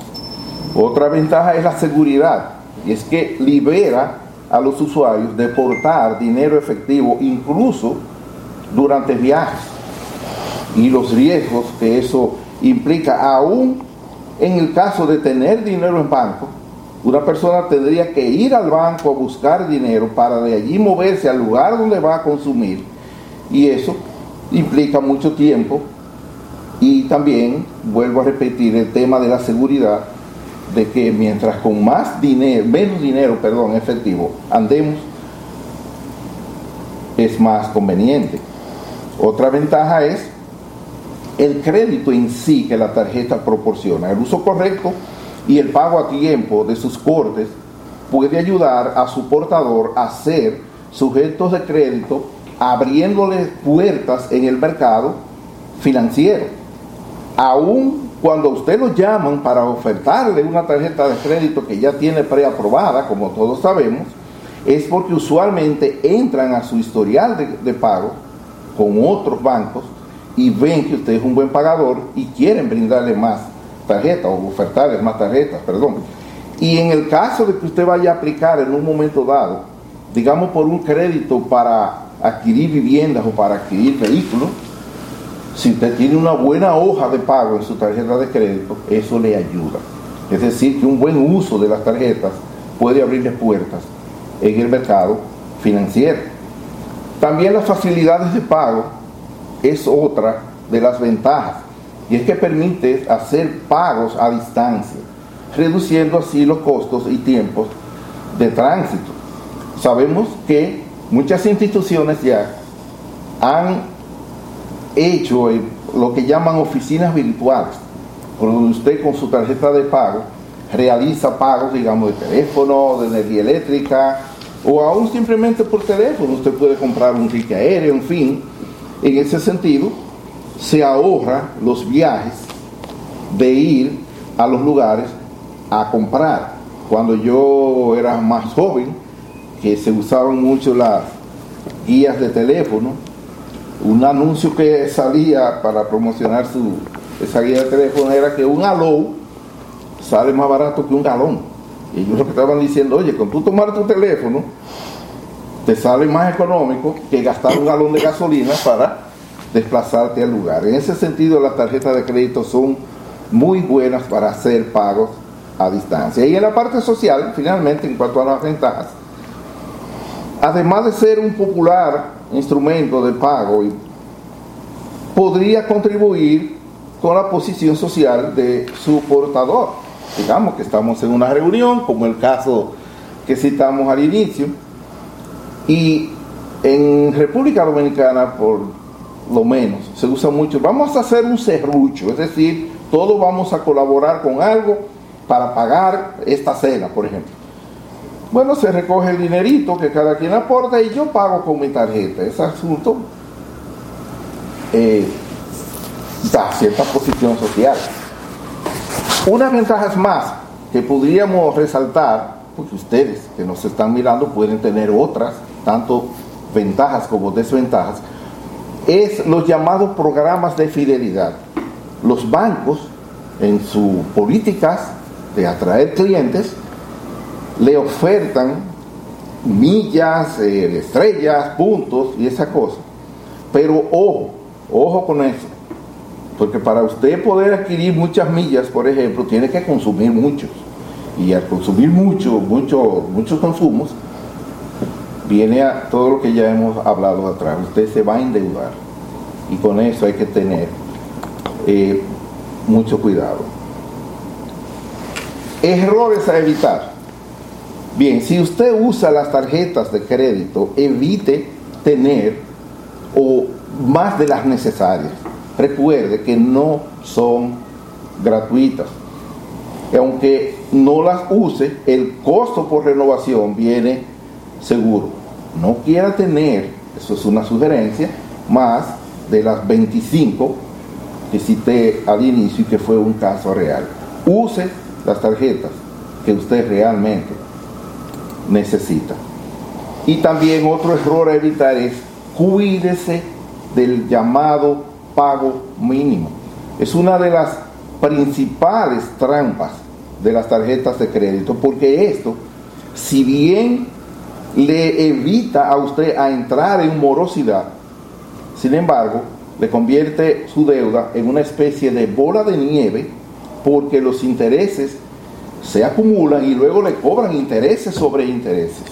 Otra ventaja es la seguridad, y es que libera a los usuarios de portar dinero efectivo incluso durante viajes y los riesgos que eso implica, aún en el caso de tener dinero en banco, una persona tendría que ir al banco a buscar dinero para de allí moverse al lugar donde va a consumir. Y eso implica mucho tiempo. Y también, vuelvo a repetir, el tema de la seguridad, de que mientras con más dinero, menos dinero, perdón, efectivo, andemos, es más conveniente. Otra ventaja es el crédito en sí que la tarjeta proporciona, el uso correcto y el pago a tiempo de sus cortes puede ayudar a su portador a ser sujetos de crédito abriéndole puertas en el mercado financiero. Aún cuando usted lo llaman para ofertarle una tarjeta de crédito que ya tiene preaprobada, como todos sabemos, es porque usualmente entran a su historial de, de pago con otros bancos y ven que usted es un buen pagador y quieren brindarle más tarjetas o ofertarles más tarjetas, perdón. Y en el caso de que usted vaya a aplicar en un momento dado, digamos por un crédito para adquirir viviendas o para adquirir vehículos, si usted tiene una buena hoja de pago en su tarjeta de crédito, eso le ayuda. Es decir, que un buen uso de las tarjetas puede abrirle puertas en el mercado financiero. También las facilidades de pago es otra de las ventajas, y es que permite hacer pagos a distancia, reduciendo así los costos y tiempos de tránsito. Sabemos que muchas instituciones ya han hecho lo que llaman oficinas virtuales, donde usted con su tarjeta de pago realiza pagos, digamos, de teléfono, de energía eléctrica, o aún simplemente por teléfono. Usted puede comprar un ticket aéreo, en fin. En ese sentido, se ahorra los viajes de ir a los lugares a comprar. Cuando yo era más joven, que se usaban mucho las guías de teléfono, un anuncio que salía para promocionar su, esa guía de teléfono era que un aló sale más barato que un galón. Y ellos lo que estaban diciendo, oye, con tú tomar tu teléfono, te sale más económico que gastar un galón de gasolina para desplazarte al lugar. En ese sentido, las tarjetas de crédito son muy buenas para hacer pagos a distancia. Y en la parte social, finalmente, en cuanto a las ventajas, además de ser un popular instrumento de pago, podría contribuir con la posición social de su portador. Digamos que estamos en una reunión, como el caso que citamos al inicio, y en República Dominicana, por lo menos, se usa mucho, vamos a hacer un serrucho, es decir, todos vamos a colaborar con algo para pagar esta cena, por ejemplo. Bueno, se recoge el dinerito que cada quien aporta y yo pago con mi tarjeta. Ese asunto eh, da cierta posición social. Unas ventajas más que podríamos resaltar, porque ustedes que nos están mirando pueden tener otras, tanto ventajas como desventajas, es los llamados programas de fidelidad. Los bancos, en sus políticas de atraer clientes, le ofertan millas, eh, estrellas, puntos y esa cosa. Pero ojo, ojo con eso. Porque para usted poder adquirir muchas millas, por ejemplo, tiene que consumir muchos. Y al consumir mucho, mucho, muchos consumos, viene a todo lo que ya hemos hablado atrás. Usted se va a endeudar. Y con eso hay que tener eh, mucho cuidado. Errores a evitar. Bien, si usted usa las tarjetas de crédito, evite tener o más de las necesarias. Recuerde que no son gratuitas. Aunque no las use, el costo por renovación viene seguro. No quiera tener, eso es una sugerencia, más de las 25 que cité al inicio y que fue un caso real. Use las tarjetas que usted realmente necesita. Y también otro error a evitar es cuídese del llamado pago mínimo. Es una de las principales trampas de las tarjetas de crédito, porque esto, si bien le evita a usted a entrar en morosidad, sin embargo, le convierte su deuda en una especie de bola de nieve, porque los intereses se acumulan y luego le cobran intereses sobre intereses.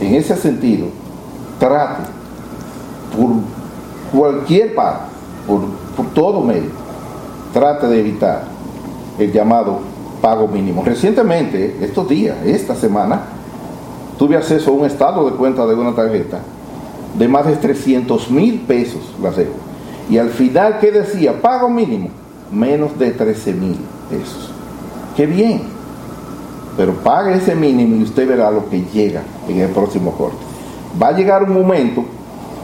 En ese sentido, trate por cualquier parte, por, todo medio, trate de evitar el llamado pago mínimo. Recientemente, estos días, esta semana, tuve acceso a un estado de cuenta de una tarjeta de más de 300 mil pesos, la debo. Y al final, ¿qué decía? Pago mínimo, menos de 13 mil pesos. Qué bien. Pero pague ese mínimo y usted verá lo que llega en el próximo corte. Va a llegar un momento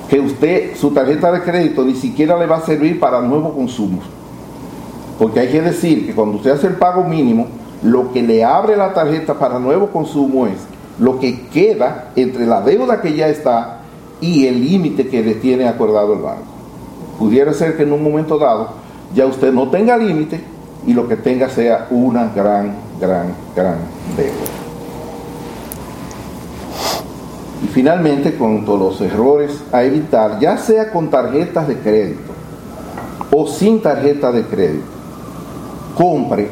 que usted, su tarjeta de crédito ni siquiera le va a servir para nuevos consumos. Porque hay que decir que cuando usted hace el pago mínimo, lo que le abre la tarjeta para nuevo consumo es lo que queda entre la deuda que ya está y el límite que le tiene acordado el banco. Pudiera ser que en un momento dado ya usted no tenga límite y lo que tenga sea una gran, gran, gran deuda. Y finalmente, con todos los errores a evitar, ya sea con tarjetas de crédito o sin tarjeta de crédito, compre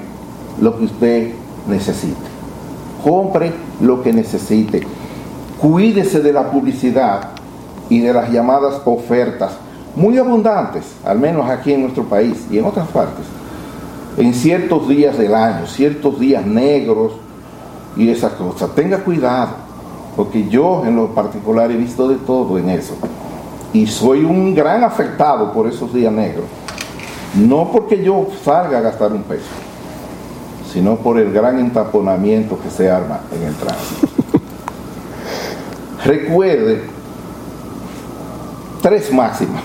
lo que usted necesite. Compre lo que necesite. Cuídese de la publicidad y de las llamadas ofertas, muy abundantes, al menos aquí en nuestro país y en otras partes, en ciertos días del año, ciertos días negros y esas cosas. Tenga cuidado porque yo en lo particular he visto de todo en eso. Y soy un gran afectado por esos días negros. No porque yo salga a gastar un peso, sino por el gran entaponamiento que se arma en el tránsito. Recuerde tres máximas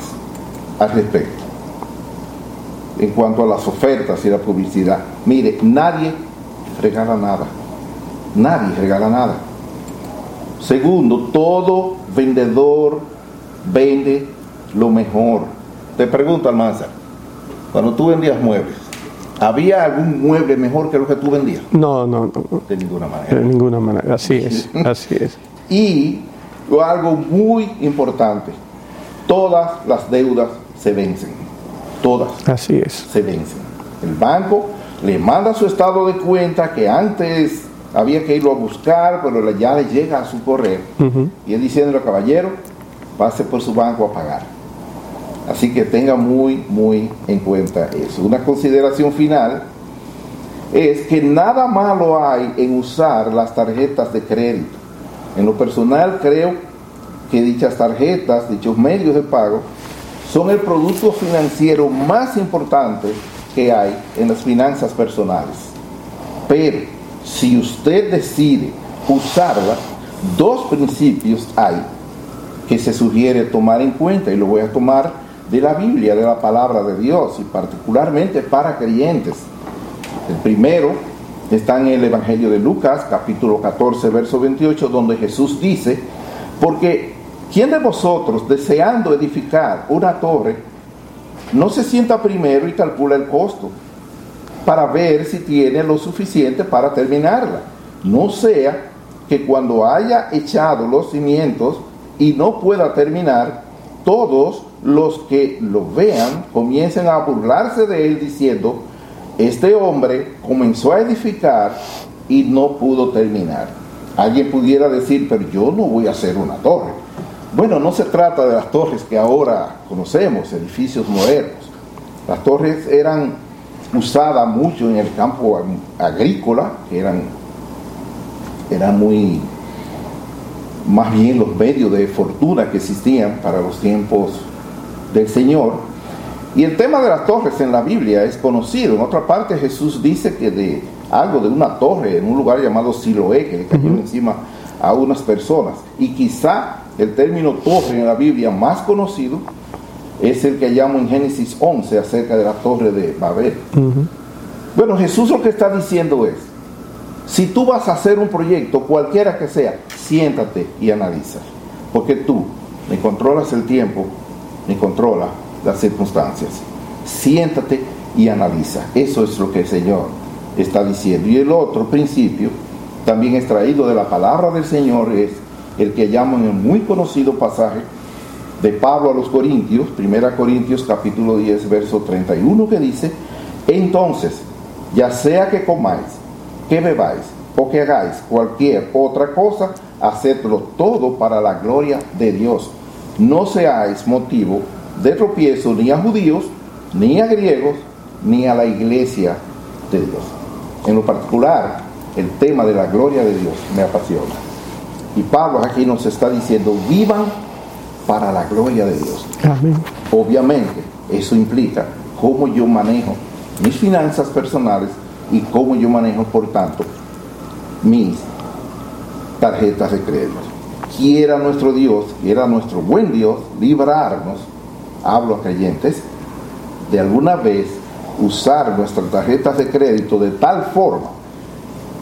al respecto en cuanto a las ofertas y la publicidad. Mire, nadie regala nada. Nadie regala nada. Segundo, todo vendedor vende lo mejor. Te pregunto, Almanza, cuando tú vendías muebles, ¿había algún mueble mejor que lo que tú vendías? No, no, no. De ninguna manera. De ninguna manera, así es, así es. Y algo muy importante, todas las deudas se vencen. Todas. Así es. Se vencen. El banco le manda su estado de cuenta que antes había que irlo a buscar, pero ya le llega a su correo. Y él diciéndole, caballero, pase por su banco a pagar. Así que tenga muy, muy en cuenta eso. Una consideración final es que nada malo hay en usar las tarjetas de crédito. En lo personal creo que dichas tarjetas, dichos medios de pago, son el producto financiero más importante que hay en las finanzas personales. Pero si usted decide usarla, dos principios hay que se sugiere tomar en cuenta y lo voy a tomar de la Biblia, de la palabra de Dios y particularmente para creyentes. El primero está en el Evangelio de Lucas, capítulo 14, verso 28, donde Jesús dice, porque ¿quién de vosotros deseando edificar una torre no se sienta primero y calcula el costo? para ver si tiene lo suficiente para terminarla. No sea que cuando haya echado los cimientos y no pueda terminar, todos los que lo vean comiencen a burlarse de él diciendo, este hombre comenzó a edificar y no pudo terminar. Alguien pudiera decir, pero yo no voy a hacer una torre. Bueno, no se trata de las torres que ahora conocemos, edificios modernos. Las torres eran usada mucho en el campo agrícola, que eran, eran muy, más bien los medios de fortuna que existían para los tiempos del Señor. Y el tema de las torres en la Biblia es conocido. En otra parte Jesús dice que de algo de una torre en un lugar llamado Siloé, que le cayó encima a unas personas. Y quizá el término torre en la Biblia más conocido es el que llamo en Génesis 11 acerca de la torre de Babel. Bueno, Jesús lo que está diciendo es, si tú vas a hacer un proyecto, cualquiera que sea, siéntate y analiza, porque tú ni controlas el tiempo, ni controlas las circunstancias. Siéntate y analiza. Eso es lo que el Señor está diciendo. Y el otro principio, también extraído de la palabra del Señor, es el que llamo en el muy conocido pasaje de Pablo a los Corintios, 1 Corintios capítulo 10, verso 31, que dice, entonces, ya sea que comáis, que bebáis o que hagáis cualquier otra cosa, hacedlo todo para la gloria de Dios. No seáis motivo de tropiezo ni a judíos, ni a griegos, ni a la iglesia de Dios. En lo particular, el tema de la gloria de Dios me apasiona. Y Pablo aquí nos está diciendo, vivan para la gloria de Dios. Obviamente, eso implica cómo yo manejo mis finanzas personales y cómo yo manejo, por tanto, mis tarjetas de crédito. quiera nuestro Dios, quiera nuestro buen Dios, librarnos, hablo a creyentes, de alguna vez usar nuestras tarjetas de crédito de tal forma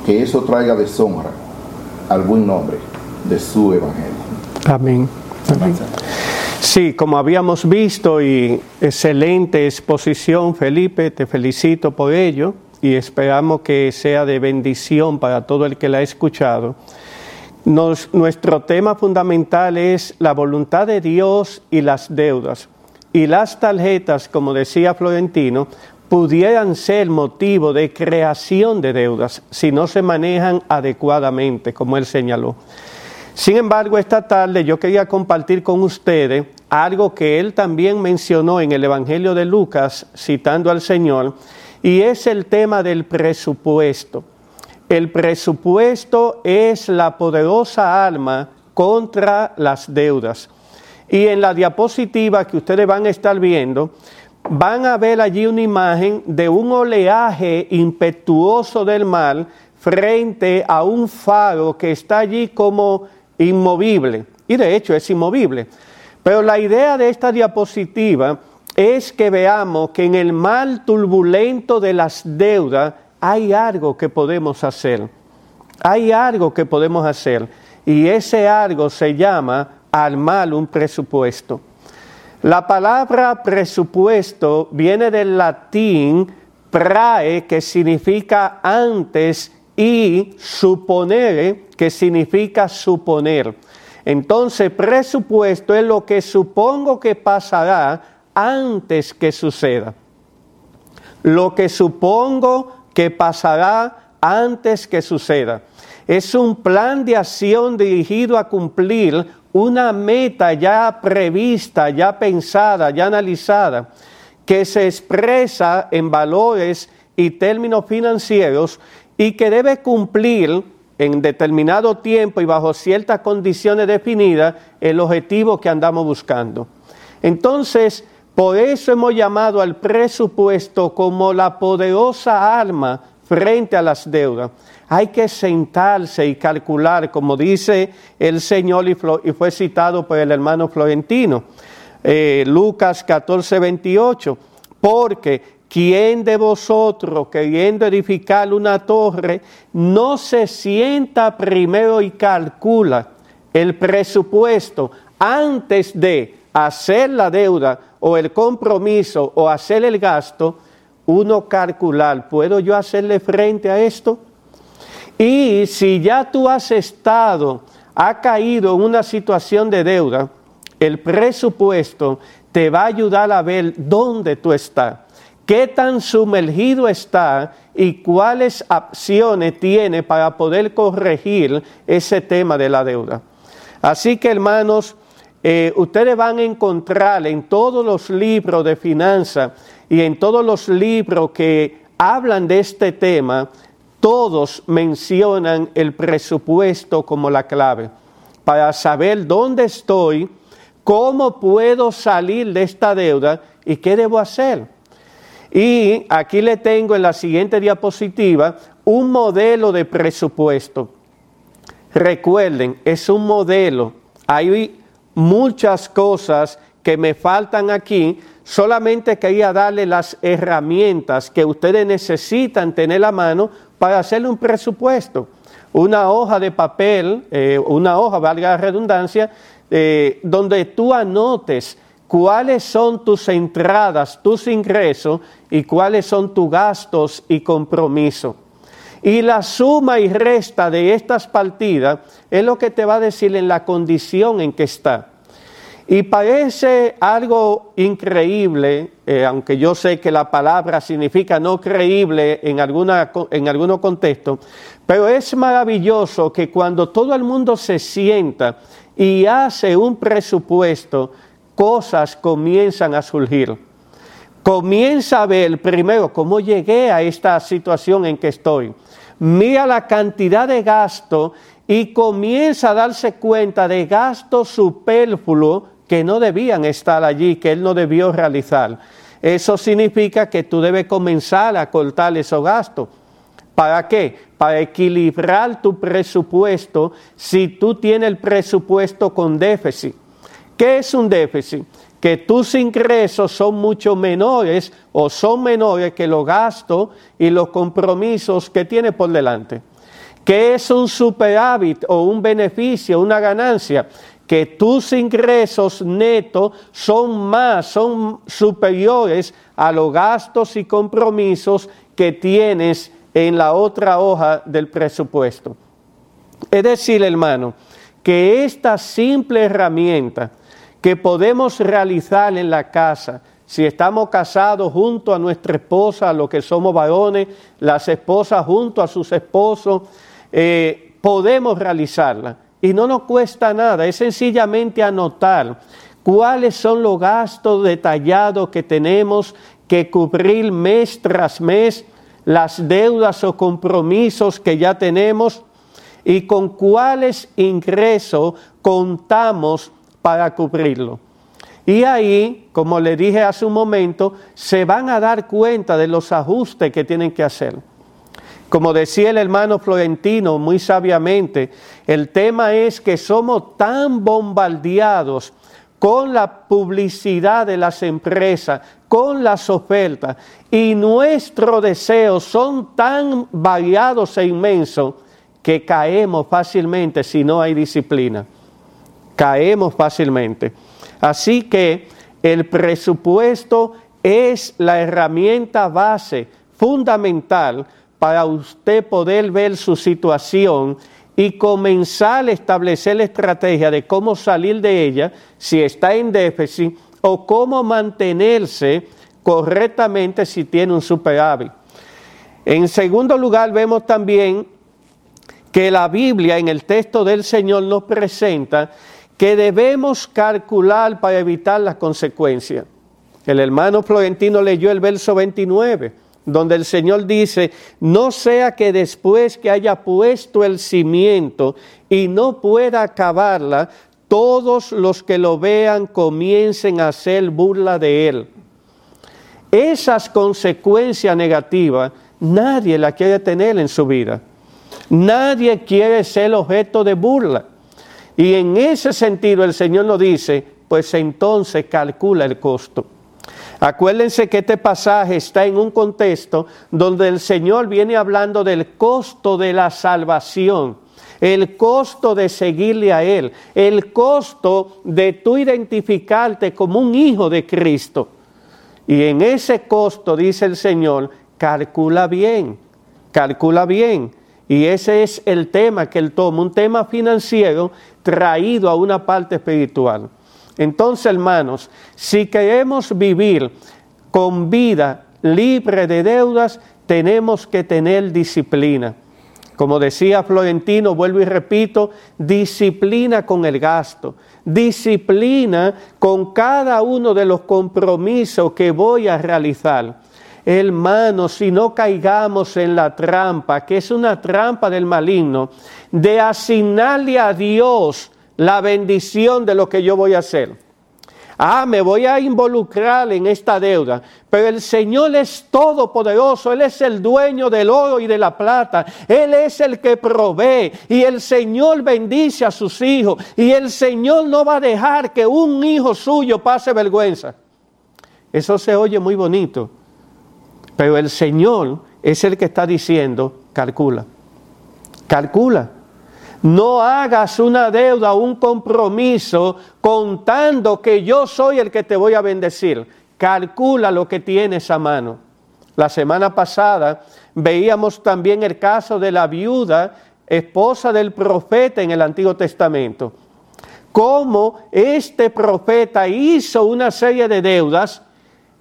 que eso traiga deshonra al buen nombre de su evangelio. Amén. Amén. Sí, como habíamos visto y excelente exposición, Felipe, te felicito por ello y esperamos que sea de bendición para todo el que la ha escuchado. nuestro tema fundamental es la voluntad de Dios y las deudas. Y las tarjetas, como decía Florentino, pudieran ser motivo de creación de deudas si no se manejan adecuadamente, como él señaló. Sin embargo, esta tarde yo quería compartir con ustedes algo que él también mencionó en el Evangelio de Lucas, citando al Señor, y es el tema del presupuesto. El presupuesto es la poderosa alma contra las deudas. Y en la diapositiva que ustedes van a estar viendo, van a ver allí una imagen de un oleaje impetuoso del mar frente a un faro que está allí como inmovible. Y de hecho es inmovible. Pero la idea de esta diapositiva es que veamos que en el mal turbulento de las deudas hay algo que podemos hacer. Hay algo que podemos hacer. Y ese algo se llama armar un presupuesto. La palabra presupuesto viene del latín prae, que significa antes, y suponer, que significa suponer. Entonces, presupuesto es lo que supongo que pasará antes que suceda. Lo que supongo que pasará antes que suceda. Es un plan de acción dirigido a cumplir una meta ya prevista, ya pensada, ya analizada, que se expresa en valores y términos financieros y que debe cumplir en determinado tiempo y bajo ciertas condiciones definidas el objetivo que andamos buscando. Entonces, por eso hemos llamado al presupuesto como la poderosa arma frente a las deudas. Hay que sentarse y calcular, como dice el Señor y, fue citado por el hermano Florentino, eh, Lucas 14, 28, porque ¿quién de vosotros, queriendo edificar una torre, no se sienta primero y calcula el presupuesto antes de hacer la deuda o el compromiso o hacer el gasto? Uno calcular, ¿puedo yo hacerle frente a esto? Y si ya tú has estado, ha caído en una situación de deuda, el presupuesto te va a ayudar a ver dónde tú estás, qué tan sumergido está y cuáles acciones tiene para poder corregir ese tema de la deuda. Así que hermanos, eh, ustedes van a encontrar en todos los libros de finanzas y en todos los libros que hablan de este tema, todos mencionan el presupuesto como la clave para saber dónde estoy, cómo puedo salir de esta deuda y qué debo hacer. Y aquí le tengo en la siguiente diapositiva un modelo de presupuesto. Recuerden, es un modelo. Hay muchas cosas que me faltan aquí. Solamente quería darle las herramientas que ustedes necesitan tener a mano para hacerle un presupuesto. Una hoja de papel, eh, una hoja, valga la redundancia, eh, donde tú anotes cuáles son tus entradas, tus ingresos y cuáles son tus gastos y compromisos. Y la suma y resta de estas partidas es lo que te va a decir en la condición en que está. Y parece algo increíble, eh, aunque yo sé que la palabra significa no creíble en, alguna, en algunos contextos, pero es maravilloso que cuando todo el mundo se sienta y hace un presupuesto, cosas comienzan a surgir. Comienza a ver primero cómo llegué a esta situación en que estoy. Mira la cantidad de gasto y comienza a darse cuenta de gasto superfluo que no debían estar allí, que él no debió realizar. Eso significa que tú debes comenzar a cortar esos gastos. ¿Para qué? para equilibrar tu presupuesto si tú tienes el presupuesto con déficit. ¿Qué es un déficit? Que tus ingresos son mucho menores o son menores que los gastos y los compromisos que tienes por delante. ¿Qué es un superávit o un beneficio, una ganancia? Que tus ingresos netos son más, son superiores a los gastos y compromisos que tienes en la otra hoja del presupuesto. Es decir, hermano, que esta simple herramienta que podemos realizar en la casa, si estamos casados junto a nuestra esposa, los que somos varones, las esposas junto a sus esposos, eh, podemos realizarla. Y no nos cuesta nada, es sencillamente anotar cuáles son los gastos detallados que tenemos que cubrir mes tras mes, las deudas o compromisos que ya tenemos y con cuáles ingresos contamos para cubrirlo. Y ahí, como le dije hace un momento, se van a dar cuenta de los ajustes que tienen que hacer. Como decía el hermano Florentino muy sabiamente, el tema es que somos tan bombardeados con la publicidad de las empresas, con las ofertas, y nuestros deseos son tan variados e inmensos que caemos fácilmente si no hay disciplina. Caemos fácilmente. Así que el presupuesto es la herramienta base fundamental para usted poder ver su situación y comenzar a establecer la estrategia de cómo salir de ella si está en déficit o cómo mantenerse correctamente si tiene un superávit. En segundo lugar, vemos también que la Biblia en el texto del Señor nos presenta que debemos calcular para evitar las consecuencias. El hermano Florentino leyó el verso 29 donde el Señor dice, no sea que después que haya puesto el cimiento y no pueda acabarla, todos los que lo vean comiencen a hacer burla de él. Esas consecuencias negativas nadie las quiere tener en su vida. Nadie quiere ser objeto de burla. Y en ese sentido el Señor nos dice, pues entonces calcula el costo. Acuérdense que este pasaje está en un contexto donde el Señor viene hablando del costo de la salvación, el costo de seguirle a Él, el costo de tú identificarte como un hijo de Cristo. Y en ese costo, dice el Señor, calcula bien, calcula bien. Y ese es el tema que Él toma, un tema financiero traído a una parte espiritual. Entonces, hermanos, si queremos vivir con vida libre de deudas, tenemos que tener disciplina. Como decía Florentino, vuelvo y repito, disciplina con el gasto, disciplina con cada uno de los compromisos que voy a realizar. Hermanos, si no caigamos en la trampa, que es una trampa del maligno, de asignarle a Dios la bendición de lo que yo voy a hacer. Ah, me voy a involucrar en esta deuda, pero el Señor es todopoderoso, Él es el dueño del oro y de la plata, Él es el que provee y el Señor bendice a sus hijos y el Señor no va a dejar que un hijo suyo pase vergüenza. Eso se oye muy bonito, pero el Señor es el que está diciendo, calcula, calcula. No hagas una deuda, un compromiso contando que yo soy el que te voy a bendecir. Calcula lo que tienes a mano. La semana pasada veíamos también el caso de la viuda, esposa del profeta en el Antiguo Testamento. Cómo este profeta hizo una serie de deudas.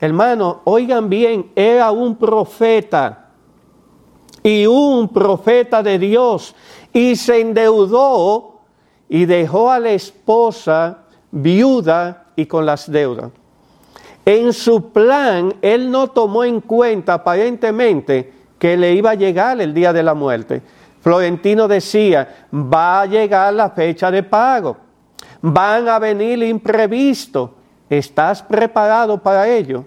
Hermano, oigan bien, era un profeta y un profeta de Dios y se endeudó y dejó a la esposa viuda y con las deudas. En su plan, él no tomó en cuenta aparentemente que le iba a llegar el día de la muerte. Florentino decía, va a llegar la fecha de pago, van a venir imprevisto, ¿estás preparado para ello?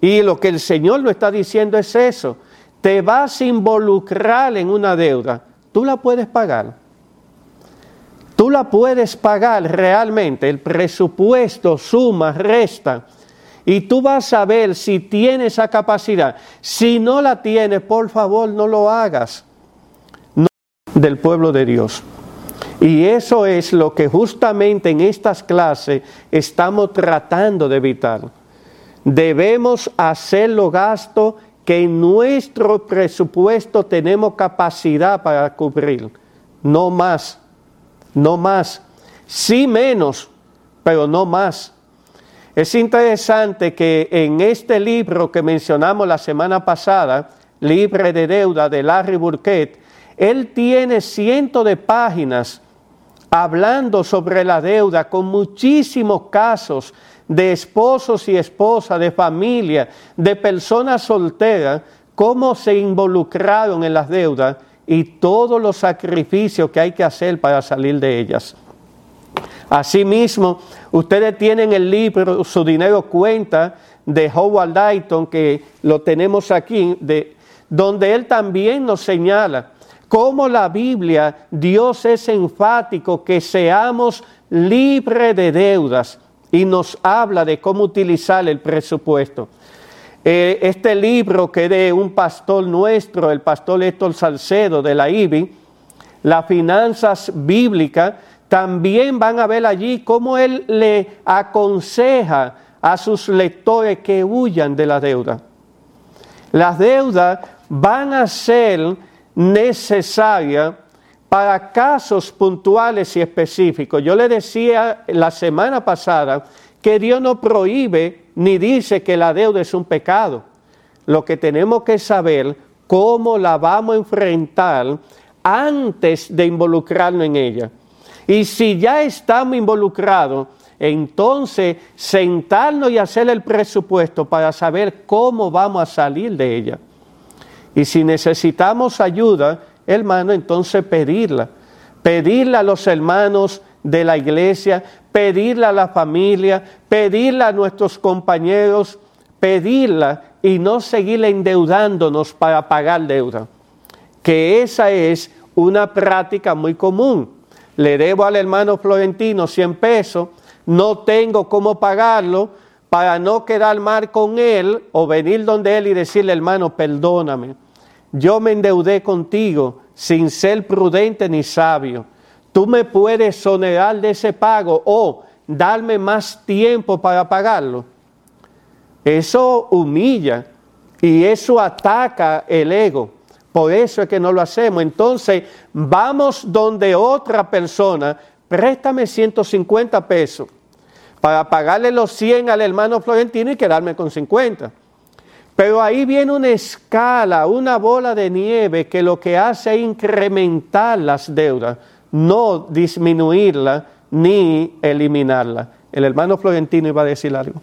Y lo que el Señor lo está diciendo es eso, te vas a involucrar en una deuda, tú la puedes pagar. Tú la puedes pagar realmente, el presupuesto suma, resta, y tú vas a ver si tienes esa capacidad. Si no la tienes, por favor, no lo hagas. No del pueblo de Dios. Y eso es lo que justamente en estas clases estamos tratando de evitar. Debemos hacer los gastos que en nuestro presupuesto tenemos capacidad para cubrir. No más, no más. Sí menos, pero no más. Es interesante que en este libro que mencionamos la semana pasada, Libre de Deuda de Larry Burkett, él tiene cientos de páginas hablando sobre la deuda con muchísimos casos de esposos y esposas, de familia, de personas solteras, cómo se involucraron en las deudas y todos los sacrificios que hay que hacer para salir de ellas. Asimismo, ustedes tienen el libro Su dinero cuenta de Howard Dayton, que lo tenemos aquí, de, donde él también nos señala cómo la Biblia, Dios es enfático que seamos libres de deudas y nos habla de cómo utilizar el presupuesto. Eh, este libro que de un pastor nuestro, el pastor Héctor Salcedo de la IBI, las finanzas bíblicas, también van a ver allí cómo él le aconseja a sus lectores que huyan de la deuda. Las deudas van a ser necesarias para casos puntuales y específicos. Yo le decía la semana pasada que Dios no prohíbe ni dice que la deuda es un pecado. Lo que tenemos que saber cómo la vamos a enfrentar antes de involucrarnos en ella. Y si ya estamos involucrados, entonces sentarnos y hacer el presupuesto para saber cómo vamos a salir de ella. Y si necesitamos ayuda, hermano, entonces pedirla. Pedirla a los hermanos de la iglesia, pedirla a la familia, pedirla a nuestros compañeros, pedirla y no seguir endeudándonos para pagar deuda. Que esa es una práctica muy común. Le debo al hermano Florentino 100 pesos, no tengo cómo pagarlo, para no quedar mal con él o venir donde él y decirle, hermano, perdóname. Yo me endeudé contigo, sin ser prudente ni sabio. Tú me puedes sonerar de ese pago o darme más tiempo para pagarlo. Eso humilla y eso ataca el ego. Por eso es que no lo hacemos. Entonces, vamos donde otra persona, préstame 150 pesos para pagarle los 100 al hermano Florentino y quedarme con 50. Pero ahí viene una escala, una bola de nieve que lo que hace es incrementar las deudas, no disminuirla ni eliminarla. El hermano Florentino iba a decir algo.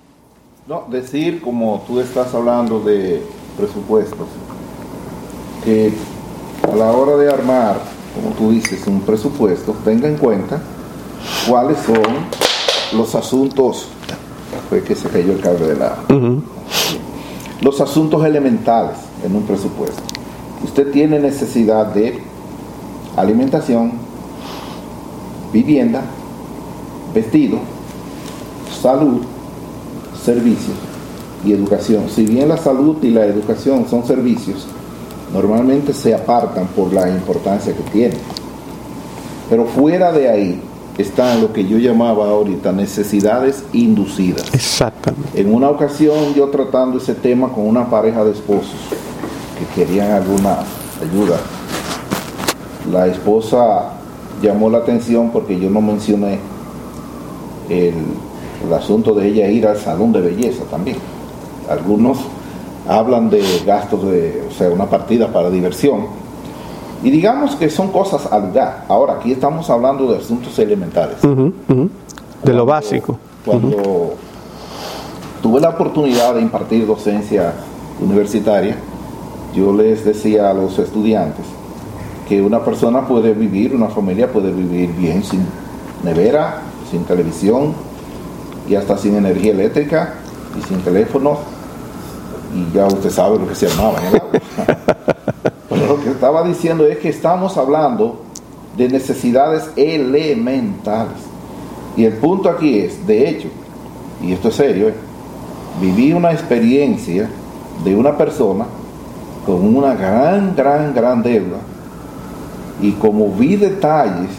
No, decir como tú estás hablando de presupuestos, que a la hora de armar, como tú dices, un presupuesto, tenga en cuenta cuáles son los asuntos, fue que se cayó el cable de la los asuntos elementales en un presupuesto. Usted tiene necesidad de alimentación, vivienda, vestido, salud, servicios y educación. Si bien la salud y la educación son servicios, normalmente se apartan por la importancia que tienen. Pero fuera de ahí, están lo que yo llamaba ahorita necesidades inducidas. Exactamente. En una ocasión yo tratando ese tema con una pareja de esposos que querían alguna ayuda, la esposa llamó la atención porque yo no mencioné el, el asunto de ella ir al salón de belleza también. Algunos hablan de gastos de, o sea, una partida para diversión y digamos que son cosas al lugar. Ahora, aquí estamos hablando de asuntos elementales. De lo básico. Cuando tuve la oportunidad de impartir docencia universitaria, yo les decía a los estudiantes que una persona puede vivir, una familia puede vivir bien sin nevera, sin televisión y hasta sin energía eléctrica y sin teléfono y ya usted sabe lo que se armaba Pero lo que estaba diciendo es que estamos hablando de necesidades elementales. Y el punto aquí es, de hecho, y esto es serio, ¿eh? viví una experiencia de una persona con una gran, gran, gran deuda y como vi detalles,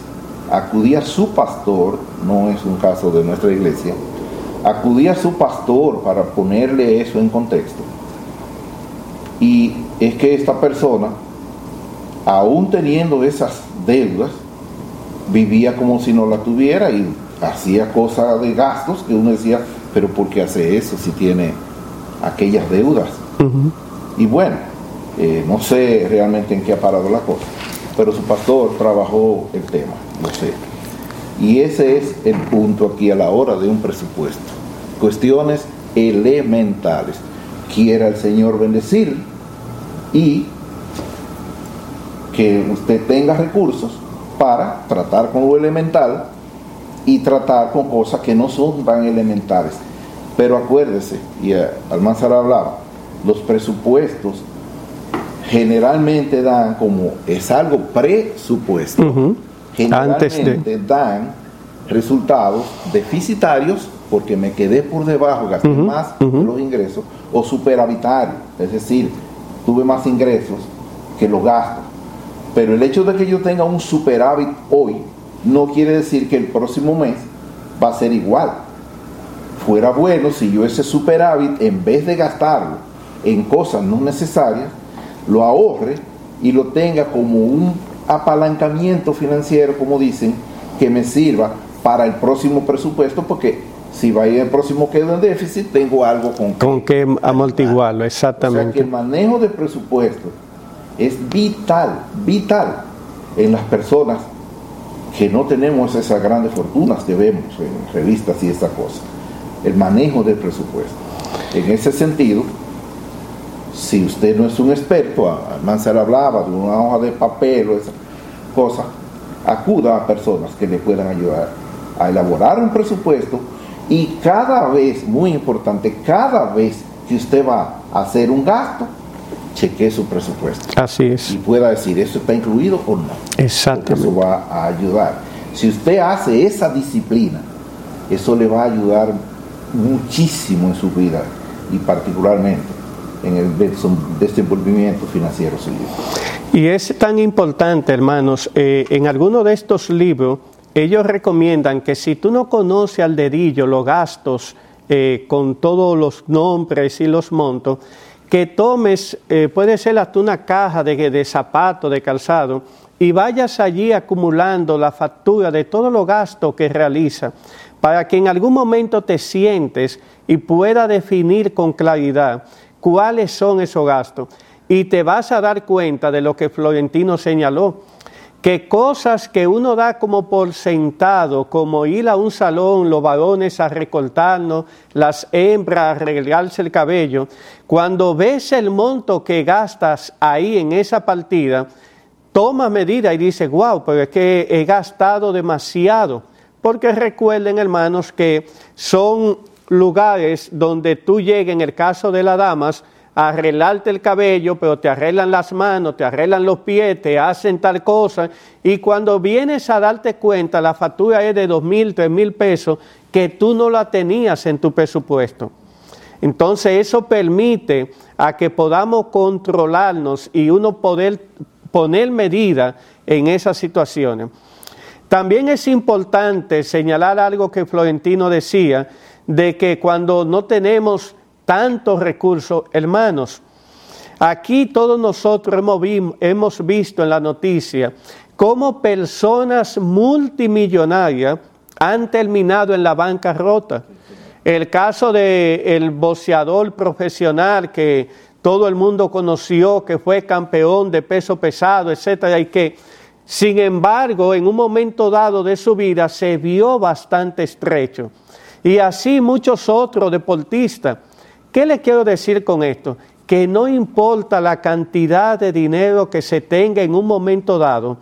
acudí a su pastor, no es un caso de nuestra iglesia, acudí a su pastor para ponerle eso en contexto. Y es que esta persona, aún teniendo esas deudas, vivía como si no la tuviera y hacía cosas de gastos que uno decía, pero ¿por qué hace eso si tiene aquellas deudas? Y bueno, eh, no sé realmente en qué ha parado la cosa, pero su pastor trabajó el tema, lo sé. Y ese es el punto aquí a la hora de un presupuesto. Cuestiones elementales. Quiera el Señor bendecir y que usted tenga recursos para tratar con lo elemental y tratar con cosas que no son tan elementales. Pero acuérdese, y Almanzar hablaba, los presupuestos generalmente dan como es algo presupuesto, generalmente dan resultados deficitarios porque me quedé por debajo, gasté más de los ingresos, o superavitarios, es decir, tuve más ingresos que los gastos. Pero el hecho de que yo tenga un superávit hoy no quiere decir que el próximo mes va a ser igual. Fuera bueno si yo ese superávit, en vez de gastarlo en cosas no necesarias, lo ahorre y lo tenga como un apalancamiento financiero, como dicen, que me sirva para el próximo presupuesto, porque si va a ir el próximo quedo en déficit, tengo algo con, con que amortiguarlo, exactamente. O sea que el manejo de presupuesto es vital, vital en las personas que no tenemos esas grandes fortunas que vemos en revistas y esta cosa. El manejo del presupuesto. En ese sentido, si usted no es un experto, Mansell hablaba de una hoja de papel o esa cosa, acuda a personas que le puedan ayudar a elaborar un presupuesto y cada vez, muy importante, cada vez que usted va a hacer un gasto, chequee su presupuesto. Así es. Y pueda decir, ¿eso está incluido o no? Exactamente. eso va a ayudar. Si usted hace esa disciplina, eso le va a ayudar muchísimo en su vida y particularmente en el desenvolvimiento financiero suyo. Y es tan importante, hermanos, eh, en alguno de estos libros, ellos recomiendan que si tú no conoces al dedillo los gastos eh, con todos los nombres y los montos, que tomes, eh, puede ser hasta una caja de, de zapatos, de calzado, y vayas allí acumulando la factura de todos los gastos que realiza, para que en algún momento te sientes y pueda definir con claridad cuáles son esos gastos. Y te vas a dar cuenta de lo que Florentino señaló, que cosas que uno da como por sentado, como ir a un salón, los varones a recortarnos, las hembras a arreglarse el cabello, cuando ves el monto que gastas ahí en esa partida, toma medida y dice, wow, pero es que he gastado demasiado. Porque recuerden, hermanos, que son lugares donde tú llegas, en el caso de las damas, arreglarte el cabello, pero te arreglan las manos, te arreglan los pies, te hacen tal cosa, y cuando vienes a darte cuenta, la factura es de dos mil, tres mil pesos, que tú no la tenías en tu presupuesto. Entonces eso permite a que podamos controlarnos y uno poder poner medida en esas situaciones. También es importante señalar algo que Florentino decía, de que cuando no tenemos tantos recursos, hermanos. Aquí todos nosotros hemos, visto en la noticia cómo personas multimillonarias han terminado en la bancarrota. El caso del el boxeador profesional que todo el mundo conoció, que fue campeón de peso pesado, etcétera, y que, sin embargo, en un momento dado de su vida se vio bastante estrecho. Y así muchos otros deportistas ¿Qué le quiero decir con esto? Que no importa la cantidad de dinero que se tenga en un momento dado,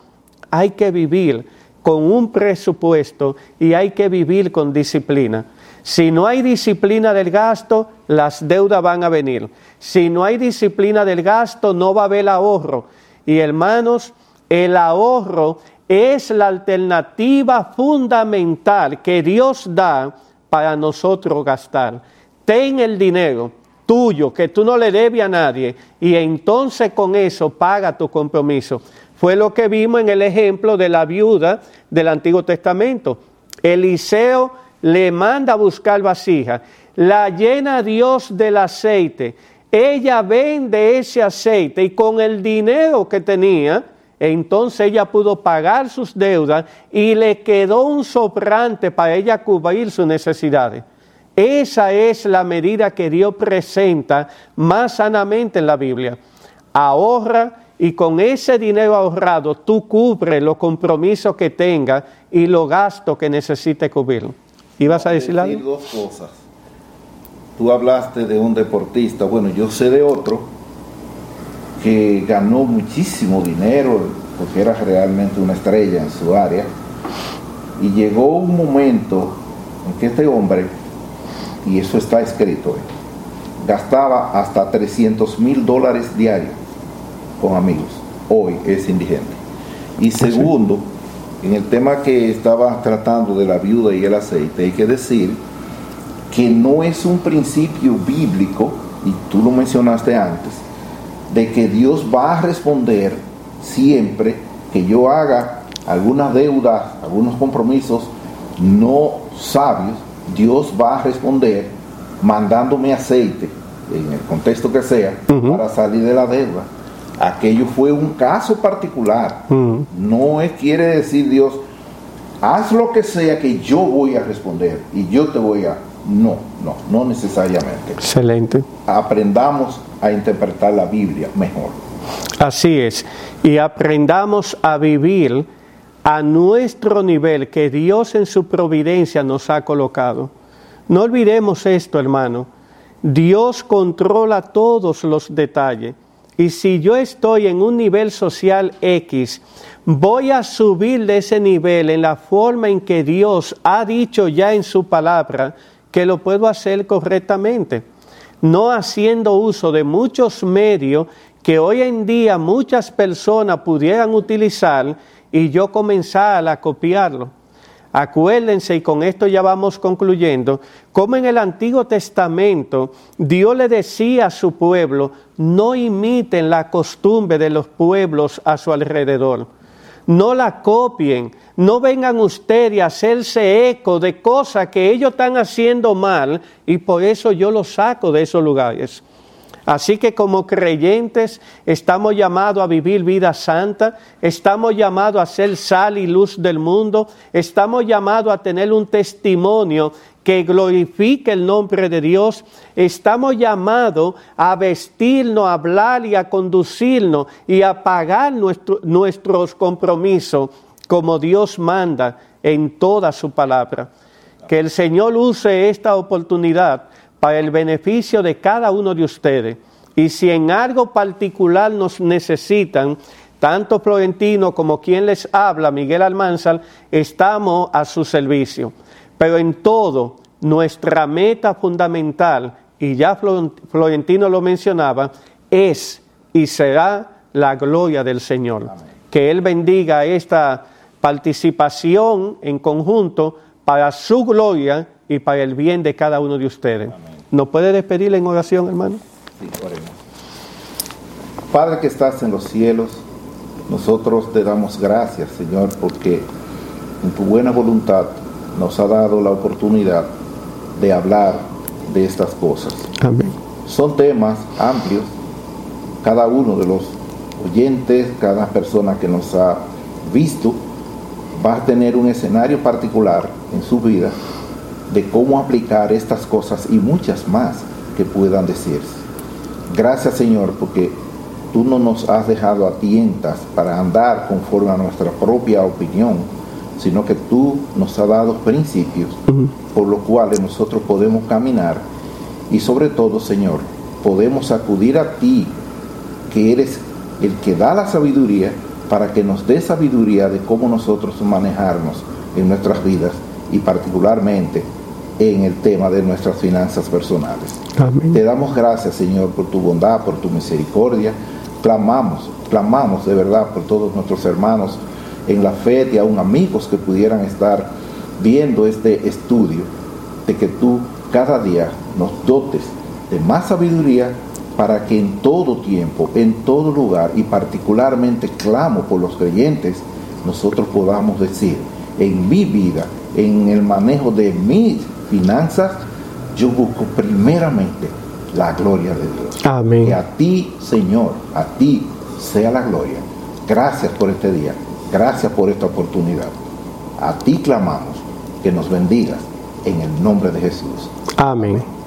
hay que vivir con un presupuesto y hay que vivir con disciplina. Si no hay disciplina del gasto, las deudas van a venir. Si no hay disciplina del gasto, no va a haber ahorro. Y hermanos, el ahorro es la alternativa fundamental que Dios da para nosotros gastar. Ten el dinero tuyo que tú no le debes a nadie y entonces con eso paga tu compromiso. Fue lo que vimos en el ejemplo de la viuda del Antiguo Testamento. Eliseo le manda a buscar vasija, la llena Dios del aceite, ella vende ese aceite y con el dinero que tenía, entonces ella pudo pagar sus deudas y le quedó un sobrante para ella cubrir sus necesidades. Esa es la medida que Dios presenta más sanamente en la Biblia. Ahorra y con ese dinero ahorrado tú cubres los compromisos que tenga y los gastos que necesite cubrir. ¿Ibas a decir algo? dos cosas. Tú hablaste de un deportista, bueno, yo sé de otro que ganó muchísimo dinero porque era realmente una estrella en su área y llegó un momento en que este hombre, y eso está escrito, gastaba hasta 300 mil dólares diarios con amigos. Hoy es indigente. Y segundo, en el tema que estaba tratando de la viuda y el aceite, hay que decir que no es un principio bíblico, y tú lo mencionaste antes, de que Dios va a responder siempre que yo haga alguna deuda, algunos compromisos no sabios, Dios va a responder mandándome aceite, en el contexto que sea, para salir de la deuda. Aquello fue un caso particular. No es, quiere decir Dios, haz lo que sea que yo voy a responder y yo te voy a... No, no, no necesariamente. Excelente. Aprendamos a interpretar la Biblia mejor. Así es. Y aprendamos a vivir a nuestro nivel que Dios en su providencia nos ha colocado. No olvidemos esto, hermano. Dios controla todos los detalles. Y si yo estoy en un nivel social X, voy a subir de ese nivel en la forma en que Dios ha dicho ya en su palabra que lo puedo hacer correctamente, no haciendo uso de muchos medios que hoy en día muchas personas pudieran utilizar y yo comenzar a copiarlo. Acuérdense, y con esto ya vamos concluyendo, como en el Antiguo Testamento Dios le decía a su pueblo, no imiten la costumbre de los pueblos a su alrededor, no la copien, no vengan ustedes a hacerse eco de cosas que ellos están haciendo mal y por eso yo los saco de esos lugares. Así que como creyentes estamos llamados a vivir vida santa, estamos llamados a ser sal y luz del mundo, estamos llamados a tener un testimonio que glorifique el nombre de Dios, estamos llamados a vestirnos, a hablar y a conducirnos y a pagar nuestros compromisos como Dios manda en toda su palabra. Que el Señor use esta oportunidad para el beneficio de cada uno de ustedes. Y si en algo particular nos necesitan, tanto Florentino como quien les habla, Miguel Almanzar, estamos a su servicio. Pero en todo, nuestra meta fundamental, y ya Florentino lo mencionaba, es y será la gloria del Señor. Que Él bendiga esta participación en conjunto para su gloria y para el bien de cada uno de ustedes. ¿Nos puede despedir en oración, hermano? Sí, oremos. Padre que estás en los cielos, nosotros te damos gracias, Señor, porque en tu buena voluntad nos ha dado la oportunidad de hablar de estas cosas. Amén. Son temas amplios, cada uno de los oyentes, cada persona que nos ha visto, va a tener un escenario particular en su vida de cómo aplicar estas cosas y muchas más que puedan decirse. Gracias Señor porque tú no nos has dejado a tientas para andar conforme a nuestra propia opinión, sino que tú nos has dado principios por los cuales nosotros podemos caminar y sobre todo Señor, podemos acudir a ti, que eres el que da la sabiduría, para que nos dé sabiduría de cómo nosotros manejarnos en nuestras vidas y particularmente en el tema de nuestras finanzas personales. Amén. Te damos gracias, Señor, por tu bondad, por tu misericordia. Clamamos, clamamos de verdad por todos nuestros hermanos en la fe y aún amigos que pudieran estar viendo este estudio, de que tú cada día nos dotes de más sabiduría para que en todo tiempo, en todo lugar y particularmente clamo por los creyentes, nosotros podamos decir, en mi vida, en el manejo de mis finanzas, yo busco primeramente la gloria de Dios. Amén. Que a ti, Señor, a ti sea la gloria. Gracias por este día. Gracias por esta oportunidad. A ti clamamos que nos bendigas en el nombre de Jesús. Amén.